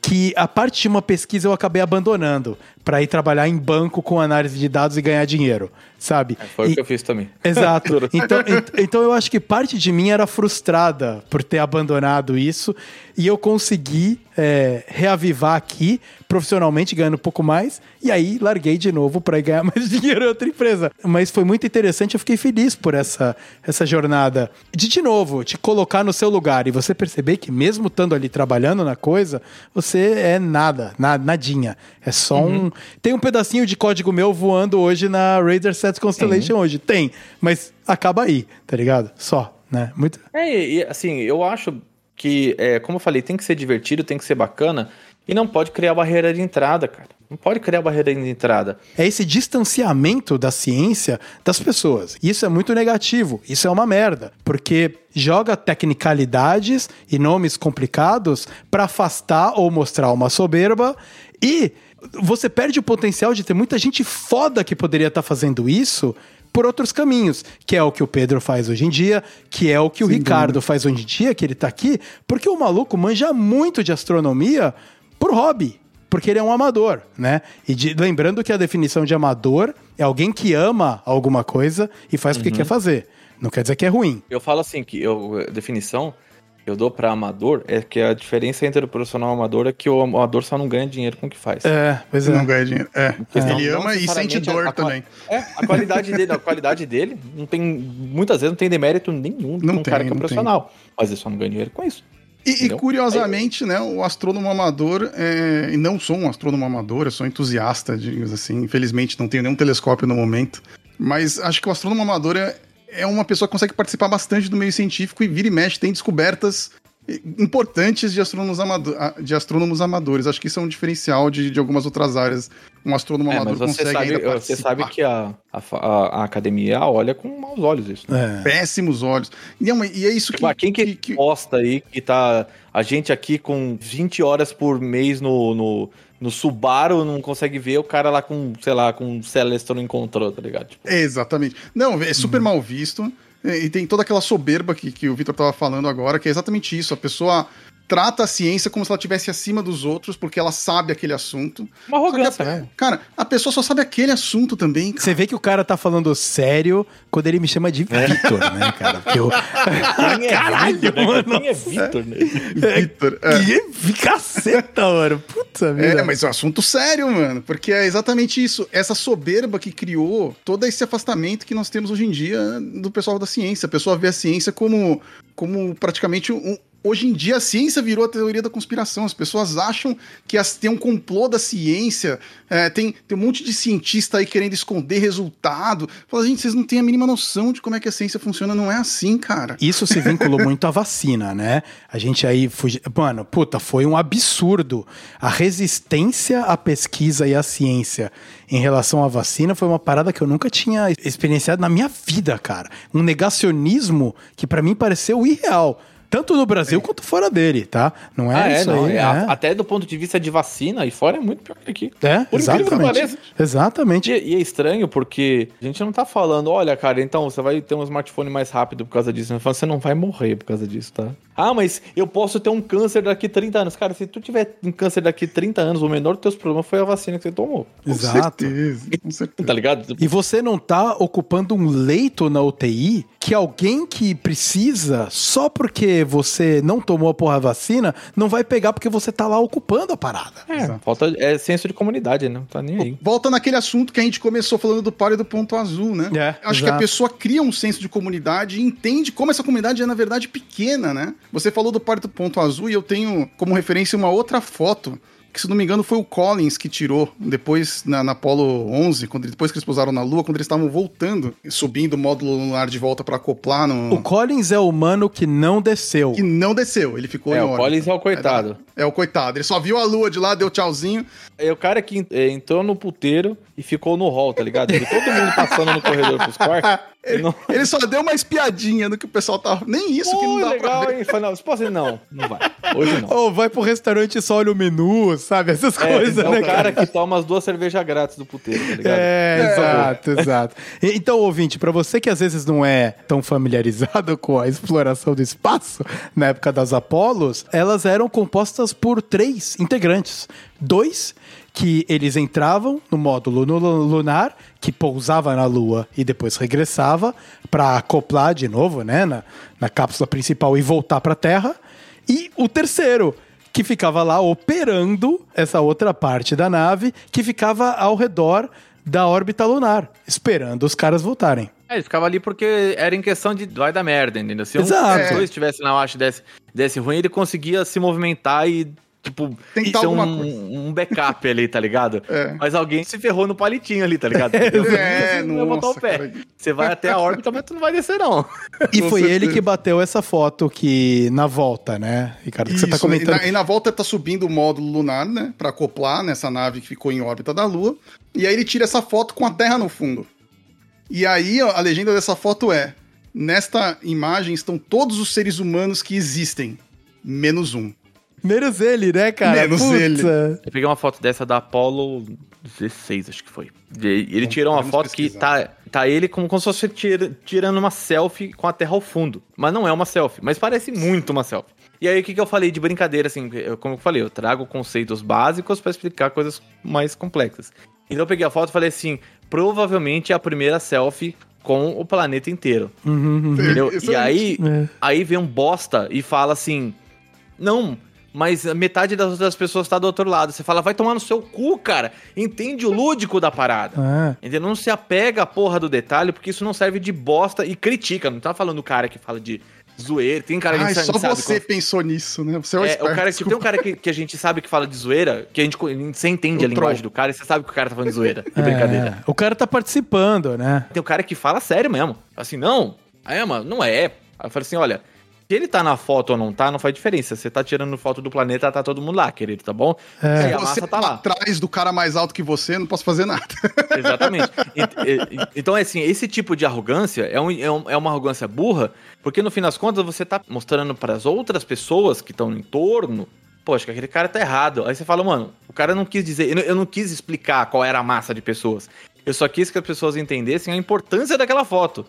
Que a parte de uma pesquisa eu acabei abandonando para ir trabalhar em banco com análise de dados e ganhar dinheiro, sabe? Canadá. Foi E- o que eu fiz também. Exato. Então, ent- então eu acho que parte de mim era frustrada por ter abandonado isso e eu consegui é, reavivar aqui profissionalmente, ganhando um pouco mais, e aí larguei de novo para ganhar mais dinheiro em outra empresa. Mas foi muito interessante, eu fiquei feliz por essa, essa jornada. De, de novo, te colocar no seu lugar e você perceber que mesmo estando ali trabalhando na coisa, você é nada, na- nadinha. É só um. Tem um pedacinho de código meu voando hoje na Raider Set Constellation hoje. Tem, mas acaba aí, tá ligado? Só, né? Muito. É, e, e, assim, eu acho que, é, como eu falei, tem que ser divertido, tem que ser bacana. E não pode criar barreira de entrada, cara. Não pode criar barreira de entrada. É esse distanciamento da ciência das pessoas. Isso é muito negativo. Isso é uma merda. Porque joga tecnicalidades e nomes complicados para afastar ou mostrar uma soberba e você perde o potencial de ter muita gente foda que poderia estar fazendo isso por outros caminhos, que é o que o Pedro faz hoje em dia, que é o que o Ricardo faz hoje em dia, que ele tá aqui, porque o maluco manja muito de astronomia por hobby, porque ele é um amador, né? E de- lembrando que a definição de amador é alguém que ama alguma coisa e faz porque quer fazer. Não quer dizer que é ruim. Eu falo assim que eu, a definição que eu dou pra amador é que a diferença entre o profissional e o amador é que o amador só não ganha dinheiro com o que faz. É, pois Você é. não ganha dinheiro. É. Questão- Ele ama e sente dor a- a também. É, a qualidade dele, a qualidade dele não tem, muitas vezes não tem demérito nenhum Não com um cara tem, que é profissional. Mas ele só não ganha dinheiro com isso. E, e curiosamente, né, o astrônomo amador, é, e não sou um astrônomo amador, eu sou entusiasta, digamos assim. Infelizmente não tenho nenhum telescópio no momento. Mas acho que o astrônomo amador é, é uma pessoa que consegue participar bastante do meio científico e vira e mexe, tem descobertas importantes de astrônomos, amado- de astrônomos amadores. Acho que isso é um diferencial de, de algumas outras áreas. Um astrônomo É, amador você consegue sabe, ainda você participar. sabe que a, a, a- academia olha com maus olhos isso. Né? É. Péssimos olhos. E é, uma- e é isso que... Tipo, ah, quem que, que- que- posta aí que tá a gente aqui com 20 horas por mês no, no, no Subaru não consegue ver o cara lá com, sei lá, com o Celeste não encontrou, tá ligado? Tipo, Exatamente. Não, é super Uhum. mal visto. E e tem toda aquela soberba que, que o Vitor tava falando agora, que é exatamente isso. A pessoa trata a ciência como se ela estivesse acima dos outros, porque ela sabe aquele assunto. uma que arrogância, a- né? Cara, a pessoa só sabe aquele assunto também. cara. Você vê que o cara tá falando sério quando ele me chama de Vitor, né, cara? Porque eu... Quem é Caralho, Vitor, né? mano. Quem é Vitor, né? Vitor. É. Que caceta, mano. Puta vida. É, mas é um assunto sério, mano. Porque é exatamente isso. Essa soberba que criou todo esse afastamento que nós temos hoje em dia do pessoal da ciência. A pessoa vê a ciência como, como praticamente um. Hoje em dia a ciência virou a teoria da conspiração. As pessoas acham que as, tem um complô da ciência, é, tem, tem um monte de cientista aí querendo esconder resultado. Fala, gente, vocês não têm a mínima noção de como é que a ciência funciona. Não é assim, cara. Isso se vinculou muito à vacina, né? A gente aí fugi... Mano, puta, foi um absurdo. A resistência à pesquisa e à ciência em relação à vacina foi uma parada que eu nunca tinha experienciado na minha vida, cara. Um negacionismo que pra mim pareceu irreal. Tanto no Brasil quanto fora dele, tá? Não é Ah, é, isso não. aí, é, né? a- Até do ponto de vista de vacina, e fora é muito pior que aqui. É, Por exatamente. Exatamente. E, e é estranho porque a gente não tá falando, olha, cara, então você vai ter um smartphone mais rápido por causa disso. Você não vai morrer por causa disso, tá? Ah, mas eu posso ter um câncer daqui 30 anos. Cara, se tu tiver um câncer daqui 30 anos, o menor dos teus problemas foi a vacina que você tomou. Com Exato. certeza. Com certeza. Tá ligado? E você não tá ocupando um leito na UTI que alguém que precisa, só porque você não tomou a porra vacina, não vai pegar porque você tá lá ocupando a parada. É, falta é senso de comunidade, né? Não tá nem aí. Volta naquele assunto que a gente começou falando do paro e do ponto azul, né? É, Acho que a exato. pessoa cria um senso de comunidade e entende como essa comunidade é, na verdade, pequena, né? Você falou do paro e do ponto azul e eu tenho como referência uma outra foto. Que, se não me engano, foi o Collins que tirou depois na, na Apollo 11, quando, depois que eles pousaram na Lua, quando eles estavam voltando, subindo o módulo lunar de volta para acoplar no. O Collins é o humano que não desceu. Que não desceu, ele ficou É, em o. Collins é o coitado. É o coitado. Ele só viu a Lua de lá, deu tchauzinho. É o cara que é, entrou no puteiro e ficou no hall, tá ligado? E todo mundo passando no corredor pros quartos. Ele, ele só deu uma espiadinha no que o pessoal tava. Nem isso que não Pô, dá legal, pra ver. hein? Falei, não, dizer, não, não vai. Hoje não. Ou vai pro restaurante e só olha o menu, sabe? Essas É, coisas, é né, o cara que toma as duas cervejas grátis do puteiro, tá ligado? É, exato, exato. E- Então, ouvinte, pra você que às vezes não é tão familiarizado com a exploração do espaço, na época das Apolos, elas eram compostas por três integrantes. Dois que eles entravam no módulo lunar, que pousava na Lua e depois regressava pra acoplar de novo, né, na, na cápsula principal e voltar pra Terra. E o terceiro, que ficava lá operando essa outra parte da nave, que ficava ao redor da órbita lunar, esperando os caras voltarem. É, ele ficava ali porque era em questão de vai dar merda, entendeu? Se um Exato. dos dois estivesse na marcha e desse, desse ruim, ele conseguia se movimentar e tipo, Tentar ser alguma um, coisa. um backup ali, tá ligado? É. Mas alguém se ferrou no palitinho ali, tá ligado? É, Você não vai botar nossa, o pé. cara. Você vai até a órbita, mas tu não vai descer, não. E Com foi ele que bateu essa foto que na volta, né, Ricardo? Que você tá Isso, comentando. E na, e na volta tá subindo o módulo lunar, né? Pra acoplar nessa nave que ficou em órbita da Lua. E aí ele tira essa foto com a Terra no fundo. E aí ó, a legenda dessa foto é: Nesta imagem estão todos os seres humanos que existem, menos um. Menos ele, né, cara? Menos Puta. ele. Eu peguei uma foto dessa da Apollo 16, acho que foi. E Ele tirou uma foto que pesquisar. tá, tá ele como, como se fosse tira- tirando uma selfie com a Terra ao fundo. Mas não é uma selfie, mas parece muito uma selfie. E aí, o que, que eu falei de brincadeira, assim, eu- como eu falei, eu trago conceitos básicos pra explicar coisas mais complexas. Então eu peguei a foto e falei assim, provavelmente é a primeira selfie com o planeta inteiro. Entendeu? Isso E é aí, É. aí vem um bosta e fala assim: Não, mas metade das outras pessoas tá do outro lado. Você fala, vai tomar no seu cu, cara. Entende o lúdico da parada. Ah. Entendeu? Não se apega à porra do detalhe, porque isso não serve de bosta e critica. Não tá falando o cara que fala de zoeira. Tem cara que Ai, a gente só sabe você pensou nisso, né? Você é o é, esperto, o cara, tipo, tem um cara que, que a gente sabe que fala de zoeira, que a gente, você entende O a linguagem troll. do cara e você sabe que o cara tá falando de zoeira, brincadeira. É, o cara tá participando, né? Tem o cara que fala sério mesmo. Assim, não, é, mano, não é. Aí eu falei assim, olha, se ele tá na foto ou não tá, não faz diferença. Você tá tirando foto do planeta, tá todo mundo lá, querido, tá bom? É. Se a você massa tá tá lá. atrás do cara mais alto que você, não posso fazer nada. Exatamente. Então, é assim, esse tipo de arrogância é, um- é um- é uma arrogância burra, porque no fim das contas você tá mostrando para as outras pessoas que estão em torno, poxa, que aquele cara tá errado. Aí você fala, mano, o cara não quis dizer, eu não, eu não quis explicar qual era a massa de pessoas. Eu só quis que as pessoas entendessem a importância daquela foto.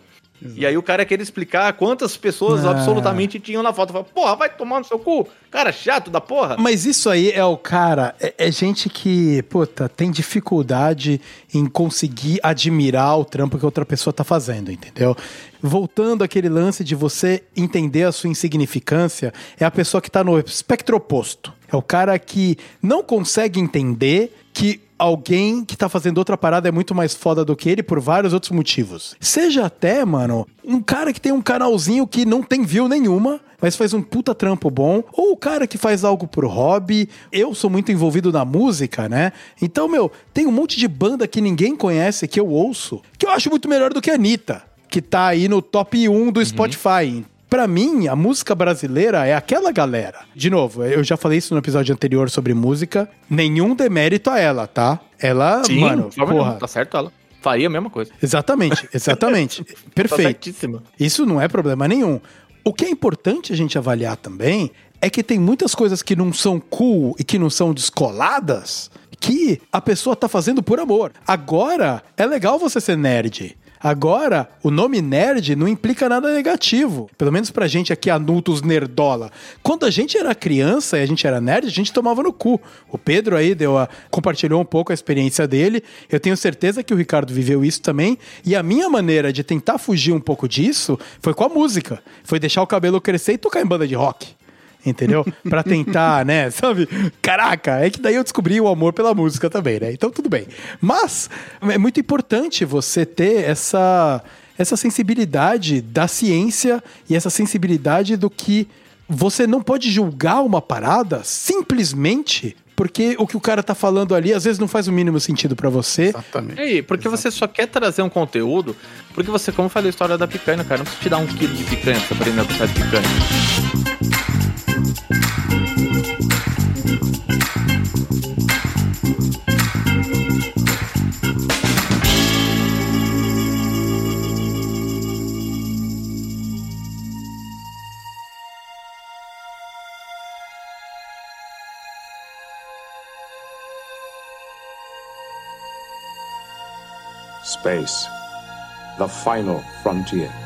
E aí o cara queria explicar quantas pessoas Ah. absolutamente tinham na foto. Fala, porra, vai tomar no seu cu. Cara chato da porra. Mas isso aí é o cara, é, é gente que, puta, tem dificuldade em conseguir admirar o trampo que outra pessoa tá fazendo, entendeu? Voltando àquele lance de você entender a sua insignificância, é a pessoa que tá no espectro oposto. É o cara que não consegue entender que alguém que tá fazendo outra parada é muito mais foda do que ele por vários outros motivos. Seja até, mano, um cara que tem um canalzinho que não tem view nenhuma, mas faz um puta trampo bom, ou o cara que faz algo por hobby. Eu sou muito envolvido na música, né? Então, meu, tem um monte de banda que ninguém conhece, que eu ouço, que eu acho muito melhor do que a Anitta, que tá aí no top 1 do Spotify. Pra mim, a música brasileira é aquela galera. De novo, eu já falei isso no episódio anterior sobre música. Nenhum demérito a ela, tá? Ela, mano, forma nenhuma, porra. tá certo ela. Faria a mesma coisa. Exatamente, exatamente. Tá Perfeito. certíssima. Isso não é problema nenhum. O que é importante a gente avaliar também é que tem muitas coisas que não são cool e que não são descoladas que a pessoa tá fazendo por amor. Agora, é legal você ser nerd. Agora, o nome nerd não implica nada negativo. Pelo menos pra gente aqui, adultos nerdola. Quando a gente era criança e a gente era nerd, a gente tomava no cu. O Pedro aí deu a, compartilhou um pouco a experiência dele. Eu tenho certeza que o Ricardo viveu isso também. E a minha maneira de tentar fugir um pouco disso foi com a música. Foi deixar o cabelo crescer e tocar em banda de rock entendeu? Pra tentar, né, sabe? Caraca, é que daí eu descobri o amor pela música também, né? Então tudo bem. Mas é muito importante você ter essa essa sensibilidade da ciência e essa sensibilidade do que você não pode julgar uma parada simplesmente porque o que o cara tá falando ali às vezes não faz o mínimo sentido pra você. Exatamente. E aí, porque você só quer trazer um conteúdo, porque você, como eu falei a história da picanha, cara, não precisa te dar um quilo de picanha pra aprender a gostar de picanha. Space, the final frontier.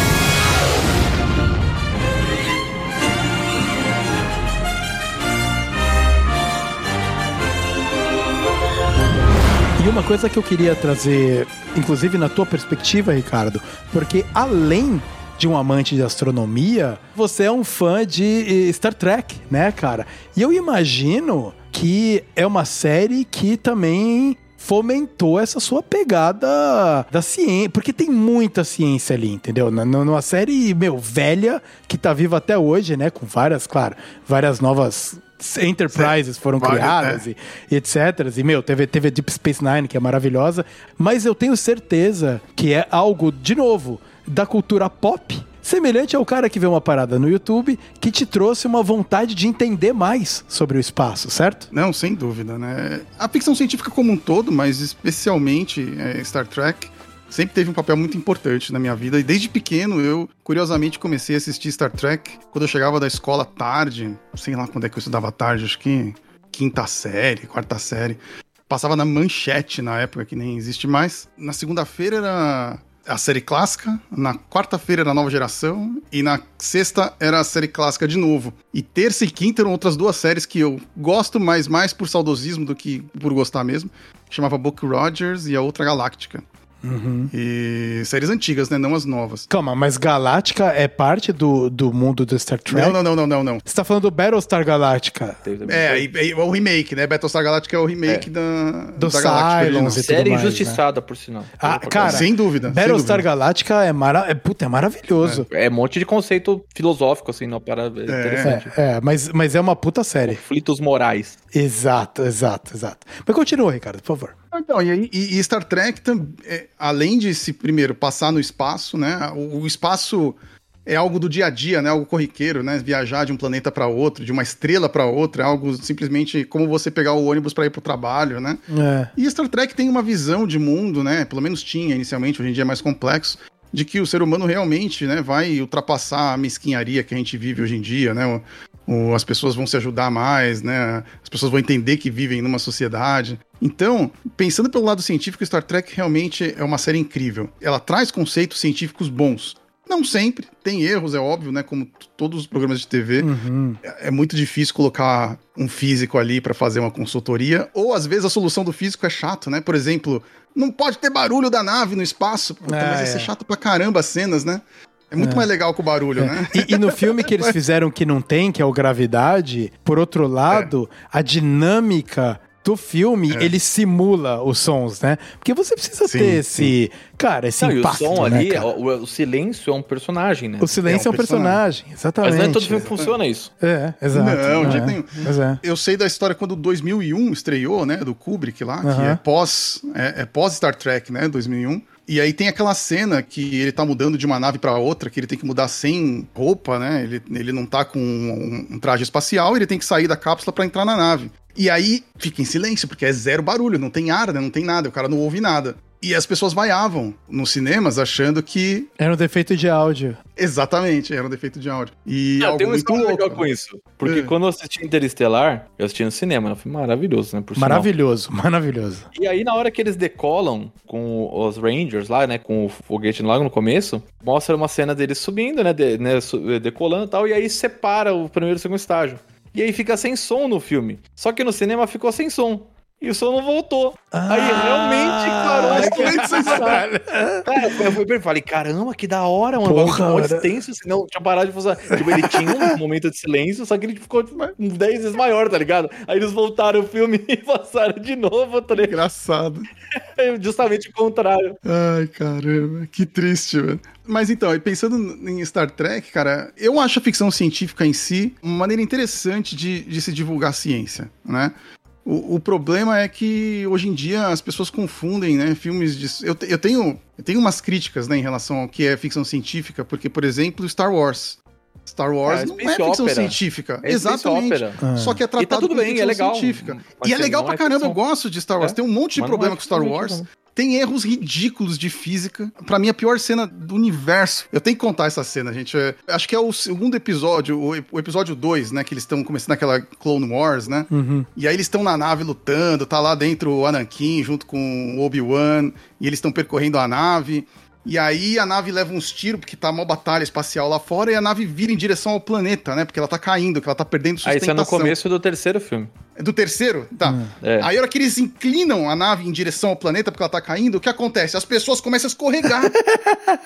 E uma coisa que eu queria trazer, inclusive na tua perspectiva, Ricardo, porque além de um amante de astronomia, você é um fã de eh, Star Trek, né, cara? E eu imagino que é uma série que também fomentou essa sua pegada da ciência, porque tem muita ciência ali, entendeu? Numa série, meu, velha, que tá viva até hoje, né? Com várias, claro, várias novas enterprises foram criadas e, e etc. E, meu, teve, teve a Deep Space Nine, que é maravilhosa, mas eu tenho certeza que é algo, de novo, da cultura pop, semelhante ao cara que vê uma parada no YouTube que te trouxe uma vontade de entender mais sobre o espaço, certo? Não, sem dúvida, né? A ficção científica como um todo, mas especialmente é, Star Trek, sempre teve um papel muito importante na minha vida. E desde pequeno eu, curiosamente, comecei a assistir Star Trek quando eu chegava da escola tarde, sei lá quando é que eu estudava tarde, acho que quinta série, quarta série. Passava na manchete na época, que nem existe mais. Na segunda-feira era a série clássica, na quarta-feira era a nova geração, e na sexta era a série clássica de novo. E terça e quinta eram outras duas séries que eu gosto, mas mais por saudosismo do que por gostar mesmo. Chamava Book Rogers e a outra Galáctica. E séries antigas, né? Não as novas. Calma, mas Galáctica é parte do, do mundo do Star Trek? Não, não, não, não, não, não. Você tá falando do Battlestar Galáctica. É, e, e, o remake, né? Battlestar Galactica é o remake da, Do da Galáctica Série mais, né? injustiçada, por sinal. Ah, cara, Sem dúvida. Battlestar. Galáctica é, mara... é, puta, é maravilhoso. É um monte de conceito filosófico, assim, não para interessante. É, é, mas, mas é uma puta série. Conflitos morais. Exato, exato, exato. Mas continua, Ricardo, por favor. Então, e, e- Star Trek, é, além de se primeiro passar no espaço, né? O, o espaço é algo do dia a dia, né? Algo corriqueiro, né? Viajar de um planeta para outro, de uma estrela para outra, é algo simplesmente como você pegar o ônibus para ir para o trabalho, né? É. E Star Trek tem uma visão de mundo, né? Pelo menos tinha inicialmente, hoje em dia é mais complexo, de que o ser humano realmente, né, vai ultrapassar a mesquinharia que a gente vive hoje em dia, né? O- o- as pessoas vão se ajudar mais, né? As pessoas vão entender que vivem numa sociedade. Então, pensando pelo lado científico, Star Trek realmente é uma série incrível. Ela traz conceitos científicos bons. Não sempre, tem erros, é óbvio, né? Como todos os programas de TV. É é muito difícil colocar um físico ali para fazer uma consultoria, ou às vezes a solução do físico é chato, né? Por exemplo, não pode ter barulho da nave no espaço, Puta, Ah, mas ia é. ser chato pra caramba as cenas, né? É muito mais legal com o barulho, né? E, e no filme que eles fizeram que não tem, que é o Gravidade, por outro lado, a dinâmica do filme, ele simula os sons, né? Porque você precisa Sim, ter esse, cara, esse Não, e o impacto, som né, ali, o, o silêncio é um personagem, né? O silêncio é um personagem, exatamente. Mas não é todo filme que funciona isso. É, exato. Não, de é. jeito nenhum. É. Eu sei da história quando 2001 estreou, né, do Kubrick lá, que Aham. é pós, é, é pós Star Trek, né, 2001. E aí tem aquela cena que ele tá mudando de uma nave pra outra, que ele tem que mudar sem roupa, né? Ele, ele não tá com um, um traje espacial, ele tem que sair da cápsula pra entrar na nave. E aí fica em silêncio, porque é zero barulho, não tem ar, né? Não tem nada, o cara não ouve nada. E as pessoas vaiavam nos cinemas achando que Era um defeito de áudio. exatamente era um defeito de áudio. E Não, algo tem uma muito história louco. legal com isso. Porque É. quando eu assisti Interestelar, eu assisti no cinema, né? Foi maravilhoso, né? Por sinal. Maravilhoso, maravilhoso. E aí, na hora que eles decolam com os Rangers lá, né? Com o foguete logo no começo, mostra uma cena deles subindo, né? de- né, su- decolando e tal. E aí separa o primeiro e o segundo estágio. E aí fica sem som no filme. Só que no cinema ficou sem som. E o som não voltou. aí realmente parou a. Cara, eu fui- eu falei, caramba, que da hora, mano. Porra, mó né? extenso, senão tinha parado de funcionar. Tipo, ele tinha um momento de silêncio, só que ele ficou tipo, uns 10 vezes maior, tá ligado? Aí eles voltaram o filme e passaram de novo, tá ligado? Engraçado. Justamente o contrário. Ai, caramba, que triste, velho. Mas então, e pensando em Star Trek, cara, eu acho a ficção científica em si uma maneira interessante de, de se divulgar ciência, né? O, o problema é que hoje em dia as pessoas confundem, né, filmes de... Eu, te- eu, tenho, eu tenho umas críticas, né, em relação ao que é ficção científica, porque, por exemplo, Star Wars. Star Wars É, não é ficção opera. científica. É Exatamente. opera. Ah. Só que é tá tratado tudo como bem, é ficção legal. científica. Mas E é ele legal não pra é caramba, eu ficção. gosto de Star Wars. É. Tem um monte de Mas não problema é com Star Wars. científica, Tem erros ridículos de física. Pra mim, a pior cena do universo. Eu tenho que contar essa cena, gente. É- acho que é o segundo episódio, o, o episódio 2, né? Que eles estão começando aquela Clone Wars, né? E aí eles estão na nave lutando, tá lá dentro o Anakin junto com o Obi-Wan, e eles estão percorrendo a nave. E aí a nave leva uns tiros, porque tá uma batalha espacial lá fora, e a nave vira em direção ao planeta, né? Porque ela tá caindo, que ela tá perdendo Aí sustentação. isso é no começo do terceiro filme. É do terceiro? Tá. É. Aí a hora que eles inclinam a nave em direção ao planeta porque ela tá caindo, o que acontece? As pessoas começam a escorregar.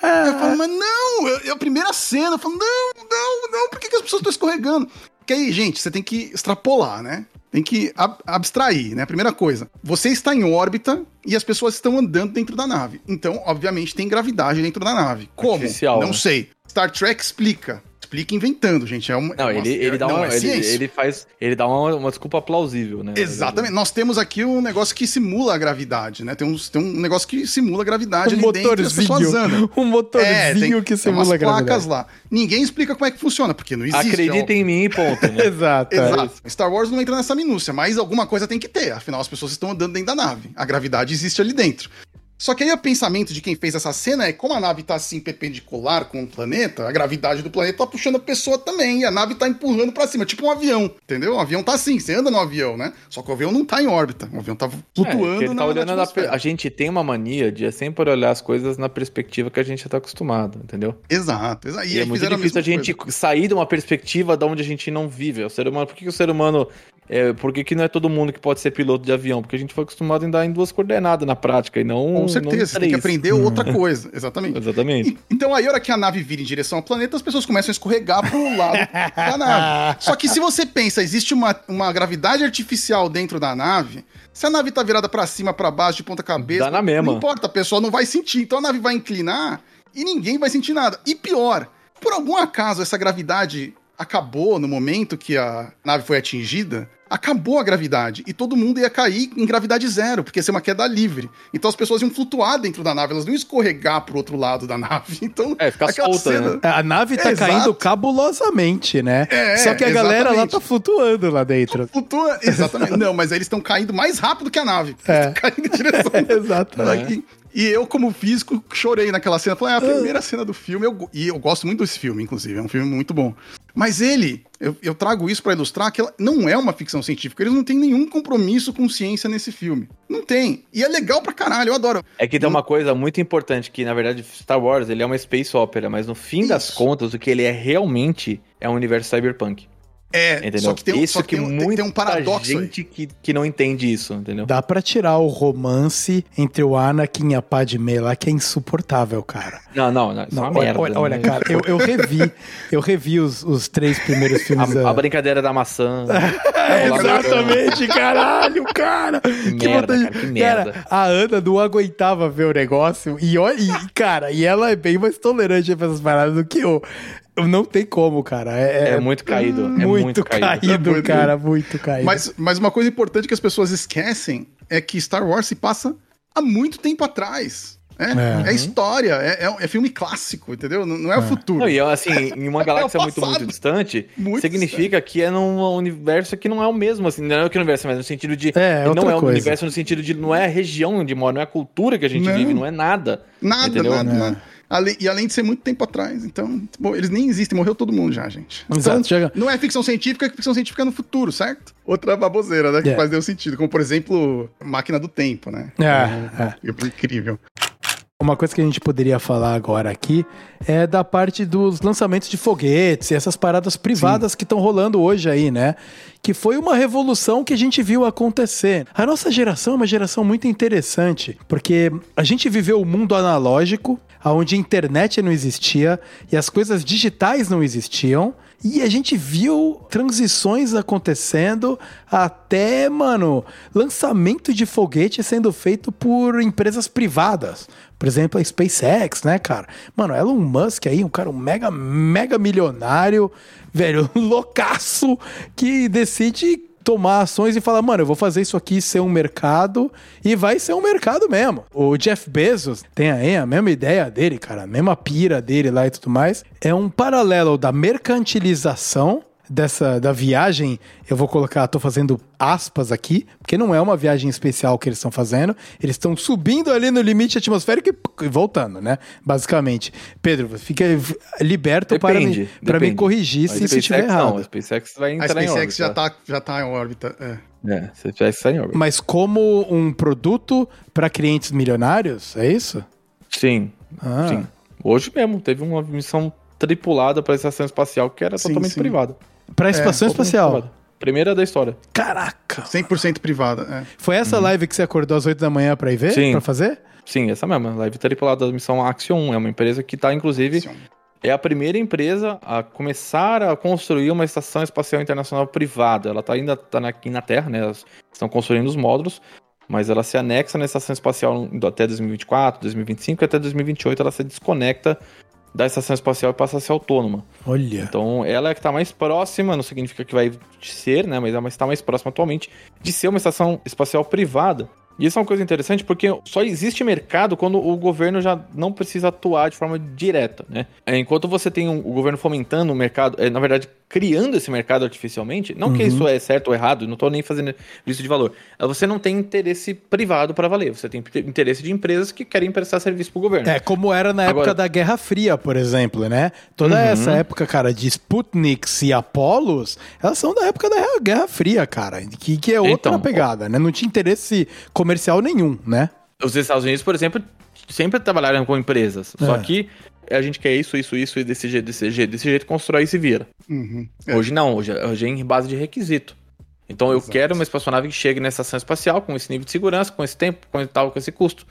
Aí eu falo, mas não, é é a primeira cena. Eu falo, não, não, não, por que, que as pessoas estão escorregando? Porque aí, gente, você tem que extrapolar, né? Tem que ab- abstrair, né? Primeira coisa, você está em órbita e as pessoas estão andando dentro da nave. Então, obviamente, tem gravidade dentro da nave. Como? Artificial, não né? sei. Star Trek explica. Explica inventando, gente. É uma, Não, é uma- ele, ele dá não uma. é ele, ele faz. Ele dá uma, uma desculpa plausível, né? Exatamente. Nós temos aqui um negócio que simula a gravidade, né? Tem, uns, tem um negócio que simula a gravidade Um ali motorzinho. Um motorzinho É, que tem simula umas a gravidade. placas lá. Ninguém explica como é que funciona, porque não existe. Acredita em mim, ponto. Né? Exato. é. Exato. Star Wars não entra nessa minúcia, mas alguma coisa tem que ter. Afinal, as pessoas estão andando dentro da nave. A gravidade existe ali dentro. Só que aí o pensamento de quem fez essa cena é como a nave tá assim perpendicular com o planeta, a gravidade do planeta tá puxando a pessoa também, e a nave tá empurrando pra cima, tipo um avião, entendeu? O avião tá assim, você anda no avião, né? Só que o avião não tá em órbita, o avião tá É, flutuando ele na, tá na olhando na per- a gente tem uma mania de sempre olhar as coisas na perspectiva que a gente tá acostumado, entendeu? Exato, exato. E, é aí muito difícil a, mesma gente coisa. sair de uma perspectiva da onde a gente não vive. O ser humano, por que o ser humano. É, por que, não é todo mundo que pode ser piloto de avião? Porque a gente foi acostumado a andar em duas coordenadas na prática e não. Com não em certeza, você tem que aprender outra coisa, exatamente. Exatamente. E- Então aí, a hora que a nave vira em direção ao planeta, as pessoas começam a escorregar pro lado da nave. Só que se você pensa, existe uma, uma gravidade artificial dentro da nave, se a nave tá virada pra cima, pra baixo, de ponta cabeça, Dá na mesma. não importa, a pessoa não vai sentir. Então a nave vai inclinar e ninguém vai sentir nada. E pior, por algum acaso essa gravidade acabou no momento que a nave foi atingida, acabou a gravidade e todo mundo ia cair em gravidade zero, porque ia ser uma queda livre. Então as pessoas iam flutuar dentro da nave, elas não iam escorregar pro outro lado da nave. Então, É, ficar aquela solta, né? A nave tá Exato. caindo cabulosamente, né? É, Só que a galera lá exatamente. tá flutuando lá dentro. Flutua, exatamente. Não, mas eles estão caindo mais rápido que a nave. É. Caindo em direção. Exato. Aqui. E eu, como físico, chorei naquela cena. Falei, é a primeira cena do filme. eu e eu gosto muito desse filme, inclusive. É um filme muito bom. Mas ele, eu, eu trago isso pra ilustrar que ela não é uma ficção científica. Eles não têm nenhum compromisso com ciência nesse filme. Não tem. E é legal pra caralho, eu adoro. É que tem uma coisa muito importante que, na verdade, Star Wars ele é uma space opera, mas no fim das Isso. contas, o que ele é realmente é um universo cyberpunk. É, Entendeu? só que tem, um- isso só que que tem, um- muita tem um paradoxo aí. gente que, que não entende isso, entendeu? Dá pra tirar o romance entre o Anakin e a Padmé lá, que é insuportável, cara. Não, não, não. Isso Não, é uma olha, merda. olha, né? olha, cara, eu, eu revi, eu revi os, os três primeiros filmes. A, da- a brincadeira da maçã. É, exatamente, caralho, cara. Que, merda, vontade- cara, que merda. Cara, a Ana não aguentava ver o negócio. E, olha, e, cara, e ela é bem mais tolerante pra essas paradas do que eu. Não tem como, cara. É, É muito caído. É muito, muito caído, caído. É muito cara. Muito caído. Mas, mas uma coisa importante que as pessoas esquecem é que Star Wars se passa há muito tempo atrás. É, É. é história, é, é, é filme clássico, entendeu? Não, não é, o futuro. Não, e assim, em uma galáxia É o muito, muito distante, Muito significa que é num universo que não é o mesmo, assim, não é que universo, mas no sentido de. É, não é um coisa. universo no sentido de não é a região onde mora, não é a cultura que a gente Não. vive, não é nada. Nada, entendeu? nada, É. nada. Além- e além de ser muito tempo atrás, então, bom, eles nem existem, morreu todo mundo já, gente. Então, Exato, chega- não é ficção científica, é ficção científica no futuro, certo? Outra baboseira, né? Que É. faz nenhum sentido. Como, por exemplo, Máquina do Tempo, né? É, é. Incrível. Uma coisa que a gente poderia falar agora aqui é da parte dos lançamentos de foguetes e essas paradas privadas que estão rolando hoje aí, né? Que foi uma revolução que a gente viu acontecer. A nossa geração é uma geração muito interessante, porque a gente viveu o mundo analógico, onde a internet não existia e as coisas digitais não existiam. E a gente viu transições acontecendo até, mano, lançamento de foguete sendo feito por empresas privadas. Por exemplo, a SpaceX, né, cara? Mano, Elon Musk aí, um cara, um mega, mega milionário, velho, loucaço, que decide tomar ações e falar, mano, eu vou fazer isso aqui ser um mercado e vai ser um mercado mesmo. O Jeff Bezos tem aí a mesma ideia dele, cara, a mesma pira dele lá e tudo mais. É um paralelo da mercantilização dessa da viagem, eu vou colocar, tô fazendo aspas aqui, porque não é uma viagem especial que eles estão fazendo, eles estão subindo ali no limite atmosférico e, e voltando, né? Basicamente. Pedro, fica liberto para me, Depende. para me depende. corrigir A se isso estiver SpaceX Não, a errado. SpaceX vai A entrar em SpaceX órbita. já tá, já tá em órbita. É. É, a SpaceX tá em órbita. Mas como um produto para clientes milionários, é isso? Sim, Ah. Sim. Hoje mesmo, teve uma missão tripulada para a estação espacial que era Sim, totalmente sim. privada. Pra estação Totalmente espacial. Primeira da história. Caraca! 100% privada. É. Foi essa live que você acordou às 8 da manhã pra ir ver? Uhum. Sim. Pra fazer? Sim, essa mesma. Live tripulada da missão Axion. É uma empresa que está, inclusive, Axion. é a primeira empresa a começar a construir uma estação espacial internacional privada. Ela tá ainda tá na- aqui na Terra, né? Elas estão construindo os módulos, mas ela se anexa na estação espacial até 2024, 2025 e até 2028 ela se desconecta da estação espacial e passa a ser autônoma. Olha. Então, ela é que está mais próxima, não significa que vai ser, né? Mas ela está mais próxima atualmente de ser uma estação espacial privada. E isso é uma coisa interessante porque só existe mercado quando o governo já não precisa atuar de forma direta, né? É, Enquanto você tem um- o governo fomentando o mercado, é, na verdade, criando esse mercado artificialmente, não que isso é certo ou errado, não estou nem fazendo isso de valor. Você não tem interesse privado para valer, você tem interesse de empresas que querem prestar serviço para o governo. É, como era na época Agora- da Guerra Fria, por exemplo, né? Toda Uhum. essa época, cara, de Sputniks e Apolos, elas são da época da Guerra Fria, cara. Que, que é outra Então, pegada, né? Não tinha interesse comercial nenhum, né? Os Estados Unidos, por exemplo, sempre trabalharam com empresas. Só É. que a gente quer isso, isso, isso, e desse jeito, desse jeito, desse jeito, constrói e se vira. Uhum. É. Hoje não, hoje, hoje é em base de requisito. Então eu Exato. quero uma espaçonave que chegue na estação espacial com esse nível de segurança, com esse tempo, com esse tal, com esse custo.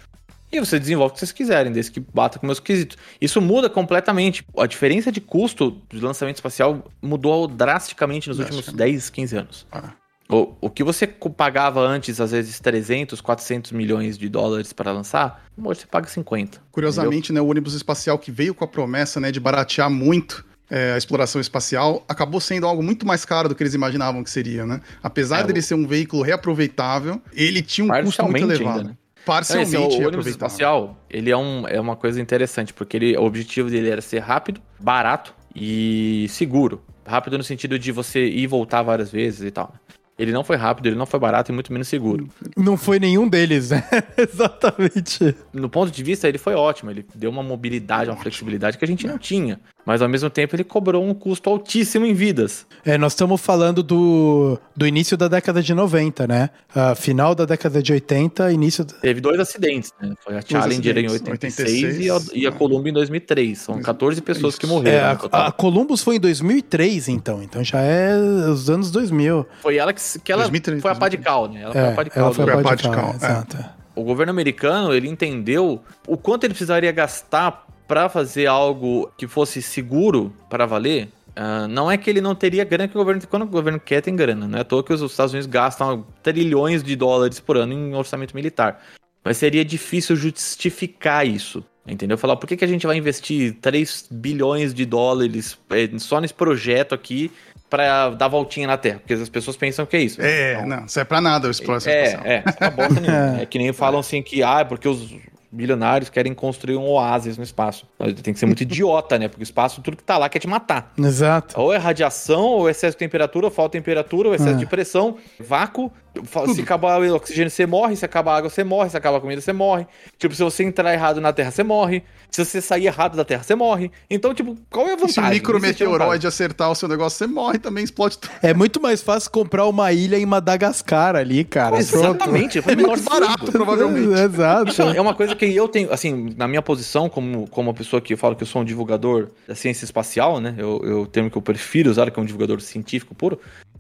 E você desenvolve o que vocês quiserem, desde que bata com meus quesitos. Isso muda completamente. A diferença de custo de lançamento espacial mudou drasticamente nos últimos Drasticamente. 10, 15 anos. Ah. O, o que você pagava antes, às vezes 300, 400 milhões de dólares para lançar, hoje você paga 50. Curiosamente, né, o ônibus espacial que veio com a promessa né, de baratear muito é, a exploração espacial acabou sendo algo muito mais caro do que eles imaginavam que seria, né? Apesar É, dele ser um veículo reaproveitável, ele tinha um custo muito elevado. ainda, né? Parcialmente Esse, o ônibus espacial, ele é, um, é uma coisa interessante, porque ele, o objetivo dele era ser rápido, barato e seguro. Rápido no sentido de você ir e voltar várias vezes e tal. Ele não foi rápido, ele não foi barato e muito menos seguro. Não foi nenhum deles, né? Exatamente. No ponto de vista, ele foi ótimo. Ele deu uma mobilidade, uma flexibilidade que a gente não tinha. Mas ao mesmo tempo, ele cobrou um custo altíssimo em vidas. É, nós estamos falando do, do início da década de 90, né? Ah, final da década de 80, início. da- Teve dois acidentes, né? Foi a Challenger em acidentes, 86, e a, 86, e a né? Columbia em 2003. São 14 pessoas que Isso. morreram. É, no total. a, a Columbus foi em 2003, então. Então já é os anos 2000. Foi ela que, que ela 2003, foi a pá de 2003. cal, né? Ela foi É, a pá de cal. ela foi a Foi pá de cal, é. exato. O governo americano, ele entendeu o quanto ele precisaria gastar para fazer algo que fosse seguro para valer. Ah, não é que ele não teria grana, que o governo, quando o governo quer, tem grana. Não é à toa que os Estados Unidos gastam trilhões de dólares por ano em orçamento militar. Mas seria difícil justificar isso. Entendeu? Falar, por que, que a gente vai investir 3 bilhões de dólares eh, só nesse projeto aqui para dar voltinha na Terra? Porque as pessoas pensam que é isso. É, não, isso é pra nada o exploração É, espacial. é, isso é uma bosta nenhuma. É que nem falam assim que, ah, é porque os bilionários querem construir um oásis no espaço. Tem que ser muito idiota, né? Porque o espaço, tudo que tá lá quer te matar. Exato. Ou é radiação, ou excesso de temperatura, ou falta de temperatura, ou excesso É. de pressão, vácuo. Fa- Se acabar o oxigênio, você morre. Se acabar a água, você morre. Se acabar a comida, você morre. Tipo, se você entrar errado na Terra, você morre. Se você sair errado da Terra, você morre. Então, tipo, qual é a se vantagem? um vantagem. micrometeoroide acertar o seu negócio, você morre também, explode tudo. É muito mais fácil comprar uma ilha em Madagascar ali, cara. Exatamente. É muito barato, provavelmente. Exato. Isso é uma coisa que eu tenho, assim, na minha posição, como, como uma pessoa que eu falo que eu sou um divulgador da ciência espacial, né? Eu, eu o termo que eu prefiro usar, que é um divulgador científico puro,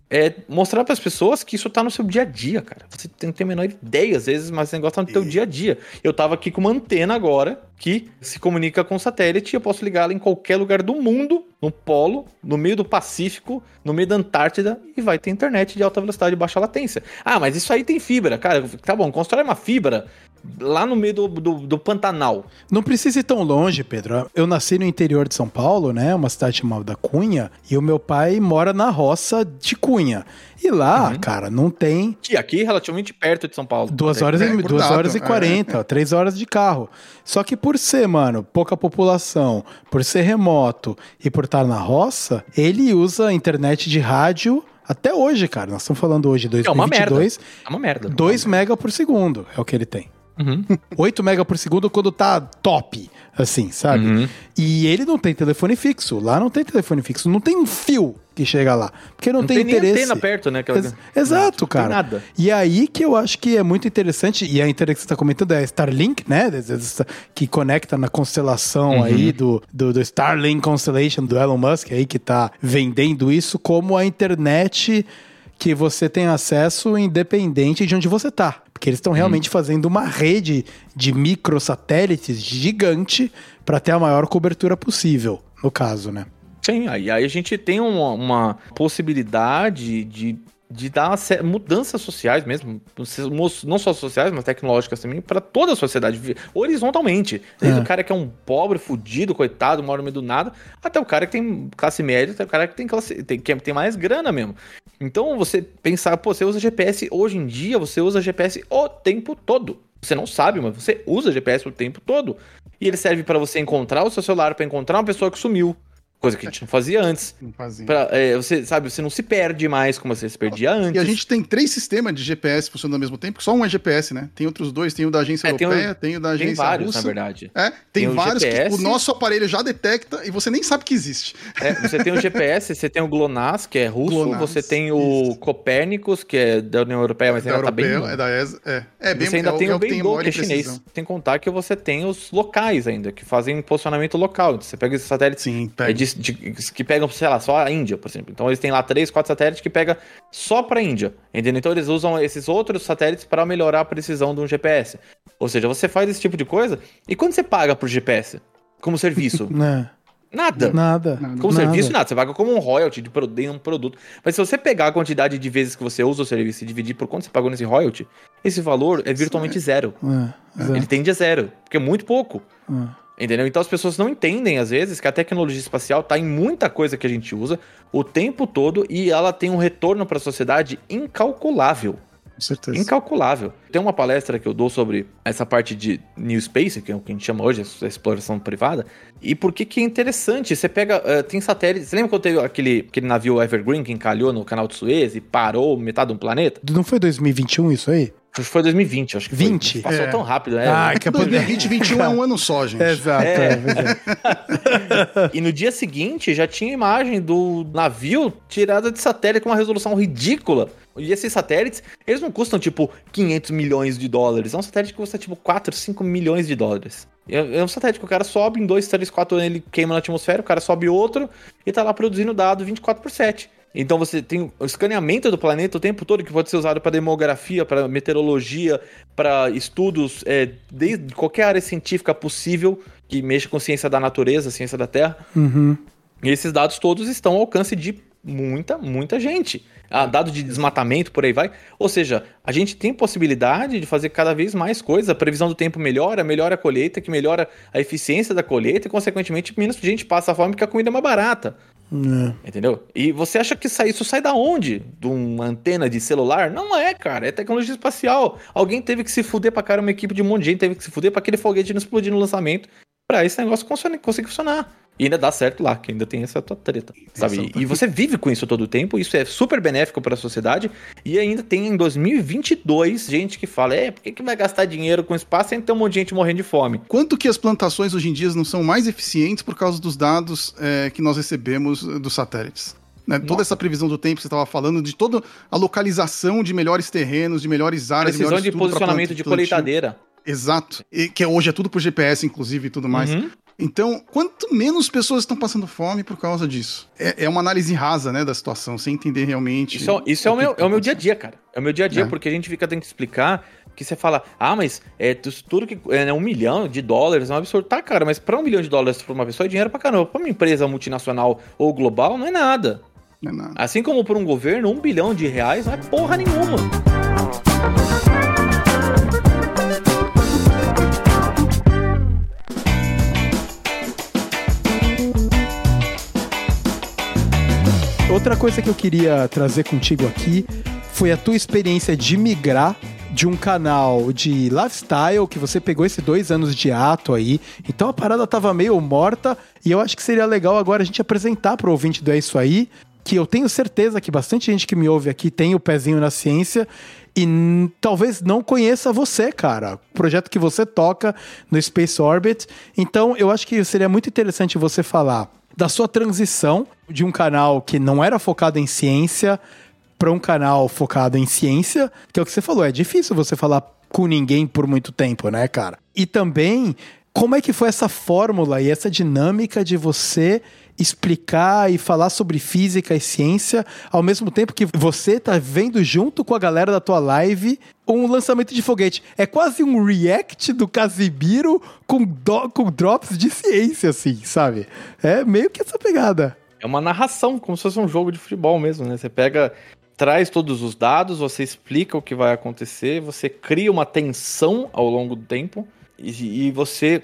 é mostrar para as pessoas que isso tá no seu dia a dia, cara. Você tem, tem a menor ideia, às vezes, mas esse negócio tá no teu dia a dia. Eu tava aqui com uma antena agora que se comunica com o satélite e eu posso ligar ela em qualquer lugar do mundo, no polo, no meio do Pacífico, no meio da Antártida e vai ter internet de alta velocidade e baixa latência. Ah, mas isso aí tem fibra, cara. Tá bom, constrói uma fibra lá no meio do, do, do Pantanal. Não precisa ir tão longe, Pedro. Eu nasci no interior de São Paulo, né? Uma cidade chamada Cunha, e o meu pai mora na roça de Cunha. E lá, Uhum. cara, não tem Que aqui relativamente perto de São Paulo. duas horas, é e, duas horas e é. quarenta, três horas de carro. Só que por ser, mano, pouca população, por ser remoto e por estar na roça, ele usa a internet de rádio até hoje, cara. Nós estamos falando hoje, É uma merda. 2022, É uma merda. 2 mega por segundo é o que ele tem. 8 mega por segundo quando tá top, assim, sabe? Uhum. E ele não tem telefone fixo. Lá não tem telefone fixo. Não tem um fio que chega lá. Porque não, Não tem, tem interesse. antena perto, né, aquela- Ex- exato, Não tem cara. nada. E aí que eu acho que é muito interessante, e a internet que você está comentando é a Starlink, né? Que conecta na constelação Uhum. aí do, do, do Starlink Constellation do Elon Musk aí, que tá vendendo isso como a internet que você tem acesso independente de onde você tá. Porque eles estão Uhum. realmente fazendo uma rede de microsatélites gigante para ter a maior cobertura possível, no caso, né? Sim, aí, aí a gente tem uma, uma possibilidade de, de dar mudanças sociais mesmo, não só sociais, mas tecnológicas também, para toda a sociedade, horizontalmente. Desde É. o cara que é um pobre, fudido, coitado, mora no meio do nada, até o cara que tem classe média, até o cara que tem, classe, tem, que tem mais grana mesmo. Então você pensar, pô, você usa GPS hoje em dia, você usa GPS o tempo todo. Você não sabe, mas você usa GPS o tempo todo. E ele serve para você encontrar o seu celular, para encontrar uma pessoa que sumiu. Coisa que a gente não fazia antes. Não fazia. Pra, é, você sabe, você não se perde mais como você se perdia antes. E a gente tem três sistemas de GPS funcionando ao mesmo tempo, só um é GPS, né? Tem outros dois, tem o da agência É, tem o- europeia, tem, o da agência tem vários, russa. na verdade. É, tem, Tem o vários que GPS. o nosso aparelho já detecta e você nem sabe que existe. É, você tem o GPS, você tem o GLONASS, que é russo, GLONASS, você tem o isso. Copérnicos, que é da União Europeia, mas da ainda tá bem. europeia, é da ESA, é. É bem você ainda é tem é o que Beidou, que é chinês. precisão. Sem contar que você tem os locais ainda, que fazem posicionamento local. Você pega esses satélites Sim, é, pega. de- de- que pegam, sei lá, só a Índia, por exemplo. Então eles têm lá três, quatro satélites que pega só pra Índia. Entendeu? Então eles usam esses outros satélites para melhorar a precisão de um GPS. Ou seja, você faz esse tipo de coisa. E quando você paga por GPS? Como serviço? Né? Nada. Nada. Como nada. serviço, nada. Você paga como um royalty de um produto. Mas se você pegar a quantidade de vezes que você usa o serviço e dividir por quanto você pagou nesse royalty, esse valor é virtualmente zero. É. Ele tende a zero, porque é muito pouco. É. Entendeu? Então as pessoas não entendem, às vezes, que a tecnologia espacial está em muita coisa que a gente usa o tempo todo e ela tem um retorno para a sociedade incalculável. Com certeza. Incalculável. Tem uma palestra que eu dou sobre essa parte de New Space, que é o que a gente chama hoje, a exploração privada, e por que que é interessante. Você pega, eh, tem satélites, você lembra quando teve aquele, aquele navio Evergreen que encalhou no canal de Suez e parou metade de um planeta? Não foi 2021 isso aí? Acho que foi 2020, acho que 20? foi. Passou É. tão rápido, né? Ah, que a 2020 2021 é um ano só, gente. Exato. É. é, verdade. E no dia seguinte já tinha imagem do navio tirada de satélite com uma resolução ridícula. E esses satélites, eles não custam tipo 500 milhões de dólares. É um satélite que custa tipo 4, 5 milhões de dólares. É é um satélite que o cara sobe em 2, 3, 4 anos, ele queima na atmosfera, o cara sobe outro e tá lá produzindo dado 24 por 7. Então você tem o escaneamento do planeta o tempo todo que pode ser usado para demografia, para meteorologia, para estudos é, de qualquer área científica possível que mexa com ciência da natureza, ciência da Terra. Uhum. E esses dados todos estão ao alcance de muita, muita gente. Ah, dado de desmatamento, por aí vai. Ou seja, a gente tem possibilidade de fazer cada vez mais coisas. A previsão do tempo melhora, melhora a colheita, que melhora a eficiência da colheita e, consequentemente, menos gente passa fome porque a comida é mais barata. É. Entendeu? E você acha que isso sai da onde? De uma antena de celular? Não é, cara. É tecnologia espacial. Alguém teve que se fuder pra cara, uma equipe de um monte de gente teve que se fuder pra aquele foguete não explodir no lançamento. Pra esse negócio conseguir funcionar. E ainda dá certo lá, que ainda tem essa tua treta, sabe? E você vive com isso todo o tempo, isso é super benéfico para a sociedade. E ainda tem em 2022 gente que fala: é, por que, que vai gastar dinheiro com espaço sem ter um monte de gente morrendo de fome? Quanto que as plantações hoje em dia não são mais eficientes por causa dos dados é, que nós recebemos eh, dos satélites? Né? Toda essa previsão do tempo que você estava falando, de toda a localização de melhores terrenos, de melhores áreas, Precisão melhores de tudo pra posicionamento de colheitadeira. Exato. E que hoje é tudo por GPS, inclusive, e tudo mais. Uhum. Então, quanto menos pessoas estão passando fome por causa disso? É, é uma análise rasa, né, da situação, sem entender realmente. Isso, é- isso é, o meu, é o meu dia a dia, cara. É o meu dia a dia, É. porque a gente fica tendo que explicar que você fala, ah, mas é tu- tudo que é né, um milhão de dólares é um absurdo. Tá, cara, mas para um milhão de dólares para uma pessoa é dinheiro pra caramba. Pra uma empresa multinacional ou global, não é nada. Não é nada. Assim como por um governo, um bilhão de reais não é porra nenhuma. Outra coisa que eu queria trazer contigo aqui foi a tua experiência de migrar de um canal de lifestyle que você pegou esses dois anos de ato aí. Então a parada tava meio morta e eu acho que seria legal agora a gente apresentar pro ouvinte do É Isso Aí que eu tenho certeza que bastante gente que me ouve aqui tem o pezinho na ciência e talvez não conheça você, cara. O projeto que você toca no Space Orbit. Então, eu acho que seria muito interessante você falar da sua transição de um canal que não era focado em ciência para um canal focado em ciência, que é o que você falou, é difícil você falar com ninguém por muito tempo, né, cara? E também como é que foi essa fórmula e essa dinâmica de você explicar e falar sobre física e ciência ao mesmo tempo que você tá vendo junto com a galera da tua live um lançamento de foguete. É quase um react do Casimiro com, do- com drops de ciência, assim, sabe? É meio que essa pegada. É uma narração, como se fosse um jogo de futebol mesmo, né? Você pega, traz todos os dados, você explica o que vai acontecer, você cria uma tensão ao longo do tempo e, e você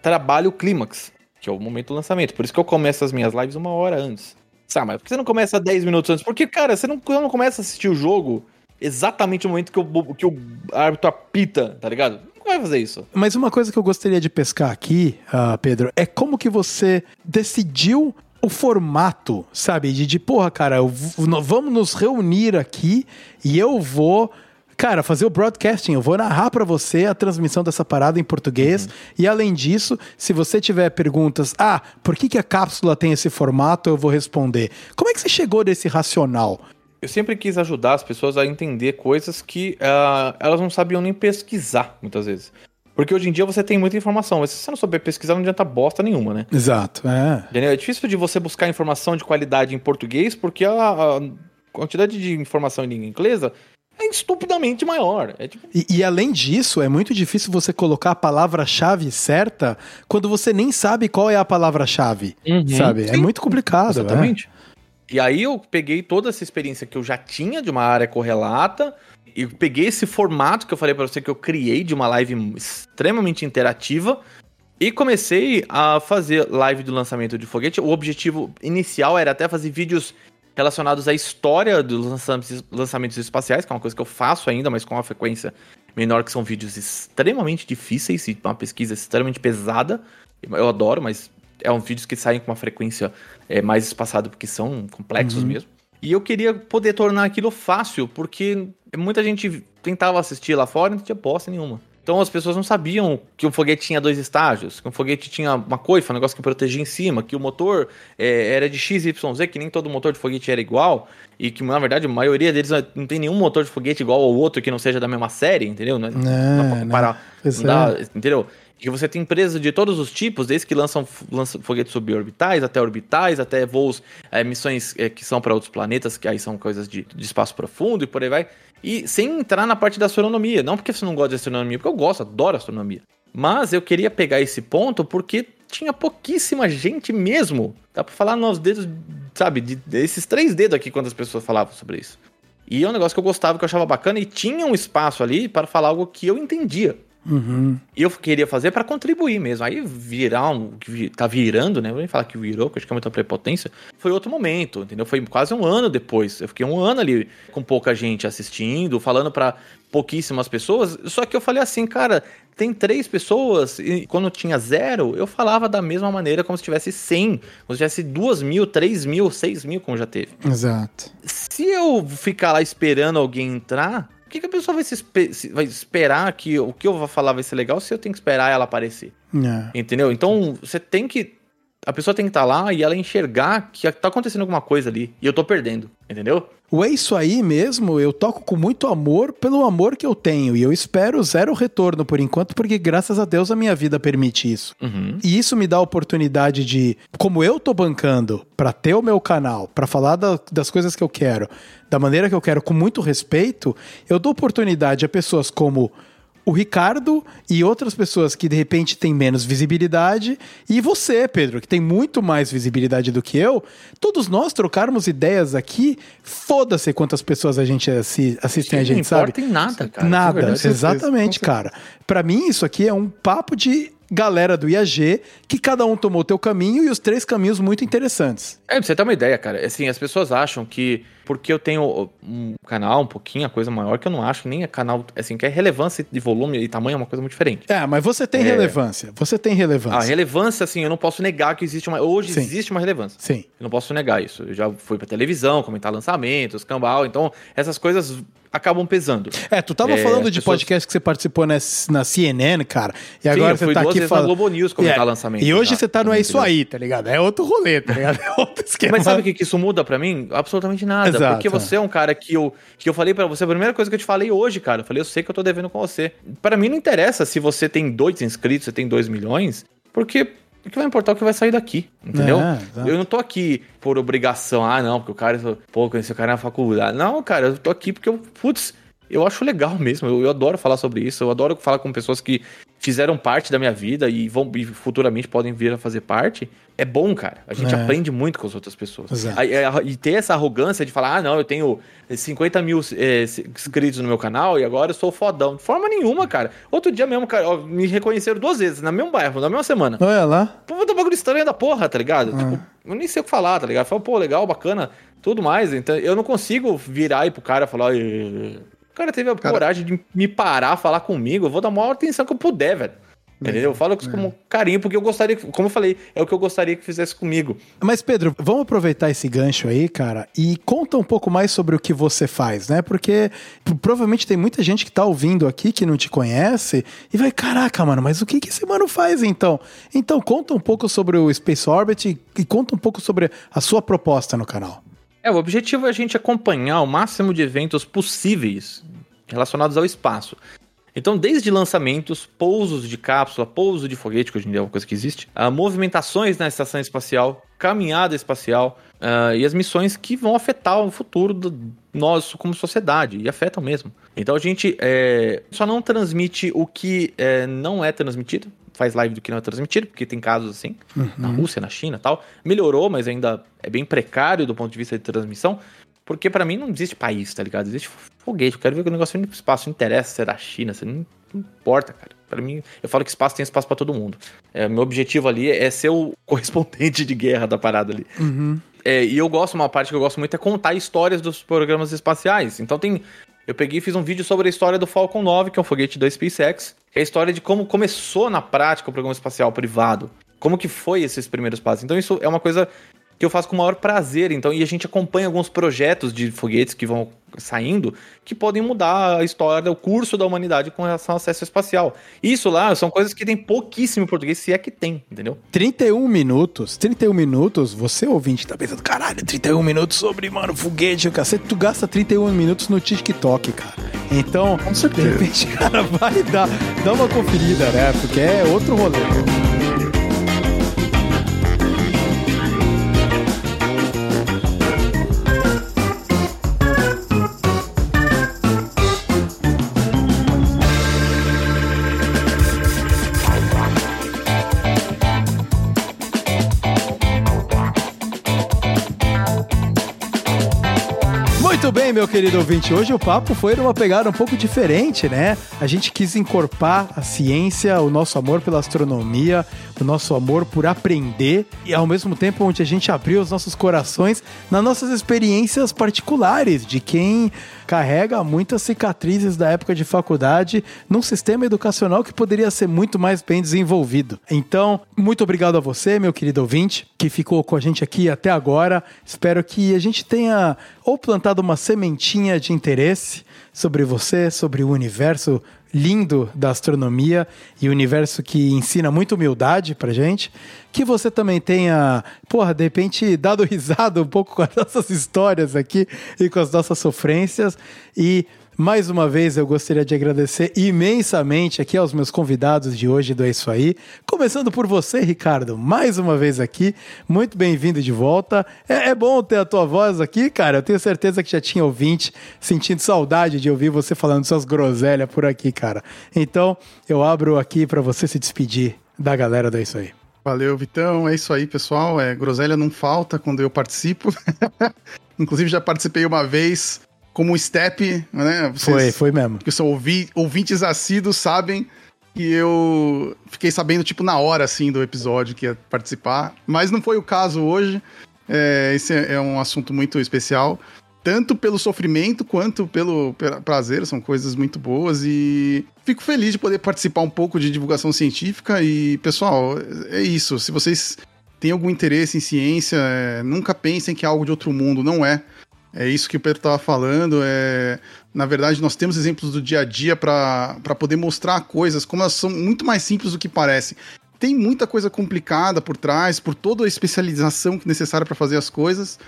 trabalha o clímax, que é o momento do lançamento. Por isso que eu começo as minhas lives uma hora antes. Sabe, mas por que você não começa 10 minutos antes? Porque, cara, você não, não começa a assistir o jogo exatamente no momento que o, que o árbitro apita, tá ligado? Não vai fazer isso. Mas uma coisa que eu gostaria de pescar aqui, ah, Pedro, é como que você decidiu o formato, sabe? De, de porra, cara, eu vamos nos reunir aqui e eu vou, cara, fazer o broadcasting. Eu vou narrar pra você a transmissão dessa parada em português. E além disso, se você tiver perguntas, ah, por que, que a cápsula tem esse formato, eu vou responder. Como é que você chegou nesse racional? Eu sempre quis ajudar as pessoas a entender coisas que ah, elas não sabiam nem pesquisar, muitas vezes. Porque hoje em dia você tem muita informação, mas se você não souber pesquisar, não adianta bosta nenhuma, né? Exato, é. Entendeu? É difícil de você buscar informação de qualidade em português, porque a, a quantidade de informação em língua inglesa é estupidamente maior. É tipo, E, e além disso, é muito difícil você colocar a palavra-chave certa quando você nem sabe qual é a palavra-chave, Uhum. sabe? É Sim. muito complicado, Exatamente. E aí eu peguei toda essa experiência que eu já tinha de uma área correlata e peguei esse formato que eu falei pra você que eu criei de uma live extremamente interativa e comecei a fazer live do lançamento de foguete. O objetivo inicial era até fazer vídeos relacionados à história dos lançamentos, lançamentos espaciais, que é uma coisa que eu faço ainda, mas com uma frequência menor, que são vídeos extremamente difíceis e uma pesquisa extremamente pesada. Eu adoro, mas é um vídeos que saem com uma frequência é, mais espaçada porque são complexos mesmo. E eu queria poder tornar aquilo fácil, porque muita gente tentava assistir lá fora e não tinha bosta nenhuma. Então as pessoas não sabiam que um foguete tinha dois estágios, que um foguete tinha uma coifa, um negócio que protegia em cima, que o motor é, era de XYZ, que nem todo motor de foguete era igual, e que na verdade a maioria deles não tem nenhum motor de foguete igual ao outro que não seja da mesma série, entendeu? Não, é- não dá pra né? comparar. Não dá, é. entendeu? Que você tem empresas de todos os tipos, desde que lançam, lançam foguetes suborbitais, até orbitais, até voos, é, missões é, que são para outros planetas, que aí são coisas de, de espaço profundo e por aí vai. E sem entrar na parte da astronomia. Não porque você não gosta de astronomia, porque eu gosto, adoro astronomia. Mas eu queria pegar esse ponto porque tinha pouquíssima gente mesmo. Dá pra falar nos dedos, sabe, de, desses três dedos aqui quando as pessoas falavam sobre isso. E é um negócio que eu gostava, que eu achava bacana, e tinha um espaço ali para falar algo que eu entendia. Uhum. E eu queria fazer para contribuir mesmo. Aí virar um. que Tá virando, né? Vou nem falar que virou, porque acho que é muita prepotência. Foi outro momento, entendeu? Foi quase um ano depois. Eu fiquei um ano ali com pouca gente assistindo, falando para pouquíssimas pessoas. Só que eu falei assim, cara, tem três pessoas, e quando tinha zero, eu falava da mesma maneira como se tivesse 100, como se tivesse duas mil, três mil, seis mil, como já teve. Exato. Se eu ficar lá esperando alguém entrar, que, que a pessoa vai, se vai esperar que o que eu vou falar vai ser legal se eu tenho que esperar ela aparecer? É. Entendeu? Então você tem que. A pessoa tem que estar lá e ela enxergar que tá acontecendo alguma coisa ali e eu tô perdendo, entendeu? O é isso aí mesmo, eu toco com muito amor pelo amor que eu tenho. E eu espero zero retorno por enquanto, porque graças a Deus a minha vida permite isso. Uhum. E isso me dá a oportunidade de, como eu tô bancando pra ter o meu canal, pra falar da- das coisas que eu quero, da maneira que eu quero, com muito respeito, eu dou oportunidade a pessoas como o Ricardo e outras pessoas que de repente têm menos visibilidade, e você, Pedro, que tem muito mais visibilidade do que eu, todos nós trocarmos ideias aqui, foda-se quantas pessoas a gente assi- assistem a Não gente, sabe? importa em nada, cara. Nada, de verdade. exatamente, cara. Pra mim, isso aqui é um papo de galera do IAG, que cada um tomou o teu caminho e os três caminhos muito interessantes. É, pra você ter uma ideia, cara. Assim, as pessoas acham que porque eu tenho um canal um pouquinho, a coisa maior, que eu não acho nem é canal, assim, que é relevância de volume e tamanho é uma coisa muito diferente. É, mas você tem É. relevância. Você tem relevância. A relevância, assim, eu não posso negar que existe uma. Hoje Sim. existe uma relevância. Sim. Eu não posso negar isso. Eu já fui pra televisão, comentar lançamentos, cambal, então essas coisas acabam pesando. É, tu tava É, falando de pessoas- podcast que você participou na, na CNN, cara. E agora eu você tá aqui falando. Globo News comentar É, lançamento E hoje já, você tá no É Isso? Aí, tá ligado? É outro rolê, tá ligado? É outro esquema. Mas sabe o que, que isso muda pra mim? Absolutamente nada. Exato. Porque você é um cara que eu, que eu falei pra você, a primeira coisa que eu te falei hoje, cara. Eu falei, eu sei que eu tô devendo com você. Pra mim não interessa se você tem dois inscritos, você tem dois milhões, porque o que vai importar é o que vai sair daqui, entendeu? É, eu não tô aqui por obrigação, ah, não, porque o cara, pô, conheci o cara na faculdade. Não, cara, eu tô aqui porque eu, putz, eu acho legal mesmo. Eu, eu adoro falar sobre isso, eu adoro falar com pessoas que fizeram parte da minha vida e vão e futuramente podem vir a fazer parte. É bom, cara. A gente É. aprende muito com as outras pessoas. Aí, é, E ter essa arrogância de falar, ah, não, eu tenho 50 mil é, inscritos no meu canal e agora eu sou fodão. De forma nenhuma, cara. Outro dia mesmo, cara, ó, me reconheceram duas vezes, na mesmo bairro, na mesma semana. Olha lá. Pô, tá bagulho estranho da porra, tá ligado? Ah. Tipo, eu nem sei o que falar, tá ligado? Fala, pô, legal, bacana, tudo mais. Então, eu não consigo virar aí pro cara e falar. O cara teve a Cara- coragem de me parar, falar comigo. Eu vou dar a maior atenção que eu puder, velho. Entendeu? Eu falo isso como carinho, porque eu gostaria, como eu falei, é o que eu gostaria que fizesse comigo. Mas, Pedro, vamos aproveitar esse gancho aí, cara, e conta um pouco mais sobre o que você faz, né? Porque provavelmente tem muita gente que tá ouvindo aqui que não te conhece e vai, caraca, mano, mas o que, que esse mano faz então? Então, conta um pouco sobre o Space Orbit e conta um pouco sobre a sua proposta no canal. É, o objetivo é a gente acompanhar o máximo de eventos possíveis relacionados ao espaço. Então, desde lançamentos, pousos de cápsula, pouso de foguete, que hoje em dia é uma coisa que existe, a movimentações na estação espacial, caminhada espacial ah, e as missões que vão afetar o futuro do nós como sociedade, e afetam mesmo. Então a gente é, só não transmite o que é, não é transmitido, faz live do que não é transmitido, porque tem casos assim, na Rússia, na China e tal. Melhorou, mas ainda é bem precário do ponto de vista de transmissão. Porque pra mim não existe país, tá ligado? Existe foguete. Eu quero ver que o negócio no espaço não interessa se é da China, se não, não importa, cara. Pra mim, eu falo que espaço tem espaço pra todo mundo. É, meu objetivo ali é ser o correspondente de guerra da parada ali. É, e eu gosto, uma parte que eu gosto muito é contar histórias dos programas espaciais. Então tem. Eu peguei e fiz um vídeo sobre a história do Falcon 9, que é um foguete da SpaceX, é a história de como começou na prática o programa espacial privado. Como que foi esses primeiros passos. Então isso é uma coisa que eu faço com o maior prazer. Então, e a gente acompanha alguns projetos de foguetes que vão saindo que podem mudar a história, o curso da humanidade com relação ao acesso espacial. Isso lá são coisas que tem pouquíssimo em português, se é que tem, entendeu? 31 minutos, 31 minutos, você ouvinte tá pensando, caralho, 31 minutos sobre, mano, foguete, o cacete, tu gasta 31 minutos no TikTok, cara. Então, Com de repente, cara, vai dar, dar uma conferida, né? Porque é outro rolê. Meu querido ouvinte. Hoje o papo foi numa pegada um pouco diferente, né? A gente quis encorpar a ciência, o nosso amor pela astronomia, nosso amor por aprender e ao mesmo tempo onde a gente abriu os nossos corações nas nossas experiências particulares de quem carrega muitas cicatrizes da época de faculdade num sistema educacional que poderia ser muito mais bem desenvolvido. Então, muito obrigado a você, meu querido ouvinte, que ficou com a gente aqui até agora. Espero que a gente tenha ou plantado uma sementinha de interesse sobre você, sobre o universo lindo da astronomia e universo que ensina muita humildade pra gente. Que você também tenha, porra, de repente dado risada um pouco com as nossas histórias aqui e com as nossas sofrências. E mais uma vez eu gostaria de agradecer imensamente aqui aos meus convidados de hoje do É Isso Aí. Começando por você, Ricardo, mais uma vez aqui. Muito bem-vindo de volta. É, é bom ter a tua voz aqui, cara. Eu tenho certeza que já tinha ouvinte sentindo saudade de ouvir você falando suas groselhas por aqui, cara. Então, eu abro aqui para você se despedir da galera do É Isso Aí. Valeu, Vitão. É isso aí, pessoal. É, groselha não falta quando eu participo. Inclusive, já participei uma vez como step, né? Vocês Foi, foi mesmo. que são ouvi- ouvintes assíduos sabem que eu fiquei sabendo, tipo, na hora, assim, do episódio que ia participar. Mas não foi o caso hoje. É, esse é, um assunto muito especial. Tanto pelo sofrimento quanto pelo pra- prazer, são coisas muito boas e fico feliz de poder participar um pouco de divulgação científica. E, pessoal, é isso. Se vocês têm algum interesse em ciência, é, nunca pensem que é algo de outro mundo, não é. É isso que o Pedro estava falando. É, na verdade, nós temos exemplos do dia a dia para poder mostrar coisas como elas são muito mais simples do que parecem. Tem muita coisa complicada por trás, por toda a especialização necessária para fazer as coisas,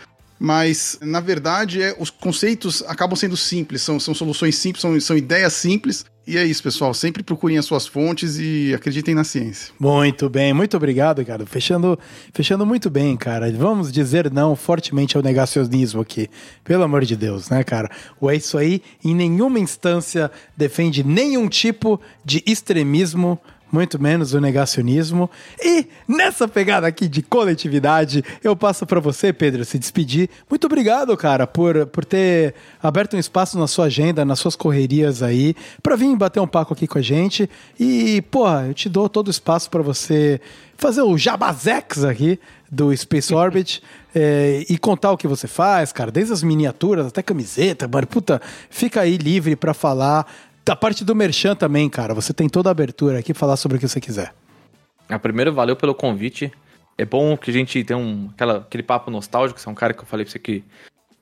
mas na verdade é, os conceitos acabam sendo simples, são, são soluções simples, são, são ideias simples. E é isso, pessoal. Sempre procurem as suas fontes e acreditem na ciência. Muito bem, muito obrigado, cara. Fechando, fechando muito bem, cara. Vamos dizer não fortemente ao negacionismo aqui. Pelo amor de Deus, né, cara? O é isso aí, em nenhuma instância defende nenhum tipo de extremismo. Muito menos o negacionismo. E nessa pegada aqui de coletividade, eu passo para você, Pedro, se despedir. Muito obrigado, cara, por, por ter aberto um espaço na sua agenda, nas suas correrias aí, para vir bater um papo aqui com a gente. E, porra, eu te dou todo o espaço para você fazer o jabazex aqui do Space Orbit é, e contar o que você faz, cara, desde as miniaturas até camiseta, mano, puta, fica aí livre para falar da parte do Merchan também, cara. Você tem toda a abertura aqui falar sobre o que você quiser. A primeiro, valeu pelo convite. É bom que a gente tenha um, aquela, aquele papo nostálgico. Você é um cara que eu falei pra você que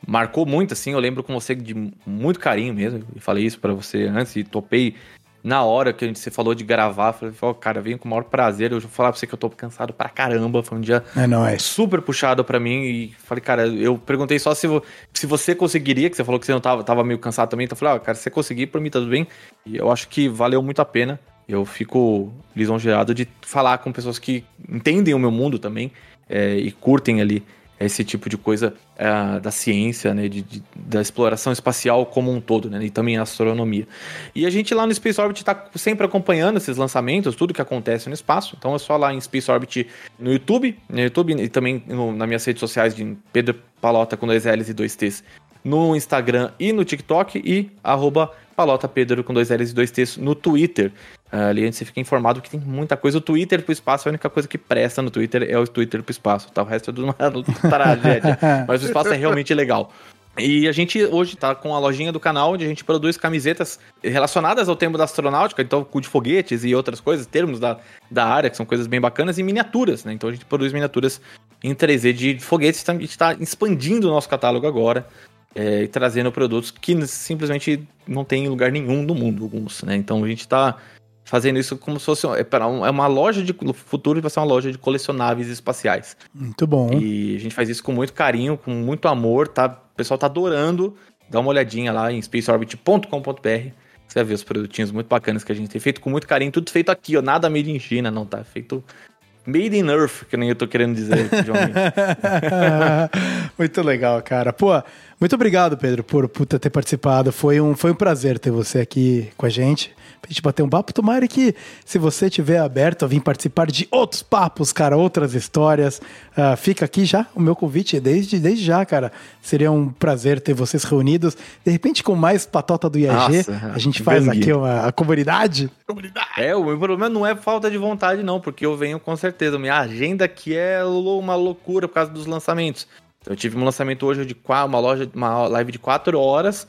marcou muito, assim. Eu lembro com você de muito carinho mesmo. E falei isso para você antes e topei na hora que a gente se falou de gravar. Falei, oh, cara, venho com o maior prazer. Eu vou falar pra você que eu tô cansado pra caramba. Foi um dia é nóis. super puxado para mim. E falei, cara, eu perguntei só se, se você conseguiria, que você falou que você não tava, tava meio cansado também. Então eu falei, ah, cara, se você conseguir, pra mim tá tudo bem. E eu acho que valeu muito a pena. Eu fico lisonjeado de falar com pessoas que entendem o meu mundo também é, e curtem ali esse tipo de coisa é, da ciência, né, de, de, da exploração espacial como um todo, né, e também a astronomia. E a gente lá no Space Orbit está sempre acompanhando esses lançamentos, tudo que acontece no espaço. Então é só lá em Space Orbit no YouTube, no YouTube e também no, nas minhas redes sociais de Pedro Palota com dois L's e dois T's no Instagram e no TikTok e arroba Palota Pedro com dois L's e dois T's no Twitter. Uh, ali gente fica informado que tem muita coisa. O Twitter pro espaço, a única coisa que presta no Twitter é o Twitter pro espaço. Tá? O resto é tudo uma tragédia. Mas o espaço é realmente legal. E a gente hoje tá com a lojinha do canal onde a gente produz camisetas relacionadas ao tema da astronáutica, então cu de foguetes e outras coisas, termos da, da área, que são coisas bem bacanas, e miniaturas, né? Então a gente produz miniaturas em 3D de foguetes, a gente está expandindo o nosso catálogo agora é, e trazendo produtos que simplesmente não tem em lugar nenhum no mundo, alguns, né? Então a gente está fazendo isso como se fosse é, para um, é uma loja de no futuro vai ser uma loja de colecionáveis espaciais. Muito bom. E a gente faz isso com muito carinho, com muito amor, tá? O pessoal tá adorando. Dá uma olhadinha lá em spaceorbit.com.br. Você vai ver os produtinhos muito bacanas que a gente tem feito com muito carinho, tudo feito aqui, ó, nada made in China, não tá feito Made in Earth, que nem eu tô querendo dizer, muito legal, cara. Pô, muito obrigado, Pedro, por, por ter participado. Foi um, foi um prazer ter você aqui com a gente. Pra gente bater um papo. Tomara que, se você tiver aberto a vir participar de outros papos, cara, outras histórias, uh, fica aqui já o meu convite desde, desde já, cara. Seria um prazer ter vocês reunidos. De repente, com mais patota do IAG, Nossa, a gente faz aqui uma a comunidade. comunidade. É, o meu problema não é falta de vontade, não, porque eu venho com certeza. Minha agenda aqui é uma loucura por causa dos lançamentos. Eu tive um lançamento hoje de uma loja, uma live de 4 horas,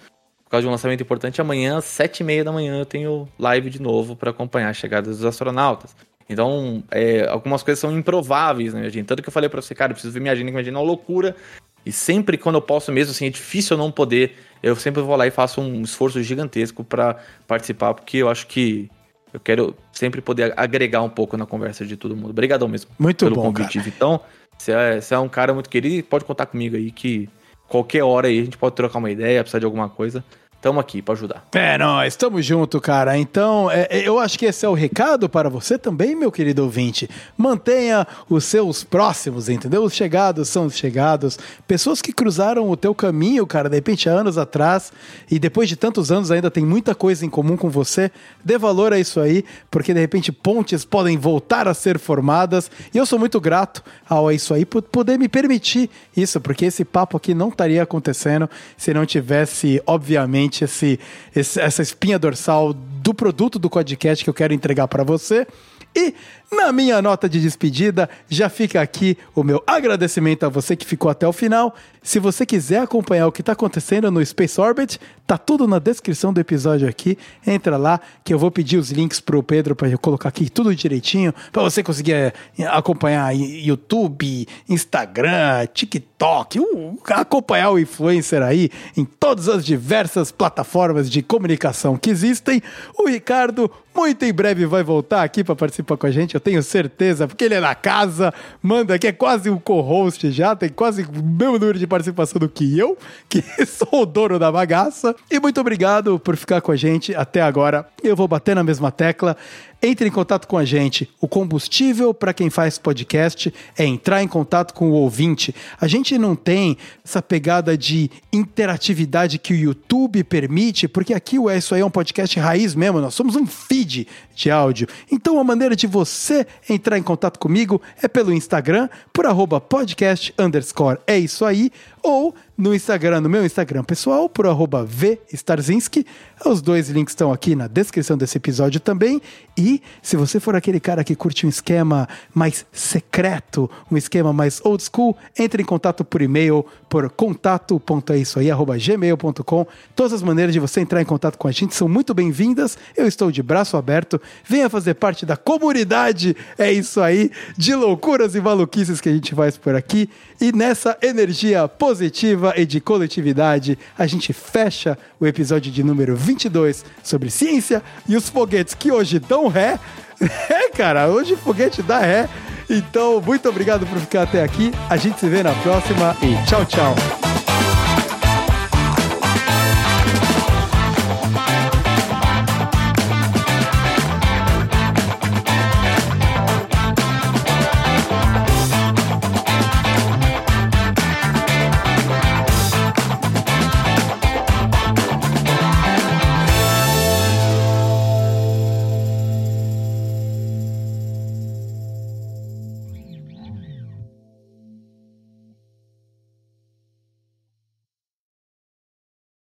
causa de um lançamento importante. Amanhã, às 7 e meia da manhã, eu tenho live de novo para acompanhar a chegada dos astronautas. Então, é, algumas coisas são improváveis, né, gente? Tanto que eu falei para você, cara, eu preciso ver minha agenda, que minha agenda é uma loucura. E sempre quando eu posso mesmo, assim, é difícil eu não poder, eu sempre vou lá e faço um esforço gigantesco para participar, porque eu acho que eu quero sempre poder agregar um pouco na conversa de todo mundo. Obrigadão mesmo Muito pelo bom, convite. Cara. Então, você é, você é um cara muito querido, pode contar comigo aí que qualquer hora aí a gente pode trocar uma ideia, precisar de alguma coisa. Tamo aqui para ajudar. É, nós, estamos junto, cara. Então, é, eu acho que esse é o recado para você também, meu querido ouvinte. Mantenha os seus próximos, entendeu? Os chegados são os chegados. Pessoas que cruzaram o teu caminho, cara, de repente há anos atrás, e depois de tantos anos ainda tem muita coisa em comum com você. Dê valor a isso aí, porque de repente pontes podem voltar a ser formadas. E eu sou muito grato ao isso aí por poder me permitir isso, porque esse papo aqui não estaria acontecendo se não tivesse, obviamente, esse, esse- essa espinha dorsal do produto do podcast que eu quero entregar para você. E na minha nota de despedida, já fica aqui o meu agradecimento a você que ficou até o final. Se você quiser acompanhar o que está acontecendo no Space Orbit, tá tudo na descrição do episódio aqui. Entra lá que eu vou pedir os links pro Pedro para colocar aqui tudo direitinho, para você conseguir eh, acompanhar YouTube, Instagram, TikTok, acompanhar o influencer aí em todas as diversas plataformas de comunicação que existem. O Ricardo muito em breve vai voltar aqui para participar com a gente, eu tenho certeza, porque ele é na casa, manda aqui, é quase um co-host já, tem quase o mesmo número de participação do que eu, que sou o dono da bagaça. E muito obrigado por ficar com a gente até agora. Eu vou bater na mesma tecla. Entre em contato com a gente. O combustível para quem faz podcast é entrar em contato com o ouvinte. A gente não tem essa pegada de interatividade que o YouTube permite, porque aqui o É Isso Aí é um podcast raiz mesmo, nós somos um feed de áudio. Então a maneira de você entrar em contato comigo é pelo Instagram, por arroba podcast underscore é isso aí, ou no Instagram, no meu Instagram pessoal, por arroba vstarzinski. Os dois links estão aqui na descrição desse episódio também. E se você for aquele cara que curte um esquema mais secreto, um esquema mais old school, entre em contato por e-mail, por contato.eisoaí.gmail.com. Todas as maneiras de você entrar em contato com a gente são muito bem-vindas. Eu estou de braço aberto. Venha fazer parte da comunidade. É isso aí, de loucuras e maluquices que a gente faz por aqui. E nessa energia positiva e de coletividade, a gente fecha o episódio de número 22 sobre ciência e os foguetes que hoje dão ré. É, cara, hoje foguete dá ré. Então, muito obrigado por ficar até aqui. A gente se vê na próxima e tchau, tchau.